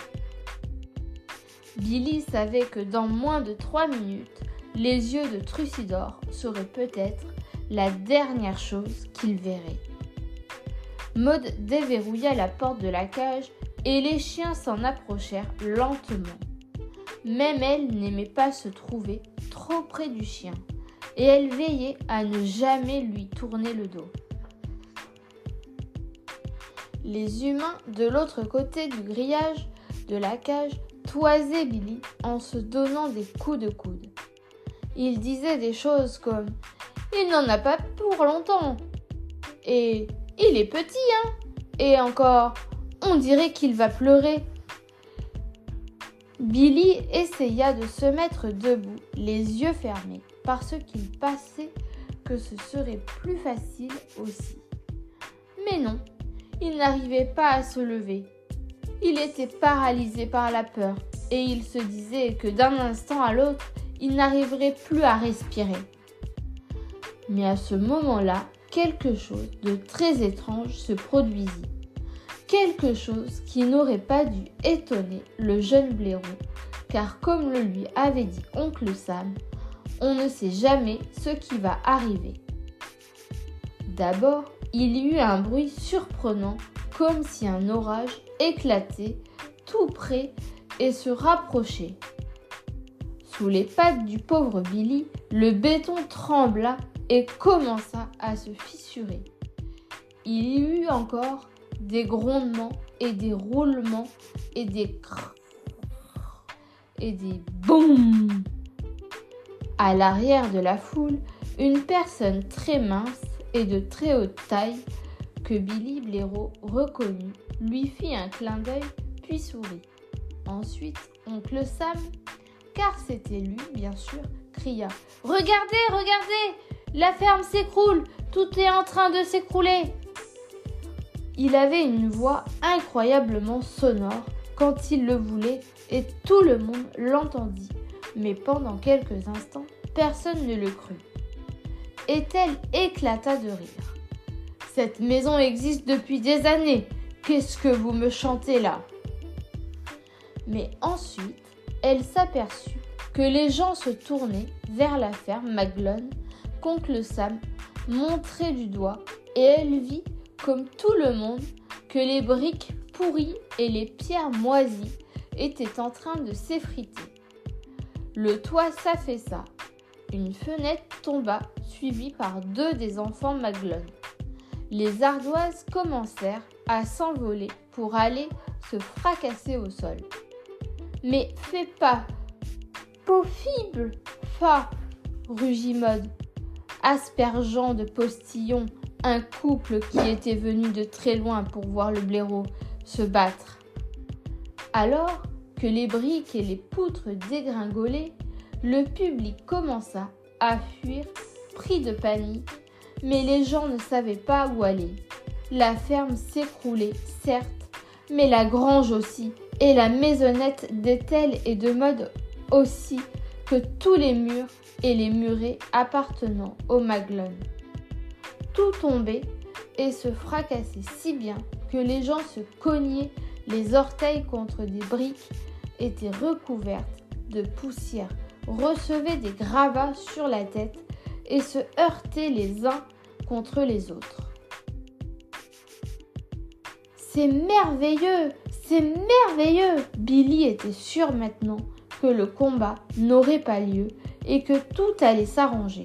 Billy savait que dans moins de trois minutes, les yeux de Trucidor seraient peut-être la dernière chose qu'il verrait. Maud déverrouilla la porte de la cage et les chiens s'en approchèrent lentement. Même elle n'aimait pas se trouver trop près du chien, et elle veillait à ne jamais lui tourner le dos. Les humains de l'autre côté du grillage de la cage toisaient Billy en se donnant des coups de coude. Ils disaient des choses comme Il n'en a pas pour longtemps et Il est petit, hein Et encore On dirait qu'il va pleurer. Billy essaya de se mettre debout, les yeux fermés, parce qu'il pensait que ce serait plus facile aussi. Mais non, il n'arrivait pas à se lever. Il était paralysé par la peur et il se disait que d'un instant à l'autre, il n'arriverait plus à respirer. Mais à ce moment-là, quelque chose de très étrange se produisit. Quelque chose qui n'aurait pas dû étonner le jeune blaireau, car comme le lui avait dit oncle Sam, on ne sait jamais ce qui va arriver. D'abord, il y eut un bruit surprenant, comme si un orage éclatait tout près et se rapprochait. Sous les pattes du pauvre Billy, le béton trembla et commença à se fissurer. Il y eut encore des grondements et des roulements et des crrr et des boum. À l'arrière de la foule, une personne très mince de très haute taille que Billy Blaireau reconnut, lui fit un clin d'œil puis sourit. Ensuite, oncle Sam, car c'était lui bien sûr, cria Regardez, regardez La ferme s'écroule Tout est en train de s'écrouler Il avait une voix incroyablement sonore quand il le voulait et tout le monde l'entendit. Mais pendant quelques instants, personne ne le crut et elle éclata de rire. Cette maison existe depuis des années. Qu'est-ce que vous me chantez là? Mais ensuite, elle s'aperçut que les gens se tournaient vers la ferme Maglone qu'oncle Sam montrait du doigt et elle vit, comme tout le monde, que les briques pourries et les pierres moisies étaient en train de s'effriter. Le toit s'affaissa une fenêtre tomba, suivie par deux des enfants Maglone. Les ardoises commencèrent à s'envoler pour aller se fracasser au sol. Mais fais pas Possible Fa rugit Maud, aspergeant de postillons un couple qui était venu de très loin pour voir le blaireau se battre. Alors que les briques et les poutres dégringolaient, le public commença à fuir, pris de panique, mais les gens ne savaient pas où aller. La ferme s'écroulait, certes, mais la grange aussi, et la maisonnette d'Ethel et de Mode aussi, que tous les murs et les murets appartenant au Maglone. Tout tombait et se fracassait si bien que les gens se cognaient les orteils contre des briques étaient recouvertes de poussière recevaient des gravats sur la tête et se heurtaient les uns contre les autres. C'est merveilleux, c'est merveilleux. Billy était sûr maintenant que le combat n'aurait pas lieu et que tout allait s'arranger.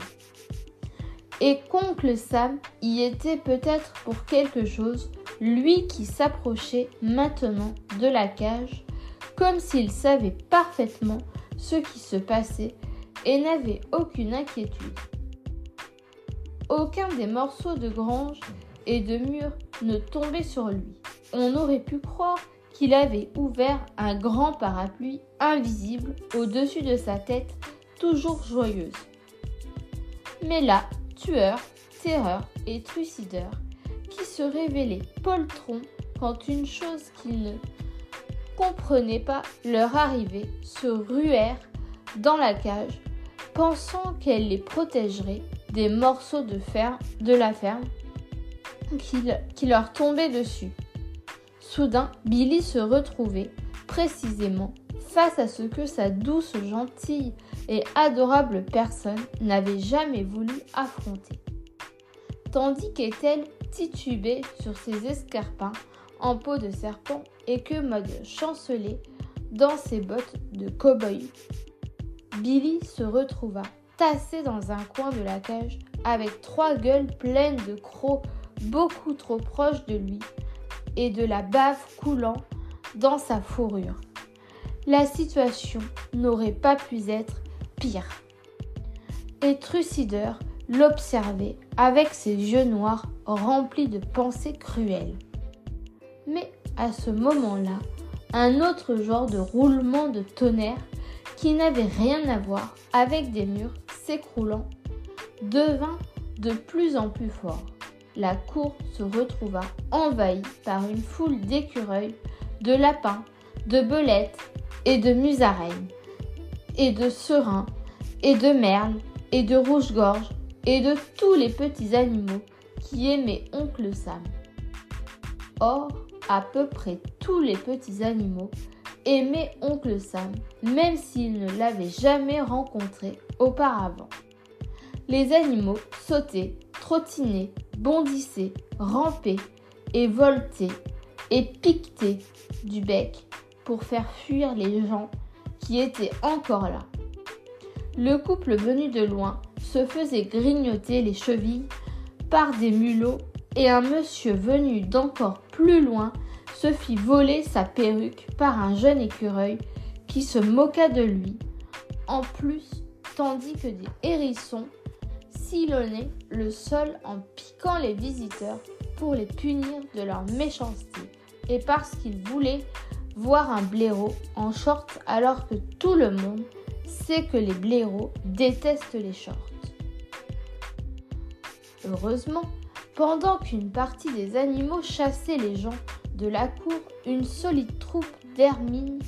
Et qu'oncle Sam y était peut-être pour quelque chose, lui qui s'approchait maintenant de la cage, comme s'il savait parfaitement ce qui se passait et n'avait aucune inquiétude. Aucun des morceaux de grange et de mur ne tombait sur lui. On aurait pu croire qu'il avait ouvert un grand parapluie invisible au-dessus de sa tête, toujours joyeuse. Mais là, tueur, terreur et trucideur, qui se révélaient poltrons quand une chose qu'ils ne comprenaient pas leur arrivait, se ruèrent dans la cage, pensant qu'elle les protégerait des morceaux de fer de la ferme qui, leur tombaient dessus. Soudain, Billy se retrouvait précisément face à ce que sa douce, gentille et adorable personne n'avait jamais voulu affronter. Tandis qu'Ethel titubait sur ses escarpins en peau de serpent et que Maud chancelait dans ses bottes de cow-boy, Billy se retrouva tassé dans un coin de la cage avec trois gueules pleines de crocs beaucoup trop proches de lui et de la bave coulant dans sa fourrure. La situation n'aurait pas pu être pire. Et Trucideur l'observait avec ses yeux noirs remplis de pensées cruelles. Mais à ce moment-là, un autre genre de roulement de tonnerre qui n'avait rien à voir avec des murs s'écroulant devint de plus en plus fort la cour se retrouva envahie par une foule d'écureuils, de lapins, de belettes et de musaraignes, et de serins, et de merles, et de rouge-gorge, et de tous les petits animaux qui aimaient oncle Sam. Or, à peu près tous les petits animaux aimaient oncle Sam, même s'ils ne l'avaient jamais rencontré auparavant. Les animaux sautaient, trottinaient, bondissait, rampait et voltait et piquetait du bec pour faire fuir les gens qui étaient encore là. Le couple venu de loin se faisait grignoter les chevilles par des mulots et un monsieur venu d'encore plus loin se fit voler sa perruque par un jeune écureuil qui se moqua de lui, en plus tandis que des hérissons le sol en piquant les visiteurs pour les punir de leur méchanceté et parce qu'ils voulaient voir un blaireau en short alors que tout le monde sait que les blaireaux détestent les shorts. Heureusement, pendant qu'une partie des animaux chassait les gens de la cour, une solide troupe d'hermines,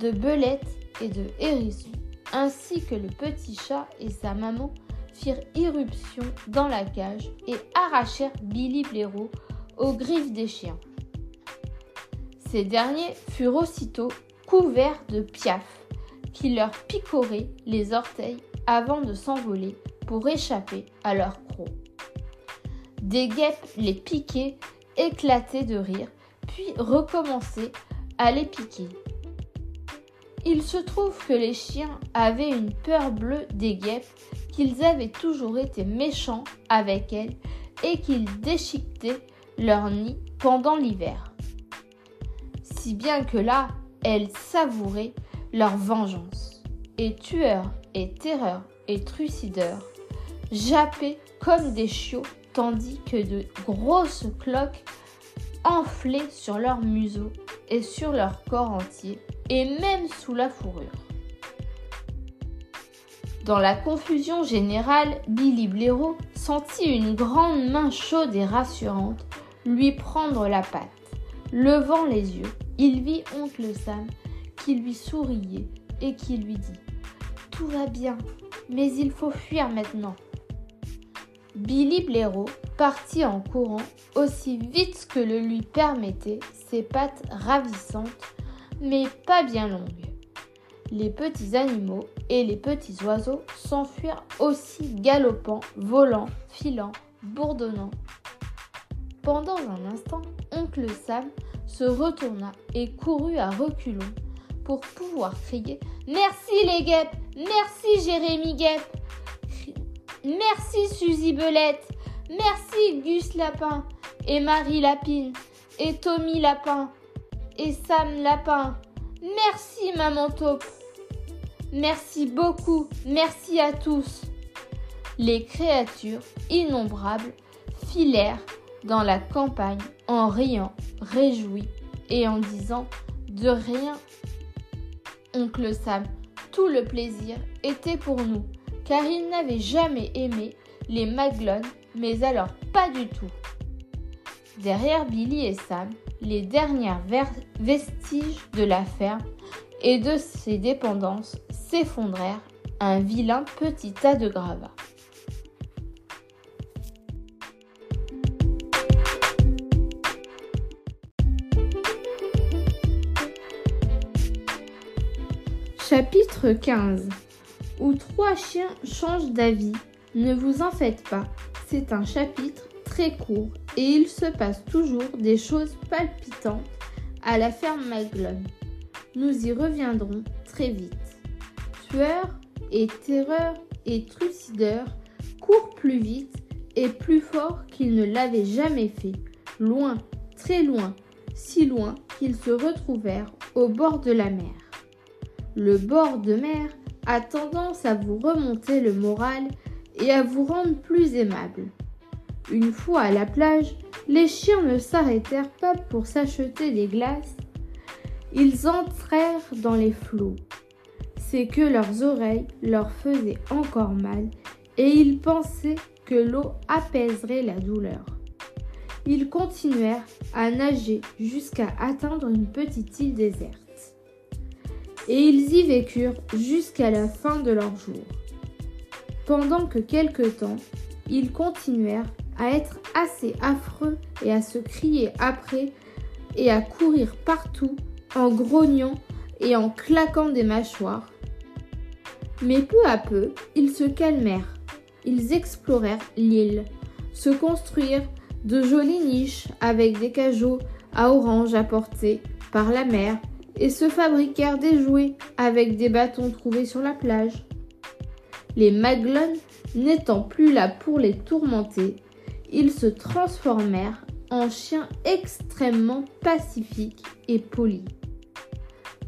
de belettes et de hérissons, ainsi que le petit chat et sa maman firent irruption dans la cage et arrachèrent Billy Blaireau aux griffes des chiens. Ces derniers furent aussitôt couverts de piafs qui leur picoraient les orteils avant de s'envoler pour échapper à leurs crocs. Des guêpes les piquaient, éclataient de rire, puis recommençaient à les piquer. Il se trouve que les chiens avaient une peur bleue des guêpes qu'ils avaient toujours été méchants avec elles et qu'ils déchiquetaient leur nid pendant l'hiver. Si bien que là, elles savouraient leur vengeance. Et tueurs et terreurs et trucideurs jappaient comme des chiots tandis que de grosses cloques enflaient sur leur museau et sur leur corps entier et même sous la fourrure. Dans la confusion générale, Billy Blaireau sentit une grande main chaude et rassurante lui prendre la patte. Levant les yeux, il vit oncle Sam qui lui souriait et qui lui dit Tout va bien, mais il faut fuir maintenant. Billy Blaireau partit en courant aussi vite que le lui permettaient ses pattes ravissantes, mais pas bien longues. Les petits animaux et les petits oiseaux s'enfuirent aussi galopant, volant, filant, bourdonnant. Pendant un instant, oncle Sam se retourna et courut à reculons pour pouvoir crier Merci les guêpes! Merci Jérémy Guêpe Merci Suzy Belette. Merci Gus Lapin et Marie Lapine et Tommy Lapin et Sam Lapin. Merci Maman Taupe. Merci beaucoup, merci à tous. Les créatures innombrables filèrent dans la campagne en riant, réjouies et en disant De rien, oncle Sam, tout le plaisir était pour nous, car il n'avait jamais aimé les Maglone, mais alors pas du tout. Derrière Billy et Sam, les derniers vestiges de la ferme et de ses dépendances s'effondrèrent, un vilain petit tas de gravats. Chapitre 15 Où trois chiens changent d'avis. Ne vous en faites pas, c'est un chapitre très court et il se passe toujours des choses palpitantes à la ferme Maglone. Nous y reviendrons très vite. Tueur et terreur et trucideur courent plus vite et plus fort qu'ils ne l'avaient jamais fait, loin, très loin, si loin qu'ils se retrouvèrent au bord de la mer. Le bord de mer a tendance à vous remonter le moral et à vous rendre plus aimable. Une fois à la plage, les chiens ne s'arrêtèrent pas pour s'acheter des glaces. Ils entrèrent dans les flots. C'est que leurs oreilles leur faisaient encore mal et ils pensaient que l'eau apaiserait la douleur. Ils continuèrent à nager jusqu'à atteindre une petite île déserte et ils y vécurent jusqu'à la fin de leur jour. Pendant que quelque temps, ils continuèrent à être assez affreux et à se crier après et à courir partout en grognant et en claquant des mâchoires. Mais peu à peu, ils se calmèrent. Ils explorèrent l'île, se construirent de jolies niches avec des cajots à orange apportés par la mer et se fabriquèrent des jouets avec des bâtons trouvés sur la plage. Les Maglones n'étant plus là pour les tourmenter, ils se transformèrent en chiens extrêmement pacifiques et polis.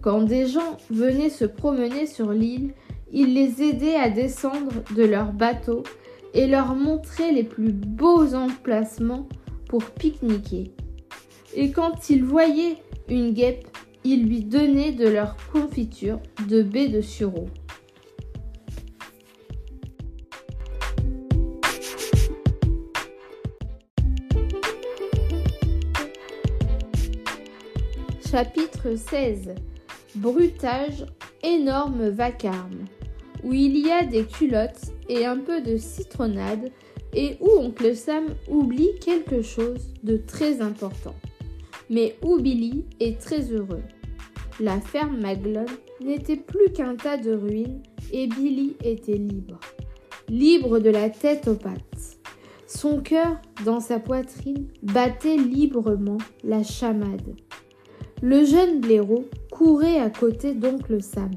Quand des gens venaient se promener sur l'île, ils les aidaient à descendre de leur bateau et leur montraient les plus beaux emplacements pour pique-niquer. Et quand ils voyaient une guêpe ils lui donnaient de leur confiture de baies de sureau. Chapitre 16 Brutage, énorme vacarme, où il y a des culottes et un peu de citronnade, et où Oncle Sam oublie quelque chose de très important mais où Billy est très heureux. La ferme Maglone n'était plus qu'un tas de ruines et Billy était libre. Libre de la tête aux pattes. Son cœur, dans sa poitrine, battait librement la chamade. Le jeune blaireau courait à côté d'oncle Sam.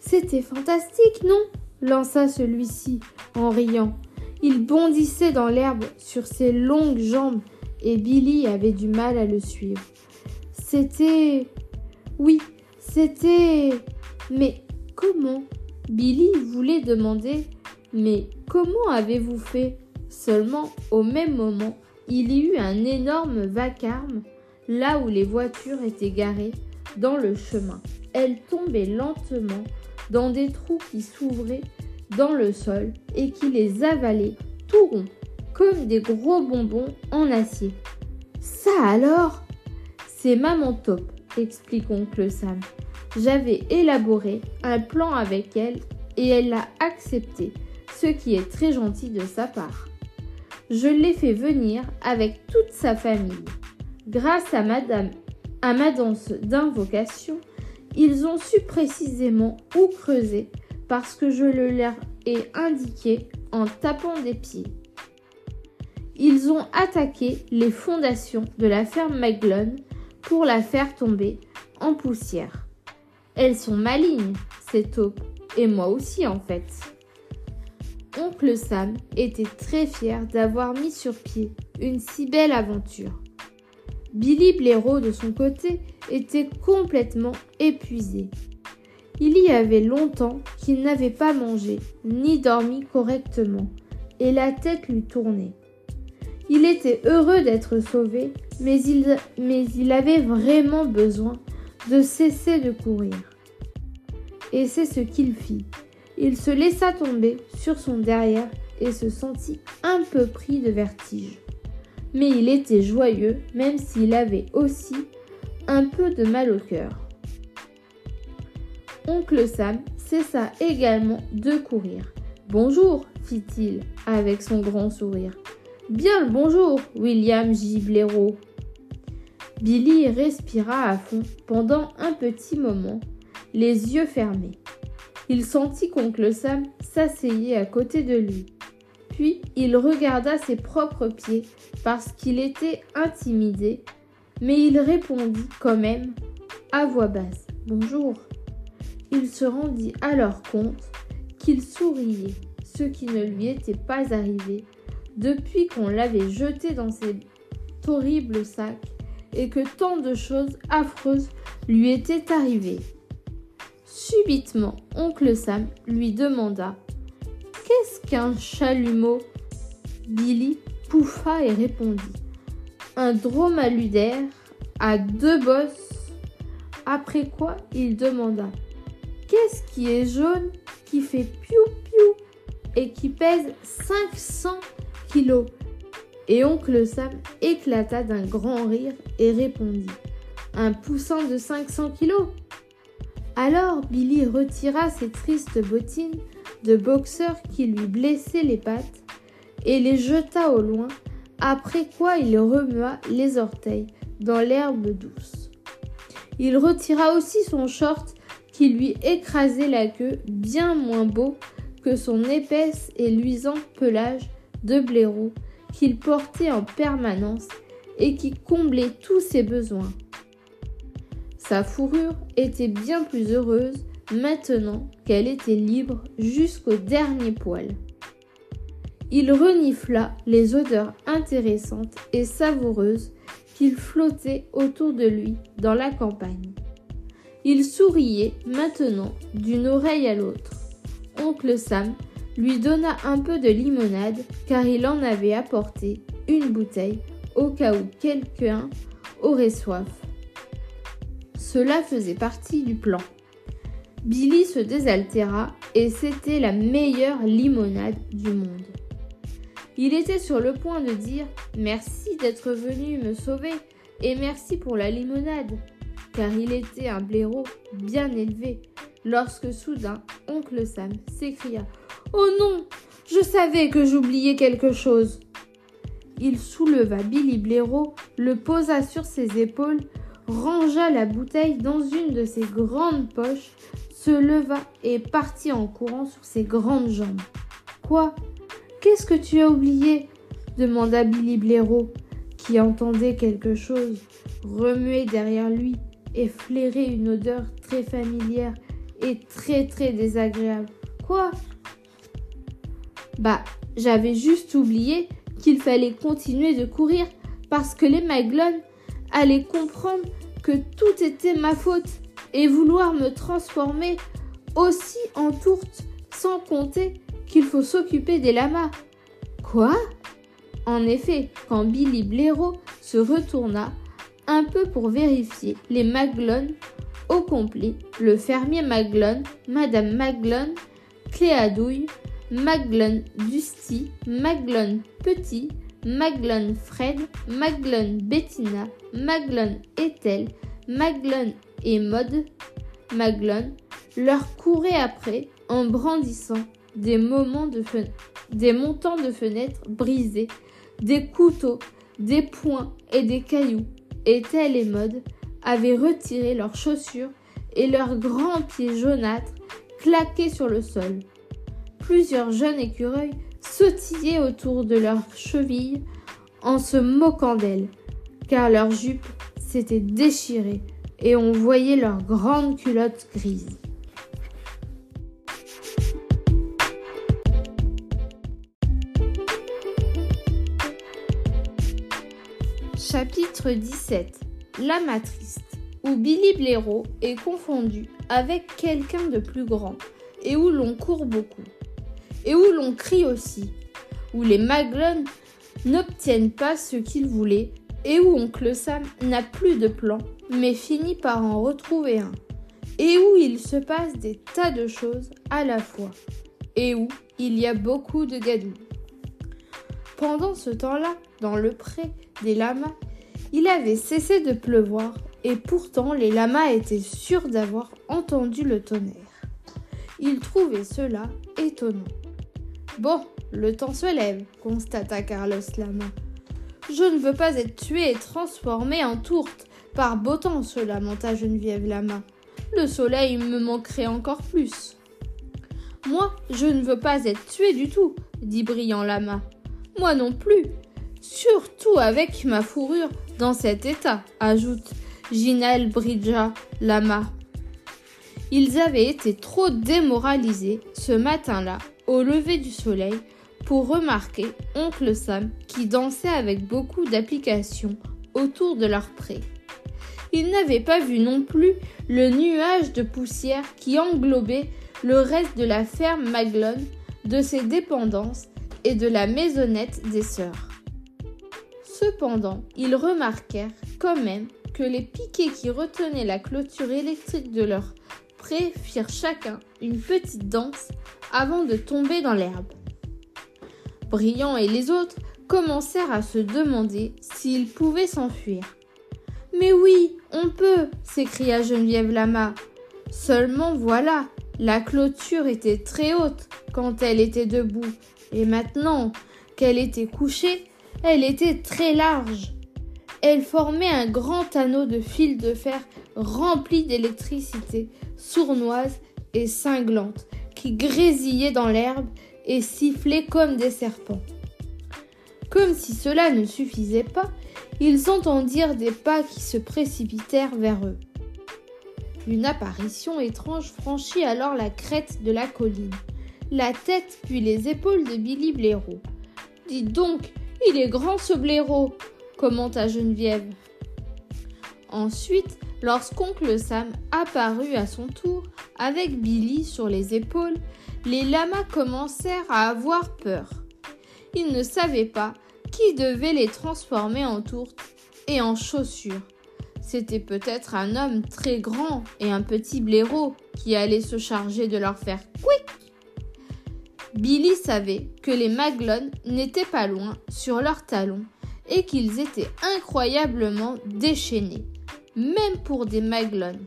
C'était fantastique, non? lança celui-ci en riant. Il bondissait dans l'herbe sur ses longues jambes et Billy avait du mal à le suivre. C'était... Oui, c'était... Mais comment? Billy voulait demander Mais comment avez-vous fait? Seulement, au même moment, il y eut un énorme vacarme là où les voitures étaient garées dans le chemin. Elles tombaient lentement dans des trous qui s'ouvraient dans le sol et qui les avalaient tout ronds des gros bonbons en acier. Ça alors C'est maman top, explique oncle Sam. J'avais élaboré un plan avec elle et elle l'a accepté, ce qui est très gentil de sa part. Je l'ai fait venir avec toute sa famille. Grâce à madame à ma danse d'invocation, ils ont su précisément où creuser parce que je le leur ai indiqué en tapant des pieds ils ont attaqué les fondations de la ferme Maglone pour la faire tomber en poussière. Elles sont malignes, ces taupes, et moi aussi en fait. Oncle Sam était très fier d'avoir mis sur pied une si belle aventure. Billy Blaireau, de son côté, était complètement épuisé. Il y avait longtemps qu'il n'avait pas mangé ni dormi correctement, et la tête lui tournait Il était heureux d'être sauvé, mais il, avait vraiment besoin de cesser de courir. Et c'est ce qu'il fit. Il se laissa tomber sur son derrière et se sentit un peu pris de vertige. Mais il était joyeux, même s'il avait aussi un peu de mal au cœur. Oncle Sam cessa également de courir. Bonjour, fit-il avec son grand sourire. Bien le bonjour, William. Blaireau. Billy respira à fond pendant un petit moment, les yeux fermés. Il sentit qu'oncle Sam s'asseyait à côté de lui. Puis il regarda ses propres pieds parce qu'il était intimidé, mais il répondit quand même à voix basse Bonjour. Il se rendit alors compte qu'il souriait, ce qui ne lui était pas arrivé depuis qu'on l'avait jeté dans cet horrible sac et que tant de choses affreuses lui étaient arrivées. Subitement, oncle Sam lui demanda Qu'est-ce qu'un chalumeau? Billy pouffa et répondit Un dromaludaire à deux bosses. Après quoi, il demanda Qu'est-ce qui est jaune, qui fait piou-piou et qui pèse 500 Et oncle Sam éclata d'un grand rire et répondit Un poussin de 500 kilos alors Billy retira ses tristes bottines de boxeur qui lui blessaient les pattes et les jeta au loin, après quoi il remua les orteils dans l'herbe douce. Il retira aussi son short qui lui écrasait la queue bien moins beau que son épaisse et luisant pelage de blaireau qu'il portait en permanence et qui comblait tous ses besoins. Sa fourrure était bien plus heureuse maintenant qu'elle était libre jusqu'au dernier poil. Il renifla les odeurs intéressantes et savoureuses qu'il flottait autour de lui dans la campagne. Il souriait maintenant d'une oreille à l'autre. Oncle Sam lui donna un peu de limonade car il en avait apporté une bouteille au cas où quelqu'un aurait soif. Cela faisait partie du plan. Billy se désaltéra et c'était la meilleure limonade du monde. Il était sur le point de dire Merci d'être venu me sauver et merci pour la limonade, car il était un blaireau bien élevé, lorsque soudain oncle Sam s'écria Oh non Je savais que j'oubliais quelque chose Il souleva Billy Blaireau, le posa sur ses épaules, rangea la bouteille dans une de ses grandes poches, se leva et partit en courant sur ses grandes jambes. Quoi? Qu'est-ce que tu as oublié? demanda Billy Blaireau, qui entendait quelque chose remuer derrière lui et flairer une odeur très familière et très très désagréable. Quoi? Bah, j'avais juste oublié qu'il fallait continuer de courir parce que les Maglons allaient comprendre que tout était ma faute et vouloir me transformer aussi en tourte, sans compter qu'il faut s'occuper des lamas. Quoi? En effet, quand Billy Blaireau se retourna un peu pour vérifier les Maglone au complet, le fermier Maglone, Madame Maglone, Cléadouille, Maglone Dusty, Maglone Petit, Maglone Fred, Maglone Bettina, Maglone Ethel, Maglone et Maud, Maglone, leur couraient après en brandissant des, moments de des montants de fenêtres brisés, des couteaux, des poings et des cailloux. Ethel et Maud avaient retiré leurs chaussures et leurs grands pieds jaunâtres claqués sur le sol. Plusieurs jeunes écureuils sautillaient autour de leurs chevilles en se moquant d'elles, car leurs jupes s'étaient déchirées et on voyait leurs grandes culottes grises. Chapitre 17 La matriste où Billy Blaireau est confondu avec quelqu'un de plus grand et où l'on court beaucoup et où l'on crie aussi, où les Maglones n'obtiennent pas ce qu'ils voulaient et où oncle Sam n'a plus de plan mais finit par en retrouver un et où il se passe des tas de choses à la fois et où il y a beaucoup de gadou. Pendant ce temps-là, dans le pré des lamas, il avait cessé de pleuvoir et pourtant les lamas étaient sûrs d'avoir entendu le tonnerre. Ils trouvaient cela étonnant. Bon, le temps se lève, constata Carlos Lama. Je ne veux pas être tué et transformé en tourte par beau temps, se lamenta Geneviève Lama. Le soleil me manquerait encore plus. Moi, je ne veux pas être tué du tout, dit Brillant Lama. Moi non plus. Surtout avec ma fourrure dans cet état, ajoute Ginal Bridja Lama. Ils avaient été trop démoralisés ce matin-là, au lever du soleil, pour remarquer oncle Sam qui dansait avec beaucoup d'application autour de leur pré. Ils n'avaient pas vu non plus le nuage de poussière qui englobait le reste de la ferme Maglone, de ses dépendances et de la maisonnette des sœurs. Cependant, ils remarquèrent quand même que les piquets qui retenaient la clôture électrique de leur pré firent chacun petite danse avant de tomber dans l'herbe. Brillant et les autres commencèrent à se demander s'ils pouvaient s'enfuir. Mais oui, on peut, s'écria Geneviève Lama. Seulement voilà, la clôture était très haute quand elle était debout, et maintenant qu'elle était couchée, elle était très large. Elle formait un grand anneau de fil de fer rempli d'électricité sournoise et cinglante qui grésillait dans l'herbe et sifflait comme des serpents. Comme si cela ne suffisait pas, ils entendirent des pas qui se précipitèrent vers eux. Une apparition étrange franchit alors la crête de la colline, la tête puis les épaules de Billy Blaireau. Dites donc, il est grand ce blaireau, commenta Geneviève. Ensuite, lorsqu'oncle Sam apparut à son tour, avec Billy sur les épaules, les lamas commencèrent à avoir peur. Ils ne savaient pas qui devait les transformer en tourtes et en chaussures. C'était peut-être un homme très grand et un petit blaireau qui allait se charger de leur faire quick. Billy savait que les Maglones n'étaient pas loin sur leurs talons et qu'ils étaient incroyablement déchaînés, même pour des Maglones.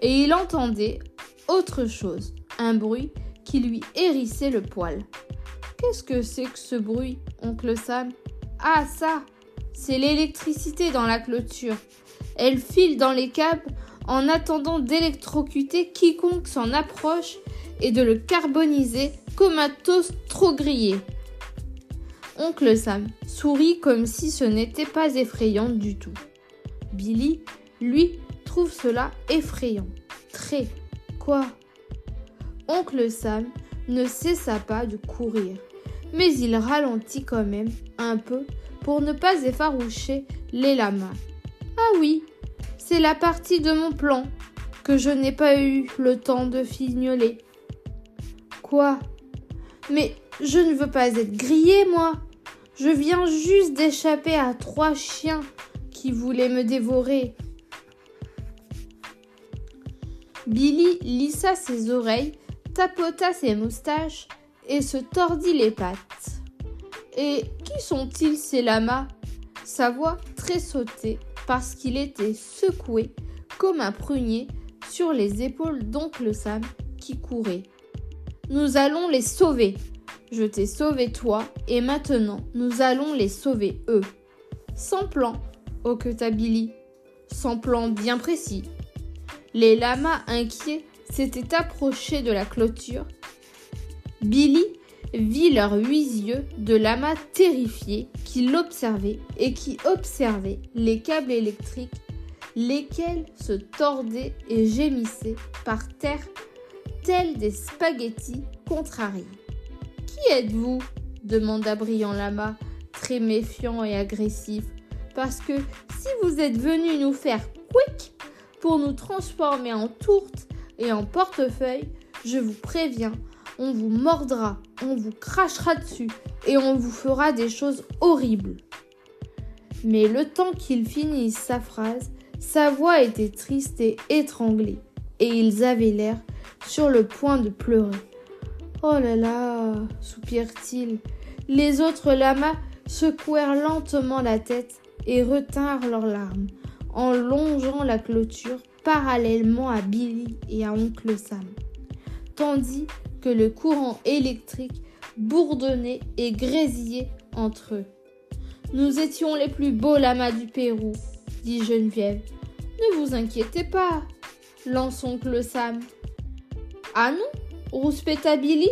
Et il entendait autre chose, un bruit qui lui hérissait le poil. Qu'est-ce que c'est que ce bruit, oncle Sam? Ah, ça C'est l'électricité dans la clôture. Elle file dans les câbles en attendant d'électrocuter quiconque s'en approche et de le carboniser comme un toast trop grillé. Oncle Sam sourit comme si ce n'était pas effrayant du tout. Billy, lui, trouve cela effrayant. Très. Quoi? Oncle Sam ne cessa pas de courir mais il ralentit quand même un peu pour ne pas effaroucher les lamas. Ah oui, c'est la partie de mon plan que je n'ai pas eu le temps de fignoler. Quoi? Mais je ne veux pas être grillé, moi. Je viens juste d'échapper à trois chiens qui voulaient me dévorer. Billy lissa ses oreilles, tapota ses moustaches et se tordit les pattes. Et qui sont-ils ces lamas? Sa voix tressautait parce qu'il était secoué comme un prunier sur les épaules d'oncle Sam qui courait. Nous allons les sauver. Je t'ai sauvé toi et maintenant nous allons les sauver eux. Sans plan, hoqueta Billy. Sans plan bien précis. Les lamas inquiets s'étaient approchés de la clôture Billy vit leurs huit yeux de lama terrifiés qui l'observaient et qui observaient les câbles électriques, lesquels se tordaient et gémissaient par terre tels des spaghettis contrariés. Qui êtes-vous? demanda Brillant Lama, très méfiant et agressif. Parce que si vous êtes venu nous faire quick pour nous transformer en tourte et en portefeuille, je vous préviens, on vous mordra, on vous crachera dessus et on vous fera des choses horribles. Mais le temps qu'il finisse sa phrase, sa voix était triste et étranglée, et ils avaient l'air sur le point de pleurer. Oh là là, soupirent-ils. Les autres lamas secouèrent lentement la tête et retinrent leurs larmes en longeant la clôture parallèlement à Billy et à oncle Sam, tandis que le courant électrique bourdonnait et grésillait entre eux. Nous étions les plus beaux lamas du Pérou, dit Geneviève. Ne vous inquiétez pas, lance oncle Sam. Ah non rouspéta Billy.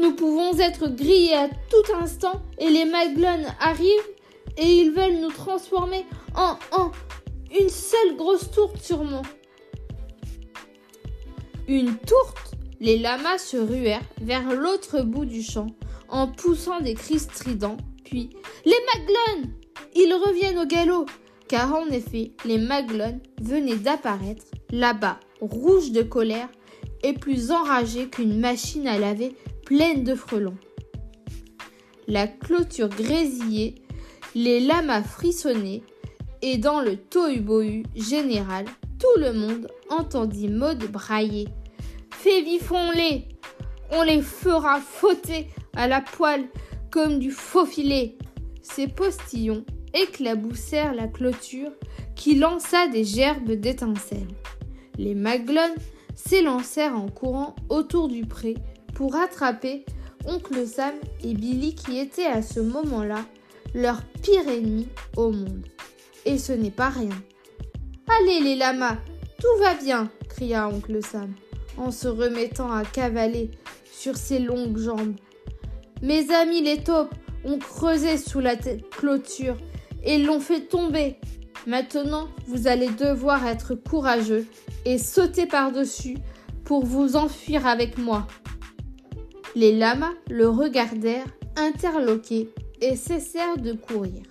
Nous pouvons être grillés à tout instant et les Maglones arrivent et ils veulent nous transformer en, en une seule grosse tourte sûrement. Une tourte? Les lamas se ruèrent vers l'autre bout du champ en poussant des cris stridents, puis Les Maglones Ils reviennent au galop car en effet, les Maglones venaient d'apparaître là-bas, rouges de colère et plus enragés qu'une machine à laver pleine de frelons. La clôture grésillait, les lamas frissonnaient, et dans le tohu-bohu général, tout le monde entendit Maud brailler. Fais les On les fera fauter à la poêle comme du faux filet. Ces postillons éclaboussèrent la clôture qui lança des gerbes d'étincelles. Les maglones s'élancèrent en courant autour du pré pour attraper oncle Sam et Billy qui étaient à ce moment-là leur pire ennemi au monde. Et ce n'est pas rien. Allez les lamas, tout va bien, cria oncle Sam en se remettant à cavaler sur ses longues jambes. Mes amis les taupes ont creusé sous la clôture et l'ont fait tomber. Maintenant, vous allez devoir être courageux et sauter par-dessus pour vous enfuir avec moi. Les lamas le regardèrent interloqués cessèrent de courir.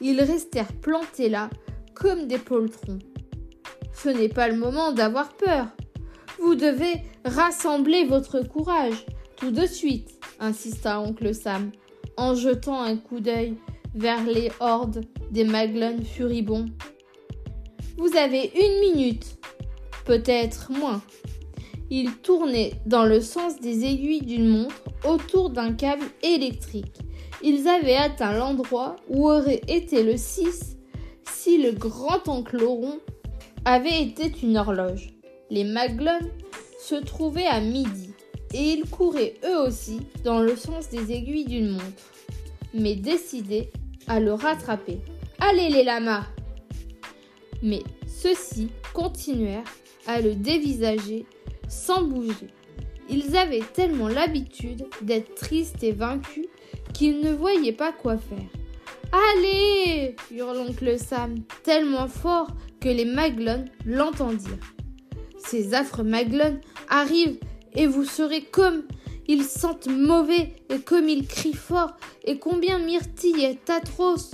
Ils restèrent plantés là comme des poltrons. Ce n'est pas le moment d'avoir peur. Vous devez rassembler votre courage tout de suite, insista oncle Sam, en jetant un coup d'œil vers les hordes des Maglones furibonds. Vous avez une minute, peut-être moins. Il tournait dans le sens des aiguilles d'une montre autour d'un câble électrique. Ils avaient atteint l'endroit où aurait été le 6 si le grand-oncle rond avait été une horloge. Les Maglones se trouvaient à midi et ils couraient eux aussi dans le sens des aiguilles d'une montre, mais décidés à le rattraper. Allez les lamas Mais ceux-ci continuèrent à le dévisager sans bouger. Ils avaient tellement l'habitude d'être tristes et vaincus qu'ils ne voyaient pas quoi faire. Allez hurle l'oncle Sam, tellement fort que les Maglones l'entendirent. Ces affreux Maglones arrivent et vous serez comme ils sentent mauvais et comme ils crient fort et combien Myrtille est atroce.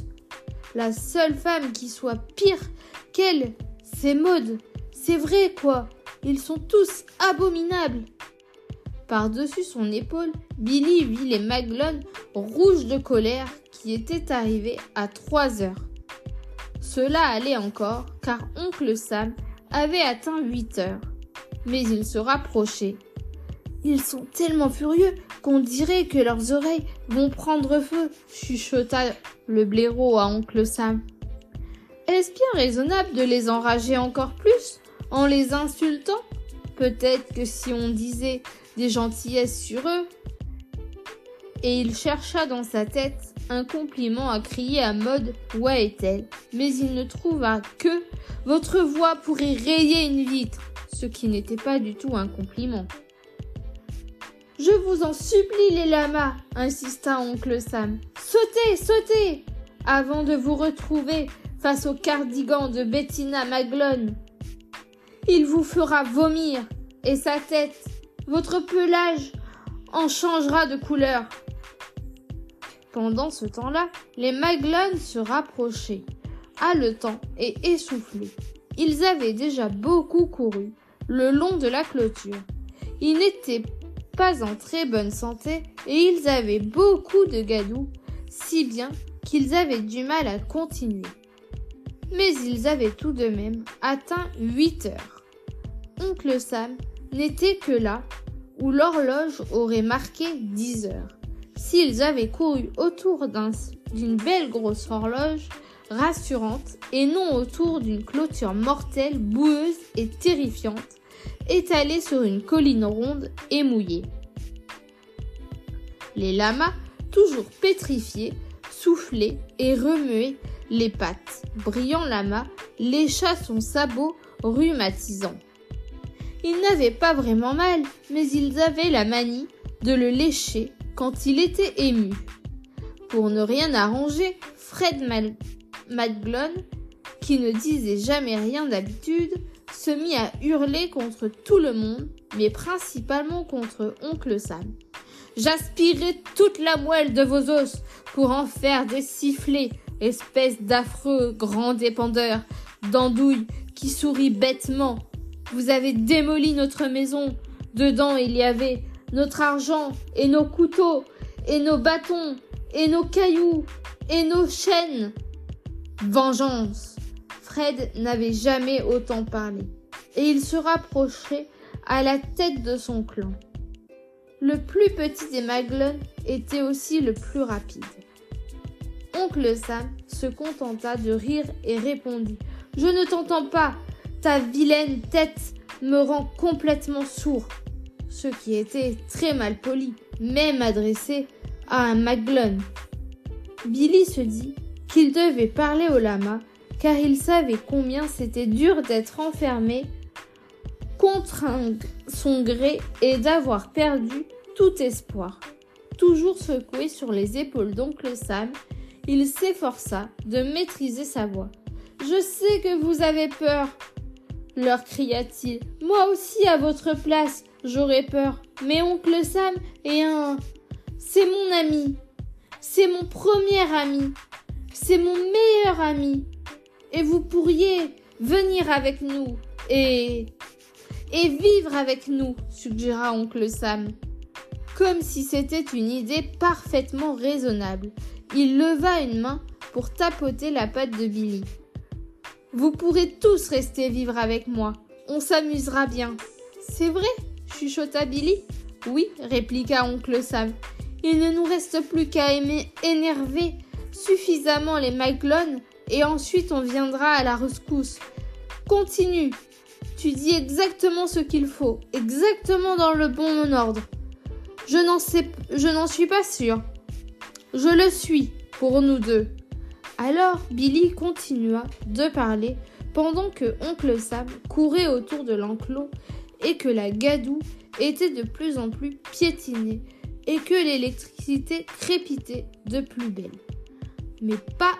La seule femme qui soit pire qu'elle, c'est Maude. C'est vrai, quoi. Ils sont tous abominables. Par-dessus son épaule, Billy vit les Maglones rouges de colère qui étaient arrivés à trois heures. Cela allait encore, car oncle Sam avait atteint huit heures. Mais il se rapprochait. Ils sont tellement furieux qu'on dirait que leurs oreilles vont prendre feu, chuchota le blaireau à oncle Sam. Est-ce bien raisonnable de les enrager encore plus en les insultant? Peut-être que si on disait des gentillesses sur eux. Et il chercha dans sa tête un compliment à crier à mode Où est-elle Mais il ne trouva que Votre voix pourrait rayer une vitre, ce qui n'était pas du tout un compliment. Je vous en supplie, les lamas, insista oncle Sam. Sautez, sautez Avant de vous retrouver face au cardigan de Bettina Maglone. Il vous fera vomir, et sa tête, votre pelage, en changera de couleur. Pendant ce temps-là, les Maglones se rapprochaient, haletants et essoufflés. Ils avaient déjà beaucoup couru le long de la clôture. Ils n'étaient pas en très bonne santé et ils avaient beaucoup de gadou, si bien qu'ils avaient du mal à continuer. Mais ils avaient tout de même atteint 8 heures. Oncle Sam n'était que là où l'horloge aurait marqué 10 heures. S'ils avaient couru autour d'une belle grosse horloge rassurante et non autour d'une clôture mortelle, boueuse et terrifiante, étalée sur une colline ronde et mouillée. Les lamas, toujours pétrifiés, soufflaient et remuaient les pattes. Brillant lama lécha son sabot rhumatisant. Ils n'avaient pas vraiment mal, mais ils avaient la manie de le lécher quand il était ému. Pour ne rien arranger, Fred Maglone, qui ne disait jamais rien d'habitude, se mit à hurler contre tout le monde, mais principalement contre oncle Sam. J'aspirerai toute la moelle de vos os pour en faire des sifflets, espèce d'affreux grand dépendeur, d'andouille qui sourit bêtement. Vous avez démoli notre maison. Dedans il y avait notre argent et nos couteaux et nos bâtons et nos cailloux et nos chaînes. Vengeance. Fred n'avait jamais autant parlé, et il se rapprochait à la tête de son clan. Le plus petit des Maglons était aussi le plus rapide. Oncle Sam se contenta de rire et répondit Je ne t'entends pas. Ta vilaine tête me rend complètement sourd. Ce qui était très mal poli, même adressé à un Maglon. Billy se dit qu'il devait parler au lama car il savait combien c'était dur d'être enfermé contre son gré et d'avoir perdu tout espoir. Toujours secoué sur les épaules d'oncle Sam, il s'efforça de maîtriser sa voix. Je sais que vous avez peur, leur cria-t-il. Moi aussi, à votre place, j'aurais peur. Mais oncle Sam est un... C'est mon ami. C'est mon premier ami. C'est mon meilleur ami. Et vous pourriez venir avec nous et... et vivre avec nous, suggéra oncle Sam. Comme si c'était une idée parfaitement raisonnable, il leva une main pour tapoter la patte de Billy. Vous pourrez tous rester vivre avec moi. On s'amusera bien. C'est vrai chuchota Billy. Oui, répliqua oncle Sam. Il ne nous reste plus qu'à aimer énerver suffisamment les Myclones et ensuite on viendra à la rescousse. Continue. Tu dis exactement ce qu'il faut, exactement dans le bon ordre. Je n'en sais, je n'en suis pas sûre. Je le suis, pour nous deux. Alors Billy continua de parler pendant que oncle Sam courait autour de l'enclos et que la gadoue était de plus en plus piétinée et que l'électricité crépitait de plus belle. Mais pas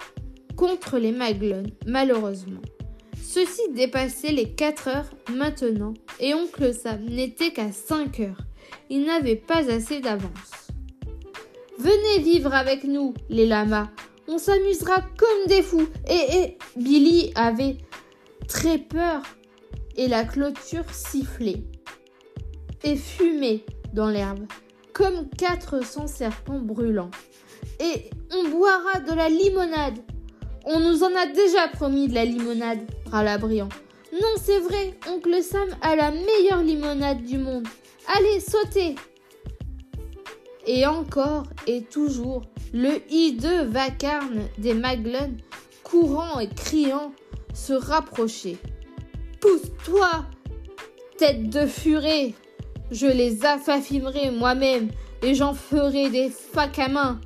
contre les Maglones, malheureusement. Ceci dépassait les 4 heures maintenant et oncle Sam n'était qu'à 5 heures. Il n'avait pas assez d'avance. Venez vivre avec nous, les lamas. On s'amusera comme des fous. Et, Billy avait très peur et la clôture sifflait et fumait dans l'herbe comme 400 serpents brûlants. Et on boira de la limonade. On nous en a déjà promis de la limonade, râla Briand. Non, c'est vrai, oncle Sam a la meilleure limonade du monde. Allez, sautez Et encore et toujours, le hideux vacarme des Maglons, courant et criant, se rapprochait. Pousse-toi, tête de furet Je les affafimerai moi-même et j'en ferai des facs à main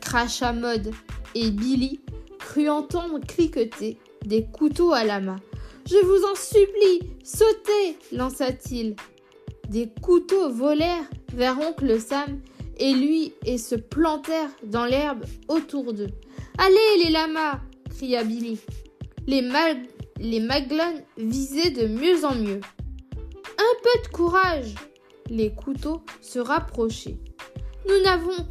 cracha Mode, et Billy crut entendre cliqueter des couteaux à la main. Je vous en supplie, sautez lança-t-il. Des couteaux volèrent vers oncle Sam et lui et se plantèrent dans l'herbe autour d'eux. Allez les lamas cria Billy. Les, Maglons visaient de mieux en mieux. Un peu de courage Les couteaux se rapprochaient. Nous n'avons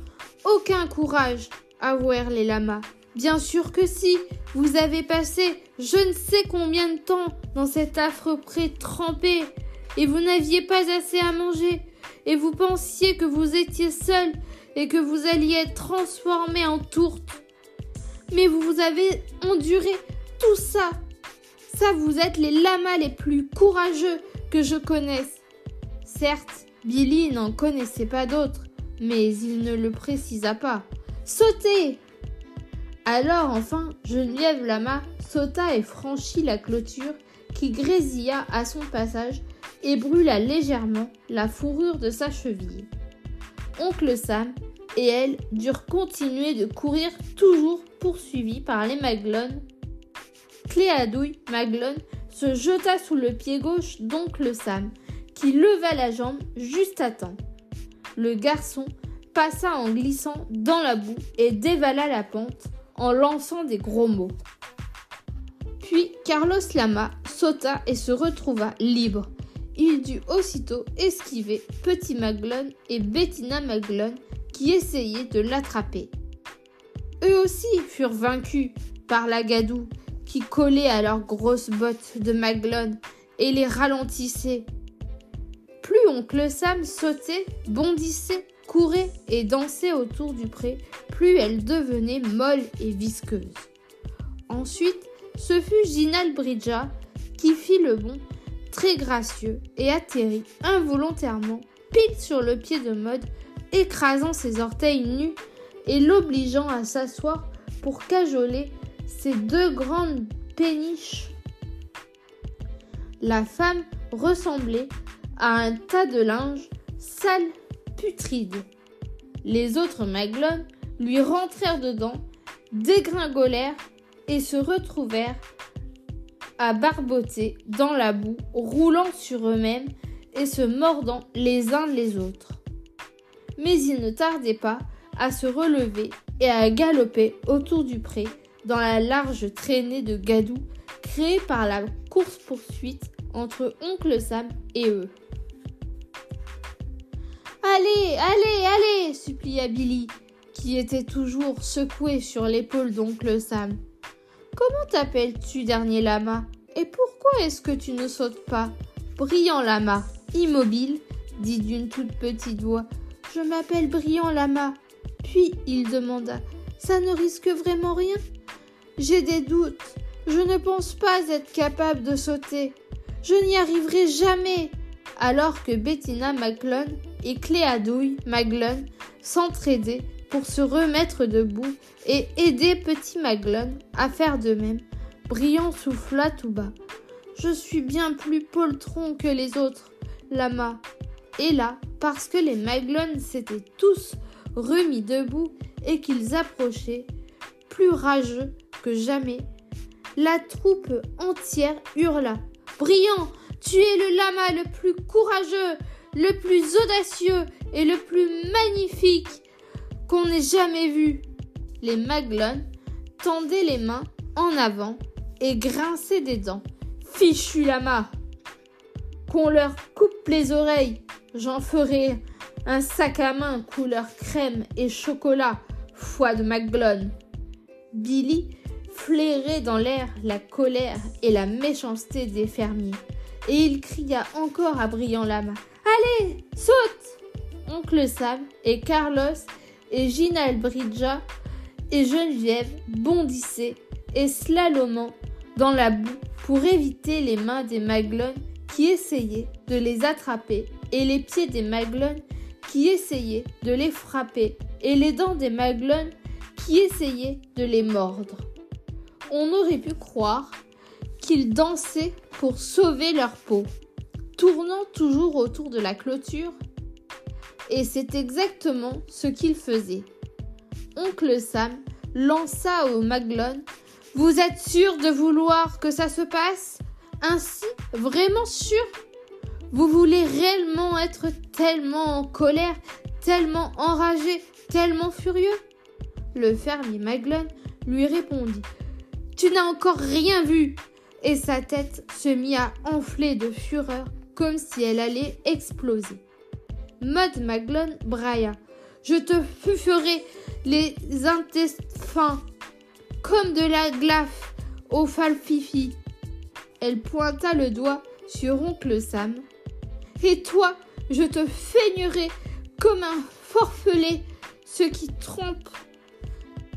aucun courage, avouèrent les lamas. Bien sûr que si, vous avez passé je ne sais combien de temps dans cet affreux pré trempé, et vous n'aviez pas assez à manger. et vous pensiez que vous étiez seul et que vous alliez être transformé en tourte. Mais vous avez enduré tout ça. Ça, vous êtes les lamas les plus courageux que je connaisse. Certes, Billy n'en connaissait pas d'autres, mais il ne le précisa pas. Sautez Alors enfin, Geneviève Lama sauta et franchit la clôture qui grésilla à son passage et brûla légèrement la fourrure de sa cheville. Oncle Sam et elle durent continuer de courir toujours poursuivis par les Maglones. Cléadouille Maglone se jeta sous le pied gauche d'oncle Sam, qui leva la jambe juste à temps. Le garçon passa en glissant dans la boue et dévala la pente en lançant des gros mots. Puis Carlos Lama sauta et se retrouva libre. Il dut aussitôt esquiver Petit Maglone et Bettina Maglone qui essayaient de l'attraper. Eux aussi furent vaincus par la gadoue qui collait à leurs grosses bottes de Maglone et les ralentissait. Plus oncle Sam sautait, bondissait, courait et dansait autour du pré, plus elle devenait molle et visqueuse. Ensuite, ce fut Ginal Bridja qui fit le bond, très gracieux, et atterrit involontairement pile sur le pied de Mode, écrasant ses orteils nus et l'obligeant à s'asseoir pour cajoler ses deux grandes péniches. La femme ressemblait à un tas de linge sale, putride. Les autres maglones lui rentrèrent dedans, dégringolèrent et se retrouvèrent à barboter dans la boue, roulant sur eux-mêmes et se mordant les uns les autres. Mais ils ne tardaient pas à se relever et à galoper autour du pré dans la large traînée de gadou créée par la course-poursuite entre oncle Sam et eux. Allez, allez, allez supplia Billy, qui était toujours secoué sur l'épaule d'oncle Sam. Comment t'appelles-tu, dernier lama? Et pourquoi est-ce que tu ne sautes pas? Brillant lama, immobile, dit d'une toute petite voix. Je m'appelle Brillant lama. Puis il demanda Ça ne risque vraiment rien? J'ai des doutes. Je ne pense pas être capable de sauter. Je n'y arriverai jamais. Alors que Bettina Maclone et Cléadouille Maglone s'entraidaient pour se remettre debout et aider Petit Maglone à faire de même. Brillant souffla tout bas. Je suis bien plus poltron que les autres, lama. Et là, parce que les Maglones s'étaient tous remis debout et qu'ils approchaient, plus rageux que jamais, la troupe entière hurla. Brillant, tu es le lama le plus courageux, le plus audacieux et le plus magnifique qu'on ait jamais vu. Les Maglones tendaient les mains en avant et grinçaient des dents. Fichu lama Qu'on leur coupe les oreilles, j'en ferai un sac à main couleur crème et chocolat, foi de Maglone. Billy flairait dans l'air la colère et la méchanceté des fermiers, et il cria encore à Brillant Lama Allez, saute Oncle Sam et Carlos et Ginal Bridja et Geneviève bondissaient et slalomant dans la boue pour éviter les mains des Maglones qui essayaient de les attraper et les pieds des Maglones qui essayaient de les frapper et les dents des Maglones qui essayaient de les mordre. On aurait pu croire qu'ils dansaient pour sauver leur peau tournant toujours autour de la clôture. Et c'est exactement ce qu'il faisait. Oncle Sam lança au Maglone Vous êtes sûr de vouloir que ça se passe? Ainsi Vraiment sûr? Vous voulez réellement être tellement en colère, tellement enragé, tellement furieux? Le fermier Maglone lui répondit Tu n'as encore rien vu Et sa tête se mit à enfler de fureur comme si elle allait exploser. Maud Maglone brailla. Je te fuferai les intestins comme de la glaffe au falfifi. Elle pointa le doigt sur oncle Sam. Et toi, je te feignerai comme un forfelé, ce qui trompe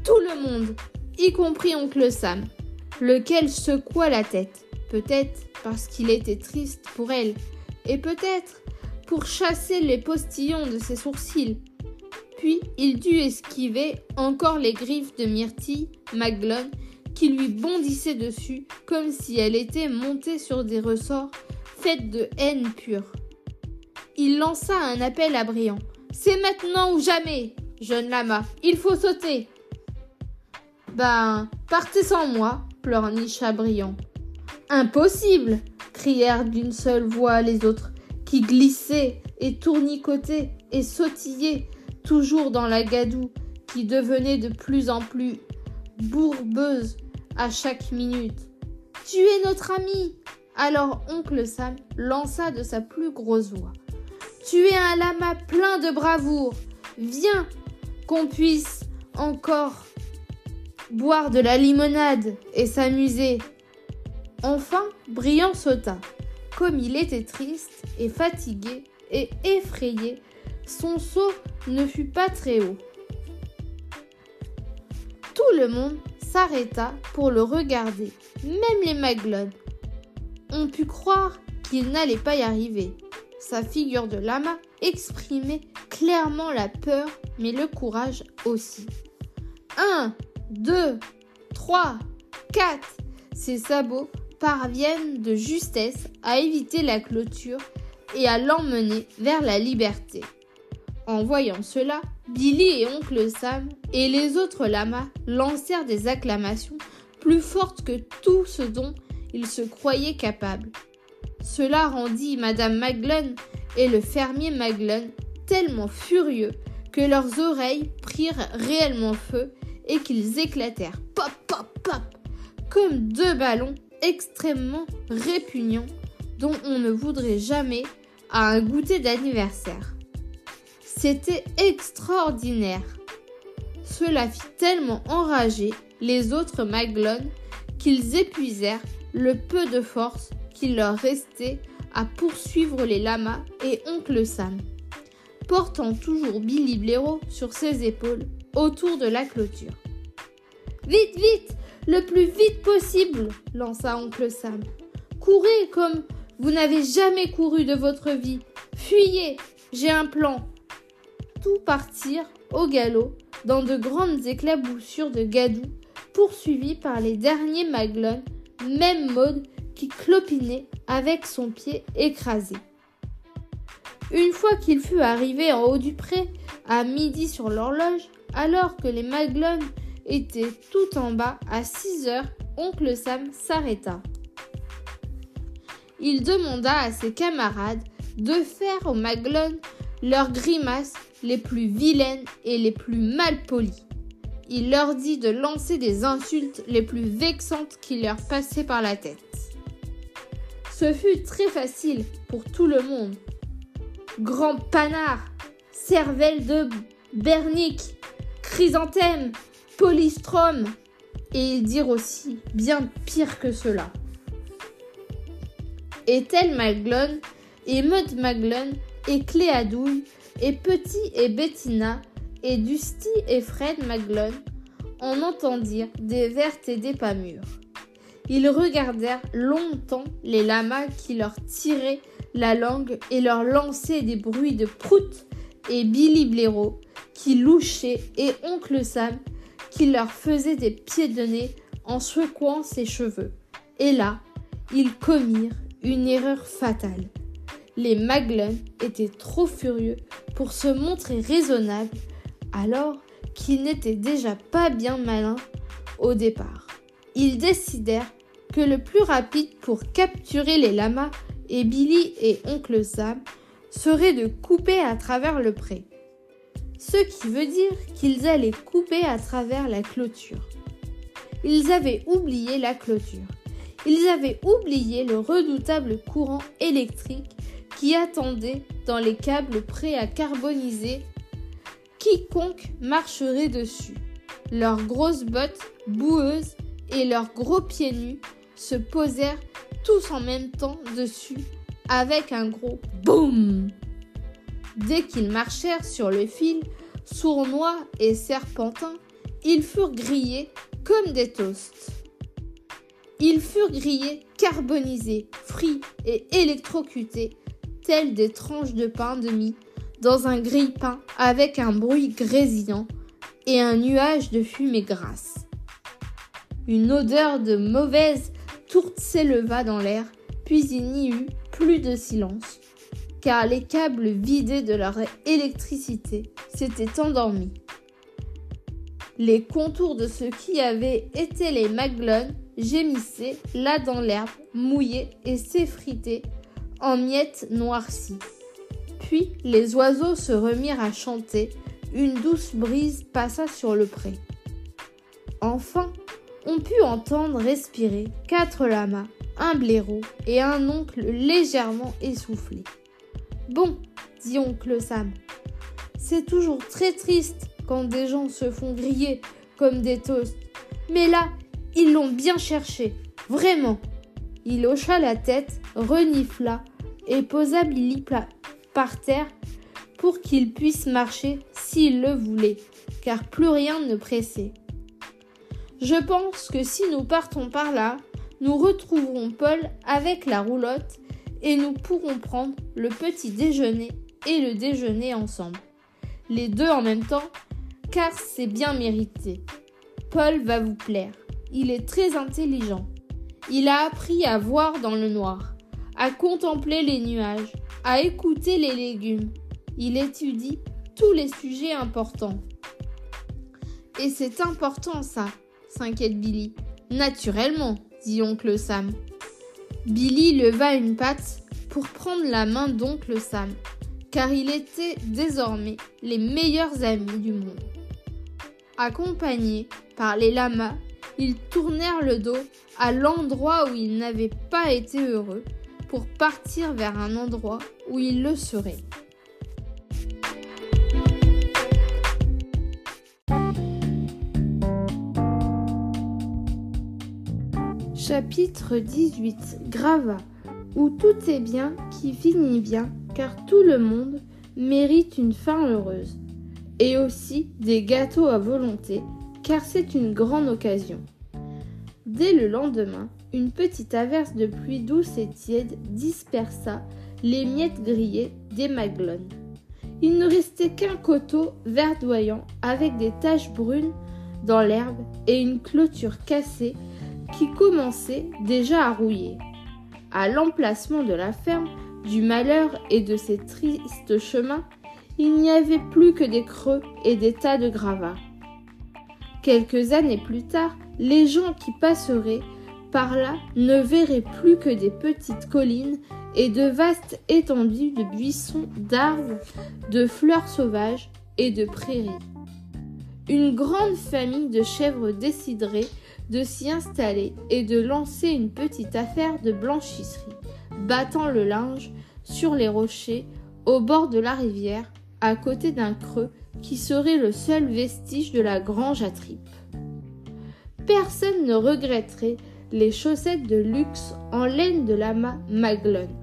tout le monde, y compris oncle Sam, lequel secoua la tête, peut-être parce qu'il était triste pour elle, et peut-être pour chasser les postillons de ses sourcils. Puis il dut esquiver encore les griffes de Myrtille, Maglone, qui lui bondissaient dessus comme si elle était montée sur des ressorts faits de haine pure. Il lança un appel à Briand. C'est maintenant ou jamais, jeune lama, il faut sauter. Ben, partez sans moi, pleurnicha Briand. Impossible crièrent d'une seule voix les autres, qui glissaient et tournicotaient et sautillaient, toujours dans la gadoue, qui devenait de plus en plus bourbeuse à chaque minute. Tu es notre ami Alors oncle Sam lança de sa plus grosse voix. Tu es un lama plein de bravoure. Viens, qu'on puisse encore boire de la limonade et s'amuser. Enfin, Briand sauta. Comme il était triste et fatigué et effrayé, son saut ne fut pas très haut. Tout le monde s'arrêta pour le regarder, même les maglones. On put croire qu'il n'allait pas y arriver. Sa figure de lama exprimait clairement la peur, mais le courage aussi. Un, deux, trois, quatre. Ses sabots parviennent de justesse à éviter la clôture et à l'emmener vers la liberté. En voyant cela, Billy et oncle Sam et les autres lamas lancèrent des acclamations plus fortes que tout ce dont ils se croyaient capables. Cela rendit Madame Maglone et le fermier Maglone tellement furieux que leurs oreilles prirent réellement feu et qu'ils éclatèrent pop pop pop comme deux ballons extrêmement répugnants dont on ne voudrait jamais à un goûter d'anniversaire. C'était extraordinaire. Cela fit tellement enrager les autres maglones qu'ils épuisèrent le peu de force qu'il leur restait à poursuivre les lamas et oncle Sam, portant toujours Billy Blaireau sur ses épaules autour de la clôture. Vite, vite, le plus vite possible, lança oncle Sam. Courez comme vous n'avez jamais couru de votre vie. Fuyez, j'ai un plan tout partir au galop dans de grandes éclaboussures de gadou, poursuivis par les derniers maglones, même mode qui clopinait avec son pied écrasé. Une fois qu'il fut arrivé en haut du pré, à midi sur l'horloge, alors que les maglones étaient tout en bas à 6 heures, oncle Sam s'arrêta. Il demanda à ses camarades de faire aux maglones leurs grimaces les plus vilaines et les plus malpolies. Il leur dit de lancer des insultes les plus vexantes qui leur passaient par la tête. Ce fut très facile pour tout le monde. Grand panard, cervelle de bernique, chrysanthème, polystrum, et ils dirent aussi bien pire que cela. Et tel Maglone, et Maud Maglone, et Cléadouille, et Petit et Bettina, et Dusty et Fred Maglone en entendirent des vertes et des pas mûres. Ils regardèrent longtemps les lamas qui leur tiraient la langue et leur lançaient des bruits de prout et Billy Blaireau qui louchait et oncle Sam qui leur faisait des pieds de nez en secouant ses cheveux. Et là, ils commirent une erreur fatale. Les Maglons étaient trop furieux pour se montrer raisonnables alors qu'ils n'étaient déjà pas bien malins au départ. Ils décidèrent que le plus rapide pour capturer les lamas et Billy et oncle Sam serait de couper à travers le pré. Ce qui veut dire qu'ils allaient couper à travers la clôture. Ils avaient oublié la clôture. Ils avaient oublié le redoutable courant électrique qui attendait dans les câbles prêts à carboniser quiconque marcherait dessus. Leurs grosses bottes boueuses et leurs gros pieds nus se posèrent tous en même temps dessus avec un gros boum. Dès qu'ils marchèrent sur le fil, sournois et serpentins, ils furent grillés comme des toasts. Ils furent grillés, carbonisés, frits et électrocutés, tels des tranches de pain de mie, dans un grille-pain avec un bruit grésillant et un nuage de fumée grasse. Une odeur de mauvaise tourte s'éleva dans l'air, puis il n'y eut plus de silence, car les câbles vidés de leur électricité s'étaient endormis. Les contours de ce qui avait été les Maglones gémissaient là dans l'herbe, mouillés et s'effritaient en miettes noircies. Puis les oiseaux se remirent à chanter, une douce brise passa sur le pré. Enfin, on put entendre respirer quatre lamas, un blaireau et un oncle légèrement essoufflé. Bon, dit oncle Sam, c'est toujours très triste quand des gens se font griller comme des toasts. Mais là, ils l'ont bien cherché, vraiment. Il hocha la tête, renifla et posa Billy par terre pour qu'il puisse marcher s'il le voulait, car plus rien ne pressait. Je pense que si nous partons par là, nous retrouverons Paul avec la roulotte et nous pourrons prendre le petit déjeuner et le déjeuner ensemble. Les deux en même temps, car c'est bien mérité. Paul va vous plaire. Il est très intelligent. Il a appris à voir dans le noir, à contempler les nuages, à écouter les légumes. Il étudie tous les sujets importants. Et c'est important ça, s'inquiète Billy. Naturellement, dit oncle Sam. Billy leva une patte pour prendre la main d'oncle Sam, car il était désormais les meilleurs amis du monde. Accompagnés par les lamas, ils tournèrent le dos à l'endroit où ils n'avaient pas été heureux pour partir vers un endroit où ils le seraient. Chapitre 18 Grava où tout est bien qui finit bien, car tout le monde mérite une fin heureuse, et aussi des gâteaux à volonté, car c'est une grande occasion. Dès le lendemain, une petite averse de pluie douce et tiède dispersa les miettes grillées des maglones. Il ne restait qu'un coteau verdoyant avec des taches brunes dans l'herbe et une clôture cassée qui commençait déjà à rouiller. À l'emplacement de la ferme, du malheur et de ses tristes chemins, il n'y avait plus que des creux et des tas de gravats. Quelques années plus tard, les gens qui passeraient par là ne verraient plus que des petites collines et de vastes étendues de buissons, d'arbres, de fleurs sauvages et de prairies. Une grande famille de chèvres déciderait de s'y installer et de lancer une petite affaire de blanchisserie, battant le linge sur les rochers au bord de la rivière, à côté d'un creux qui serait le seul vestige de la grange à tripes. Personne ne regretterait les chaussettes de luxe en laine de lama Maglone,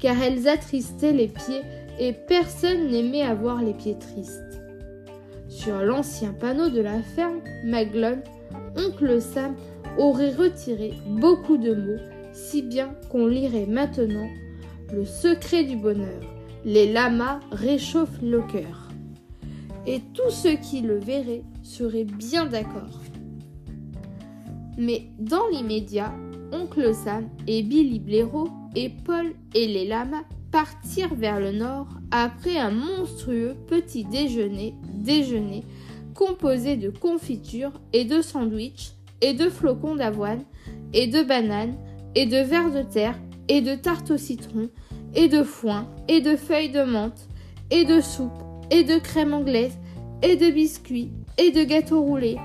car elles attristaient les pieds et personne n'aimait avoir les pieds tristes. Sur l'ancien panneau de la ferme Maglone, oncle Sam aurait retiré beaucoup de mots, si bien qu'on lirait maintenant le secret du bonheur. Les lamas réchauffent le cœur. Et tous ceux qui le verraient seraient bien d'accord. Mais dans l'immédiat, oncle Sam et Billy Blaireau et Paul et les lamas partirent vers le nord après un monstrueux petit déjeuner déjeuner composé de confitures et de sandwichs et de flocons d'avoine et de bananes et de vers de terre et de tartes au citron et de foin et de feuilles de menthe et de soupe et de crème anglaise et de biscuits et de gâteaux roulés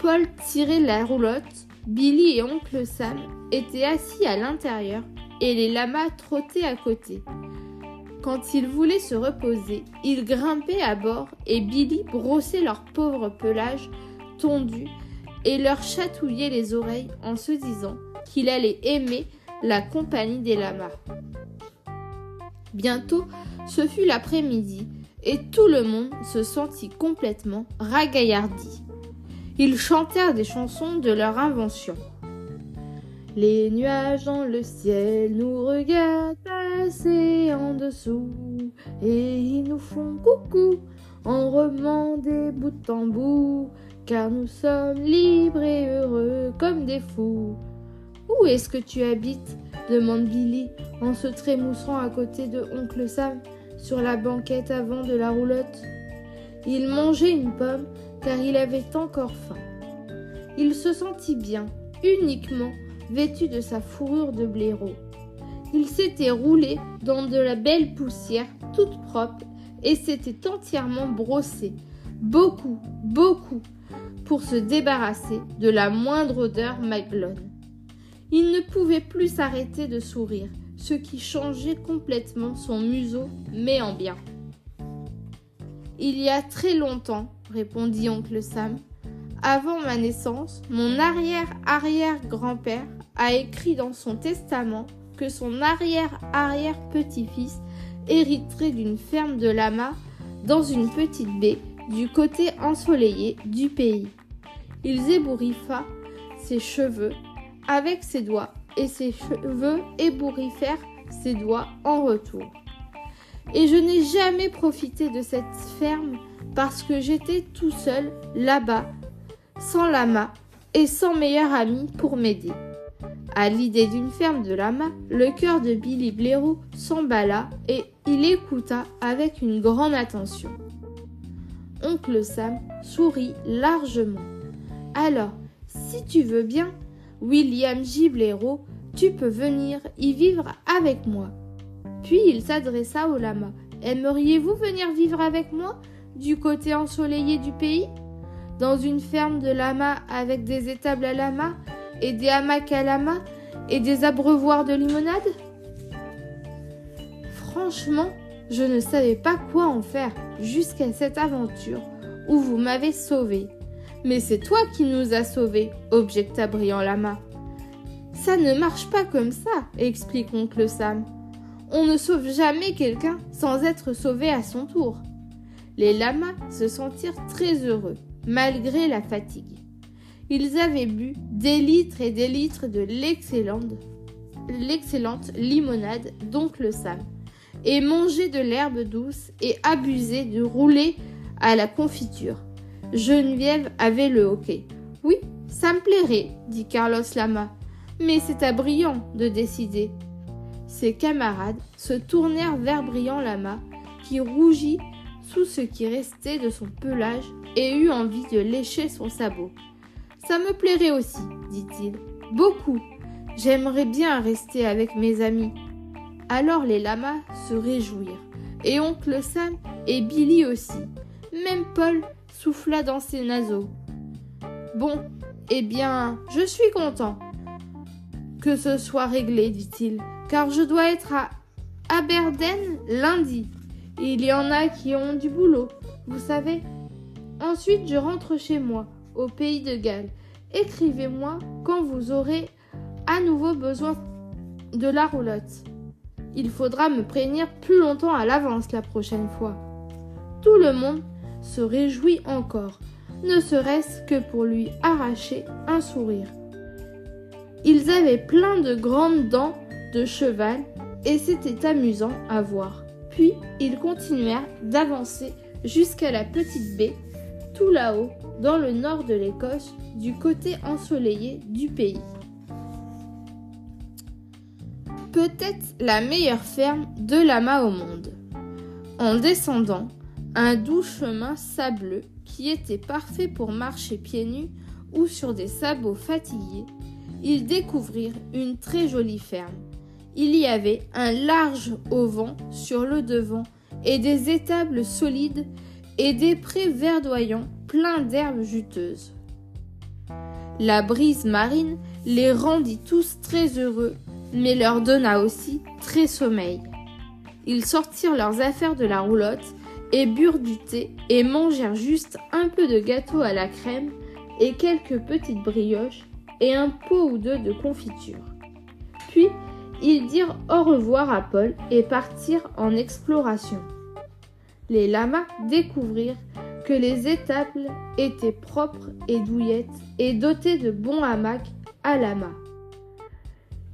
Paul tirait la roulotte, Billy et oncle Sam étaient assis à l'intérieur et les lamas trottaient à côté. Quand ils voulaient se reposer, ils grimpaient à bord et Billy brossait leur pauvre pelage tondu et leur chatouillait les oreilles en se disant qu'il allait aimer la compagnie des lamas. Bientôt, ce fut l'après-midi, et tout le monde se sentit complètement ragaillardi. Ils chantèrent des chansons de leur invention. Les nuages dans le ciel nous regardent passer en dessous et ils nous font coucou en remuant des bouts de tambour car nous sommes libres et heureux comme des fous. Où est-ce que tu habites? demande Billy en se trémoussant à côté de oncle Sam sur la banquette avant de la roulotte. Il mangeait une pomme car il avait encore faim. Il se sentit bien, uniquement vêtu de sa fourrure de blaireau. Il s'était roulé dans de la belle poussière toute propre et s'était entièrement brossé, beaucoup, beaucoup, pour se débarrasser de la moindre odeur maglone. Il ne pouvait plus s'arrêter de sourire, ce qui changeait complètement son museau, mais en bien. Il y a très longtemps, répondit oncle Sam, avant ma naissance, mon arrière-arrière-grand-père a écrit dans son testament que son arrière-arrière-petit-fils hériterait d'une ferme de lamas dans une petite baie du côté ensoleillé du pays. Il ébouriffa ses cheveux avec ses doigts et ses cheveux ébouriffèrent ses doigts en retour. Et je n'ai jamais profité de cette ferme parce que j'étais tout seul là-bas, sans lama et sans meilleur ami pour m'aider. À l'idée d'une ferme de lama, le cœur de Billy Blaireau s'emballa et il écouta avec une grande attention. Oncle Sam sourit largement. Alors, si tu veux bien, William J. tu peux venir y vivre avec moi. Puis il s'adressa au lama. Aimeriez-vous venir vivre avec moi du côté ensoleillé du pays? Dans une ferme de lama avec des étables à lama et des hamacs et des abreuvoirs de limonade? Franchement, je ne savais pas quoi en faire jusqu'à cette aventure où vous m'avez sauvé. Mais c'est toi qui nous as sauvés, objecta Brillant Lama. Ça ne marche pas comme ça, explique oncle Sam. On ne sauve jamais quelqu'un sans être sauvé à son tour. Les lamas se sentirent très heureux, malgré la fatigue. Ils avaient bu des litres et des litres de l'excellente, l'excellente limonade d'oncle Sam, et mangé de l'herbe douce et abusé de rouler à la confiture. Geneviève avait le hockey. Oui, ça me plairait, dit Carlos Lama, mais c'est à Brillant de décider. Ses camarades se tournèrent vers Brillant Lama, qui rougit sous ce qui restait de son pelage et eut envie de lécher son sabot. Ça me plairait aussi, dit-il. Beaucoup. J'aimerais bien rester avec mes amis. Alors les lamas se réjouirent, et oncle Sam et Billy aussi. Même Paul souffla dans ses naseaux. Bon, eh bien, je suis content que ce soit réglé, dit-il, car je dois être à Aberdeen lundi. Il y en a qui ont du boulot, vous savez. Ensuite, je rentre chez moi, au pays de Galles. Écrivez-moi quand vous aurez à nouveau besoin de la roulotte. Il faudra me prévenir plus longtemps à l'avance la prochaine fois. Tout le monde se réjouit encore, ne serait-ce que pour lui arracher un sourire. Ils avaient plein de grandes dents de cheval et c'était amusant à voir. Puis ils continuèrent d'avancer jusqu'à la petite baie, tout là-haut, dans le nord de l'Écosse, du côté ensoleillé du pays. Peut-être la meilleure ferme de lama au monde. En descendant, un doux chemin sableux qui était parfait pour marcher pieds nus ou sur des sabots fatigués, ils découvrirent une très jolie ferme. Il y avait un large auvent sur le devant et des étables solides et des prés verdoyants pleins d'herbes juteuses. La brise marine les rendit tous très heureux, mais leur donna aussi très sommeil. Ils sortirent leurs affaires de la roulotte et burent du thé et mangèrent juste un peu de gâteau à la crème et quelques petites brioches et un pot ou deux de confiture. Puis ils dirent au revoir à Paul et partirent en exploration. Les lamas découvrirent les étables étaient propres et douillettes et dotées de bons hamacs à lama.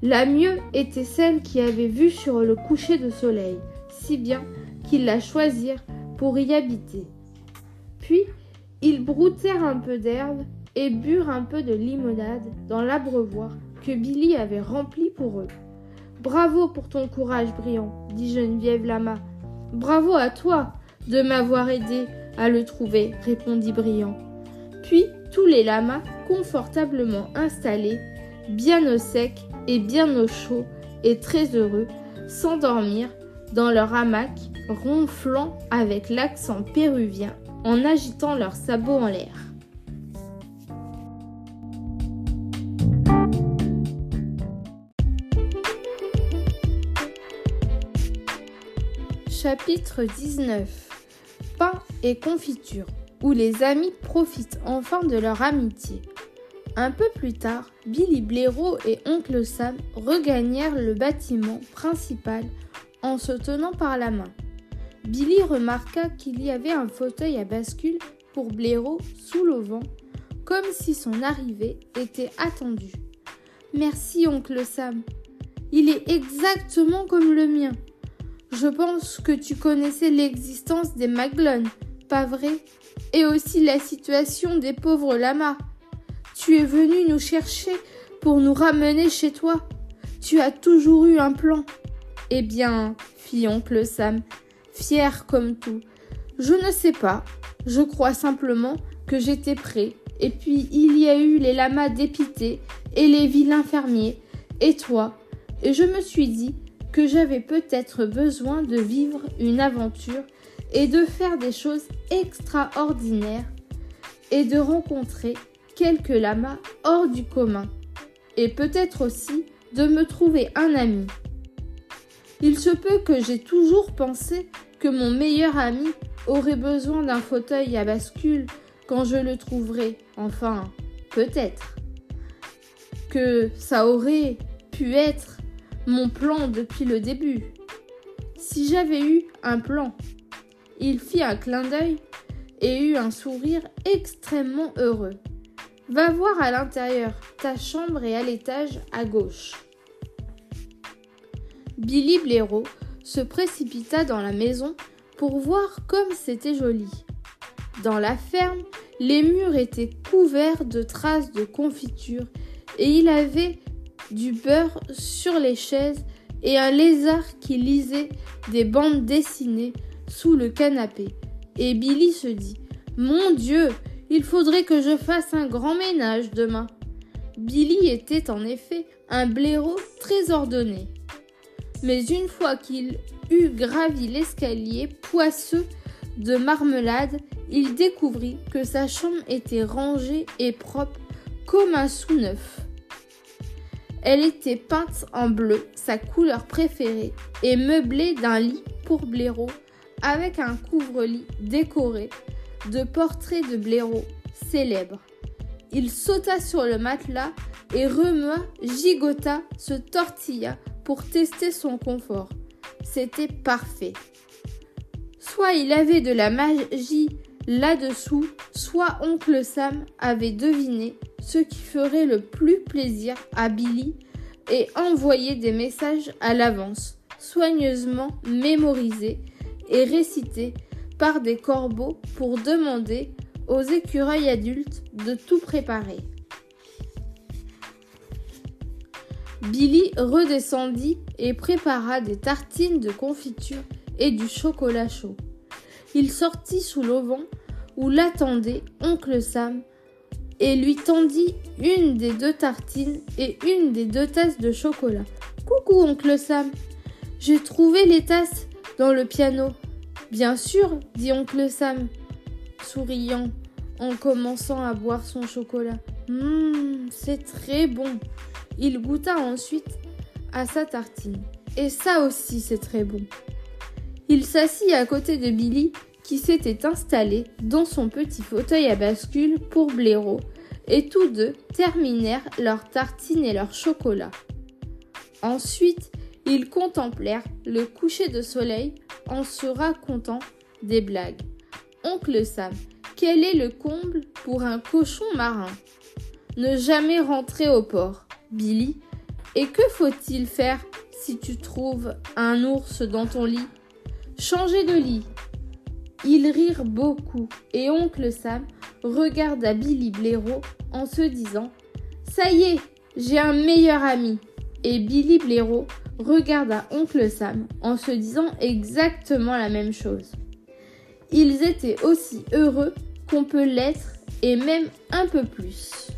La mieux était celle qui avait vue sur le coucher de soleil, si bien qu'ils la choisirent pour y habiter. Puis, ils broutèrent un peu d'herbe et burent un peu de limonade dans l'abreuvoir que Billy avait rempli pour eux. Bravo pour ton courage brillant, dit Geneviève Lama. Bravo à toi de m'avoir aidé à le trouver, répondit Brillant. Puis tous les lamas, confortablement installés, bien au sec et bien au chaud et très heureux, s'endormirent dans leur hamac, ronflant avec l'accent péruvien en agitant leurs sabots en l'air. Chapitre 19 Pain et confiture, où les amis profitent enfin de leur amitié. Un peu plus tard, Billy Blaireau et Oncle Sam regagnèrent le bâtiment principal en se tenant par la main. Billy remarqua qu'il y avait un fauteuil à bascule pour Blaireau sous l'auvent, comme si son arrivée était attendue. Merci, oncle Sam. Il est exactement comme le mien. Je pense que tu connaissais l'existence des Maglone, pas vrai? Et aussi la situation des pauvres lamas. Tu es venu nous chercher pour nous ramener chez toi. Tu as toujours eu un plan. Eh bien, fit oncle Sam, fier comme tout. Je ne sais pas. Je crois simplement que j'étais prêt. Et puis il y a eu les lamas dépités et les vilains fermiers et toi? Et je me suis dit que j'avais peut-être besoin de vivre une aventure et de faire des choses extraordinaires et de rencontrer quelques lamas hors du commun. Et peut-être aussi de me trouver un ami. Il se peut que j'ai toujours pensé que mon meilleur ami aurait besoin d'un fauteuil à bascule quand je le trouverai. Enfin, peut-être. Que ça aurait pu être mon plan depuis le début. Si j'avais eu un plan. Il fit un clin d'œil et eut un sourire extrêmement heureux. Va voir à l'intérieur, ta chambre est à l'étage à gauche. Billy Blaireau se précipita dans la maison pour voir comme c'était joli. Dans la ferme, les murs étaient couverts de traces de confiture et il avait du beurre sur les chaises et un lézard qui lisait des bandes dessinées sous le canapé. Et Billy se dit Mon Dieu, il faudrait que je fasse un grand ménage demain. Billy était en effet un blaireau très ordonné. Mais une fois qu'il eut gravi l'escalier poisseux de marmelade, il découvrit que sa chambre était rangée et propre comme un sous-neuf. Elle était peinte en bleu, sa couleur préférée, et meublée d'un lit pour blaireau avec un couvre-lit décoré de portraits de blaireaux célèbres. Il sauta sur le matelas et remua, gigota, se tortilla pour tester son confort. C'était parfait. Soit il avait de la magie là-dessous, soit oncle Sam avait deviné ce qui ferait le plus plaisir à Billy et envoyé des messages à l'avance, soigneusement mémorisés et récités par des corbeaux pour demander aux écureuils adultes de tout préparer. Billy redescendit et prépara des tartines de confiture et du chocolat chaud. Il sortit sous l'auvent où l'attendait oncle Sam et lui tendit une des deux tartines et une des deux tasses de chocolat. Coucou oncle Sam, j'ai trouvé les tasses dans le piano. Bien sûr, dit oncle Sam, souriant en commençant à boire son chocolat. Hum, c'est très bon. Il goûta ensuite à sa tartine. Et ça aussi, c'est très bon. Il s'assit à côté de Billy, qui s'était installé dans son petit fauteuil à bascule pour blaireau, et tous deux terminèrent leur tartine et leur chocolat. Ensuite, Ils contemplèrent le coucher de soleil en se racontant des blagues. Oncle Sam, quel est le comble pour un cochon marin? Ne jamais rentrer au port. Billy, et que faut-il faire si tu trouves un ours dans ton lit? Changer de lit. Ils rirent beaucoup et oncle Sam regarda Billy Blaireau en se disant Ça y est, j'ai un meilleur ami. Et Billy Blaireau regarda oncle Sam en se disant exactement la même chose. Ils étaient aussi heureux qu'on peut l'être et même un peu plus.